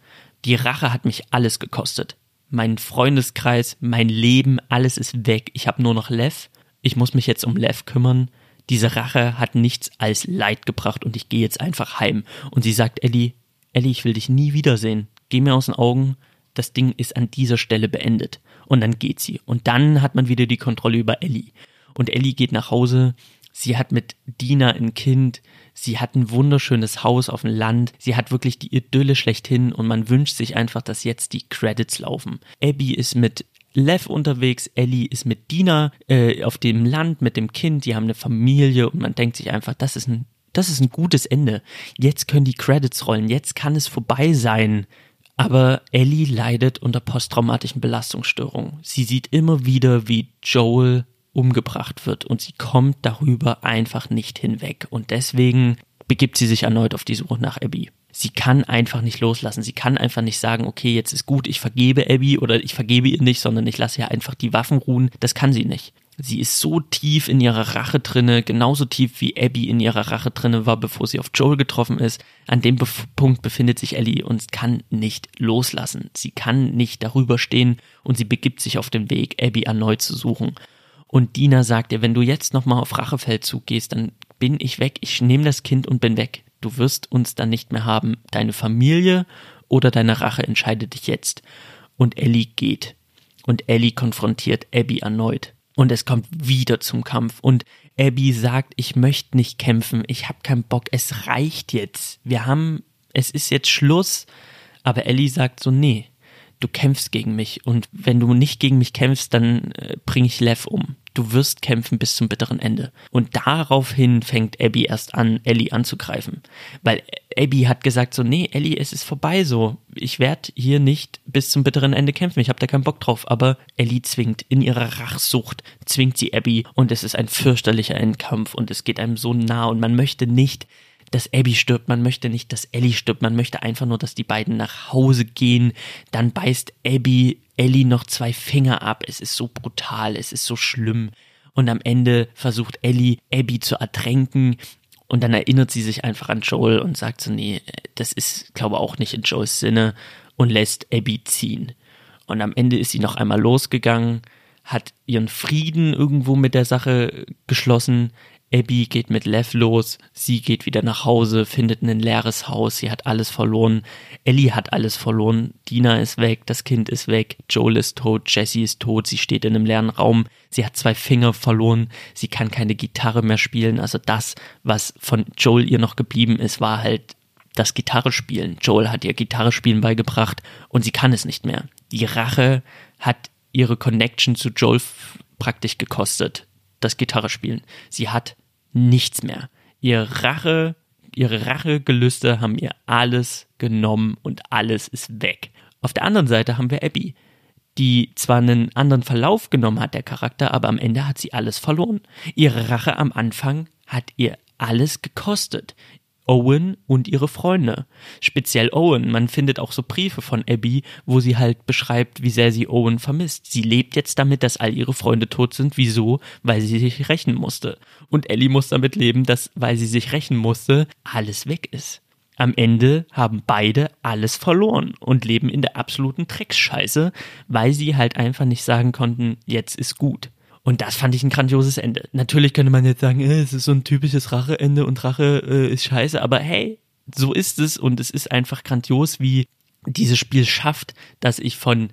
Die Rache hat mich alles gekostet. Mein Freundeskreis, mein Leben, alles ist weg. Ich habe nur noch Lev. Ich muss mich jetzt um Lev kümmern. Diese Rache hat nichts als Leid gebracht und ich gehe jetzt einfach heim. Und sie sagt Ellie, Ellie, ich will dich nie wiedersehen. Geh mir aus den Augen. Das Ding ist an dieser Stelle beendet. Und dann geht sie. Und dann hat man wieder die Kontrolle über Ellie. Und Ellie geht nach Hause. Sie hat mit Dina ein Kind. Sie hat ein wunderschönes Haus auf dem Land. Sie hat wirklich die Idylle schlechthin und man wünscht sich einfach, dass jetzt die Credits laufen. Abby ist mit Lev unterwegs, Ellie ist mit Dina äh, auf dem Land mit dem Kind, die haben eine Familie und man denkt sich einfach, das ist ein das ist ein gutes Ende. Jetzt können die Credits rollen, jetzt kann es vorbei sein. Aber Ellie leidet unter posttraumatischen Belastungsstörungen. Sie sieht immer wieder, wie Joel umgebracht wird und sie kommt darüber einfach nicht hinweg und deswegen begibt sie sich erneut auf die Suche nach Abby. Sie kann einfach nicht loslassen. Sie kann einfach nicht sagen, okay, jetzt ist gut, ich vergebe Abby oder ich vergebe ihr nicht, sondern ich lasse ihr einfach die Waffen ruhen. Das kann sie nicht. Sie ist so tief in ihrer Rache drinne, genauso tief wie Abby in ihrer Rache drinne war, bevor sie auf Joel getroffen ist. An dem Bef Punkt befindet sich Ellie und kann nicht loslassen. Sie kann nicht darüber stehen und sie begibt sich auf den Weg, Abby erneut zu suchen. Und Dina sagt dir, wenn du jetzt nochmal auf Rachefeldzug gehst, dann bin ich weg, ich nehme das Kind und bin weg. Du wirst uns dann nicht mehr haben. Deine Familie oder deine Rache entscheidet dich jetzt. Und Ellie geht. Und Ellie konfrontiert Abby erneut. Und es kommt wieder zum Kampf. Und Abby sagt, ich möchte nicht kämpfen, ich habe keinen Bock, es reicht jetzt. Wir haben, es ist jetzt Schluss. Aber Ellie sagt so, nee, du kämpfst gegen mich. Und wenn du nicht gegen mich kämpfst, dann äh, bringe ich Lev um du wirst kämpfen bis zum bitteren Ende. Und daraufhin fängt Abby erst an, Ellie anzugreifen. Weil Abby hat gesagt so, nee, Ellie, es ist vorbei so. Ich werde hier nicht bis zum bitteren Ende kämpfen. Ich habe da keinen Bock drauf. Aber Ellie zwingt in ihrer Rachsucht, zwingt sie Abby und es ist ein fürchterlicher Endkampf und es geht einem so nah und man möchte nicht, dass Abby stirbt, man möchte nicht, dass Ellie stirbt, man möchte einfach nur, dass die beiden nach Hause gehen. Dann beißt Abby Ellie noch zwei Finger ab. Es ist so brutal, es ist so schlimm. Und am Ende versucht Ellie, Abby zu ertränken. Und dann erinnert sie sich einfach an Joel und sagt so, nee, das ist, glaube auch nicht in Joels Sinne und lässt Abby ziehen. Und am Ende ist sie noch einmal losgegangen, hat ihren Frieden irgendwo mit der Sache geschlossen, Abby geht mit Lev los, sie geht wieder nach Hause, findet ein leeres Haus, sie hat alles verloren. Ellie hat alles verloren, Dina ist weg, das Kind ist weg, Joel ist tot, Jessie ist tot, sie steht in einem leeren Raum, sie hat zwei Finger verloren, sie kann keine Gitarre mehr spielen. Also das, was von Joel ihr noch geblieben ist, war halt das Gitarre spielen. Joel hat ihr Gitarre spielen beigebracht und sie kann es nicht mehr. Die Rache hat ihre Connection zu Joel praktisch gekostet, das Gitarre spielen. Sie hat nichts mehr. Ihr Rache, ihre Rachegelüste haben ihr alles genommen und alles ist weg. Auf der anderen Seite haben wir Abby, die zwar einen anderen Verlauf genommen hat, der Charakter, aber am Ende hat sie alles verloren. Ihre Rache am Anfang hat ihr alles gekostet. Owen und ihre Freunde. Speziell Owen. Man findet auch so Briefe von Abby, wo sie halt beschreibt, wie sehr sie Owen vermisst. Sie lebt jetzt damit, dass all ihre Freunde tot sind. Wieso? Weil sie sich rächen musste. Und Ellie muss damit leben, dass, weil sie sich rächen musste, alles weg ist. Am Ende haben beide alles verloren und leben in der absoluten Drecksscheiße, weil sie halt einfach nicht sagen konnten, jetzt ist gut. Und das fand ich ein grandioses Ende. Natürlich könnte man jetzt sagen, äh, es ist so ein typisches Racheende und Rache äh, ist scheiße, aber hey, so ist es und es ist einfach grandios, wie dieses Spiel schafft, dass ich von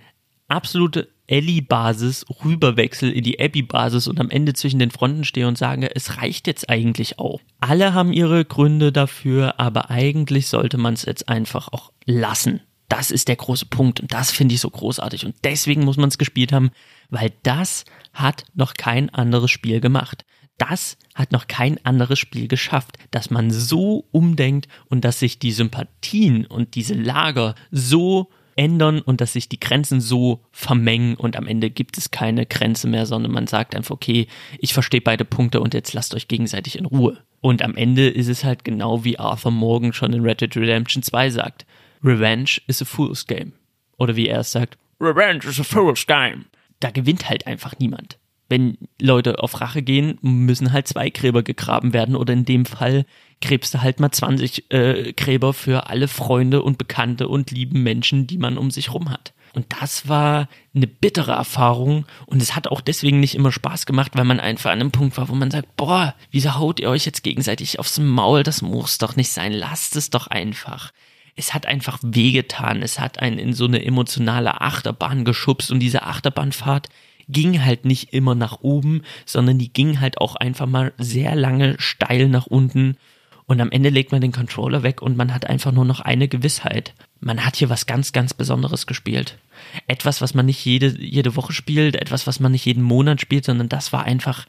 absolute Ellie-Basis rüberwechsel in die Abby-Basis und am Ende zwischen den Fronten stehe und sage, es reicht jetzt eigentlich auch. Alle haben ihre Gründe dafür, aber eigentlich sollte man es jetzt einfach auch lassen. Das ist der große Punkt und das finde ich so großartig und deswegen muss man es gespielt haben, weil das hat noch kein anderes Spiel gemacht. Das hat noch kein anderes Spiel geschafft, dass man so umdenkt und dass sich die Sympathien und diese Lager so ändern und dass sich die Grenzen so vermengen und am Ende gibt es keine Grenze mehr, sondern man sagt einfach, okay, ich verstehe beide Punkte und jetzt lasst euch gegenseitig in Ruhe. Und am Ende ist es halt genau wie Arthur Morgan schon in Red Dead Redemption 2 sagt. Revenge is a fool's game. Oder wie er es sagt, Revenge is a fool's game. Da gewinnt halt einfach niemand wenn Leute auf Rache gehen, müssen halt zwei Gräber gegraben werden oder in dem Fall gräbst du halt mal 20 äh, Gräber für alle Freunde und Bekannte und lieben Menschen, die man um sich rum hat. Und das war eine bittere Erfahrung und es hat auch deswegen nicht immer Spaß gemacht, weil man einfach an einem Punkt war, wo man sagt, boah, wieso haut ihr euch jetzt gegenseitig aufs Maul? Das muss doch nicht sein, lasst es doch einfach. Es hat einfach wehgetan, es hat einen in so eine emotionale Achterbahn geschubst und diese Achterbahnfahrt, ging halt nicht immer nach oben, sondern die ging halt auch einfach mal sehr lange steil nach unten. Und am Ende legt man den Controller weg und man hat einfach nur noch eine Gewissheit. Man hat hier was ganz, ganz Besonderes gespielt. Etwas, was man nicht jede, jede Woche spielt, etwas, was man nicht jeden Monat spielt, sondern das war einfach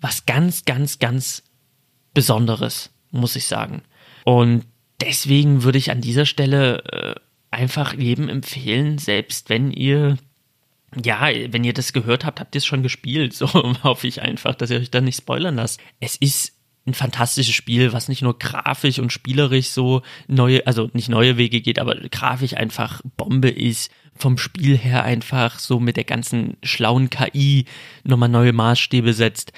was ganz, ganz, ganz Besonderes, muss ich sagen. Und deswegen würde ich an dieser Stelle äh, einfach jedem empfehlen, selbst wenn ihr ja, wenn ihr das gehört habt, habt ihr es schon gespielt. So hoffe ich einfach, dass ihr euch da nicht spoilern lasst. Es ist ein fantastisches Spiel, was nicht nur grafisch und spielerisch so neue, also nicht neue Wege geht, aber grafisch einfach Bombe ist. Vom Spiel her einfach so mit der ganzen schlauen KI nochmal neue Maßstäbe setzt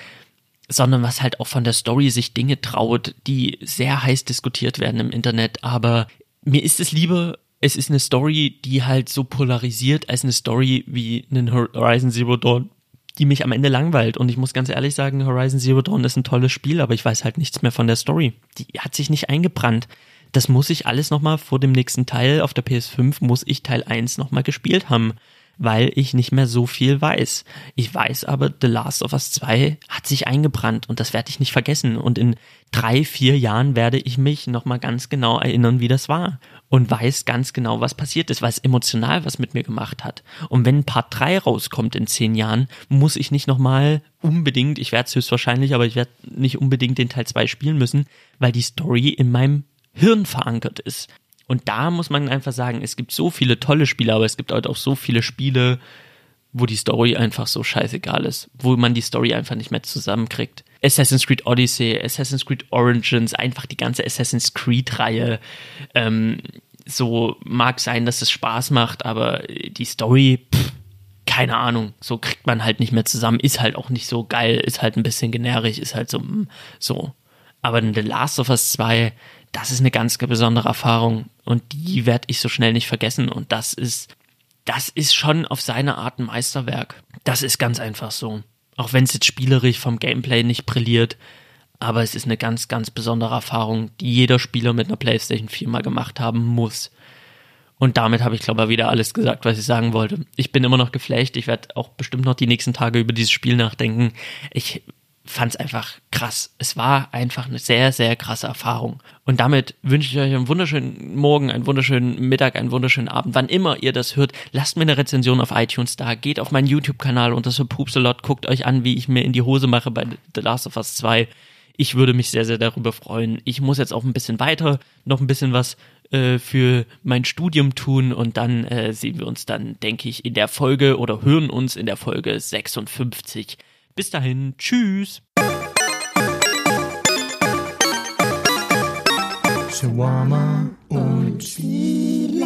sondern was halt auch von der Story sich Dinge traut, die sehr heiß diskutiert werden im Internet. Aber mir ist es lieber, es ist eine Story, die halt so polarisiert als eine Story wie einen Horizon Zero Dawn, die mich am Ende langweilt. Und ich muss ganz ehrlich sagen, Horizon Zero Dawn ist ein tolles Spiel, aber ich weiß halt nichts mehr von der Story. Die hat sich nicht eingebrannt. Das muss ich alles nochmal vor dem nächsten Teil auf der PS5, muss ich Teil 1 nochmal gespielt haben weil ich nicht mehr so viel weiß. Ich weiß aber, The Last of Us 2 hat sich eingebrannt und das werde ich nicht vergessen. Und in drei, vier Jahren werde ich mich nochmal ganz genau erinnern, wie das war. Und weiß ganz genau, was passiert ist, weil es emotional was mit mir gemacht hat. Und wenn Part 3 rauskommt in zehn Jahren, muss ich nicht nochmal unbedingt, ich werde es höchstwahrscheinlich, aber ich werde nicht unbedingt den Teil 2 spielen müssen, weil die Story in meinem Hirn verankert ist. Und da muss man einfach sagen, es gibt so viele tolle Spiele, aber es gibt halt auch so viele Spiele, wo die Story einfach so scheißegal ist, wo man die Story einfach nicht mehr zusammenkriegt. Assassin's Creed Odyssey, Assassin's Creed Origins, einfach die ganze Assassin's Creed-Reihe. Ähm, so mag sein, dass es Spaß macht, aber die Story, pff, keine Ahnung, so kriegt man halt nicht mehr zusammen, ist halt auch nicht so geil, ist halt ein bisschen generisch, ist halt so, mm, so. Aber The Last of Us 2, das ist eine ganz besondere Erfahrung und die werde ich so schnell nicht vergessen und das ist, das ist schon auf seine Art ein Meisterwerk. Das ist ganz einfach so. Auch wenn es jetzt spielerisch vom Gameplay nicht brilliert, aber es ist eine ganz, ganz besondere Erfahrung, die jeder Spieler mit einer PlayStation 4 mal gemacht haben muss. Und damit habe ich, glaube ich, wieder alles gesagt, was ich sagen wollte. Ich bin immer noch geflecht. Ich werde auch bestimmt noch die nächsten Tage über dieses Spiel nachdenken. Ich fand es einfach krass. Es war einfach eine sehr, sehr krasse Erfahrung. Und damit wünsche ich euch einen wunderschönen Morgen, einen wunderschönen Mittag, einen wunderschönen Abend. Wann immer ihr das hört, lasst mir eine Rezension auf iTunes da. Geht auf meinen YouTube-Kanal unter so Pupsalot. Guckt euch an, wie ich mir in die Hose mache bei The Last of Us 2. Ich würde mich sehr, sehr darüber freuen. Ich muss jetzt auch ein bisschen weiter, noch ein bisschen was äh, für mein Studium tun und dann äh, sehen wir uns dann, denke ich, in der Folge oder hören uns in der Folge 56 bis dahin, tschüss. Shawarma und Chile.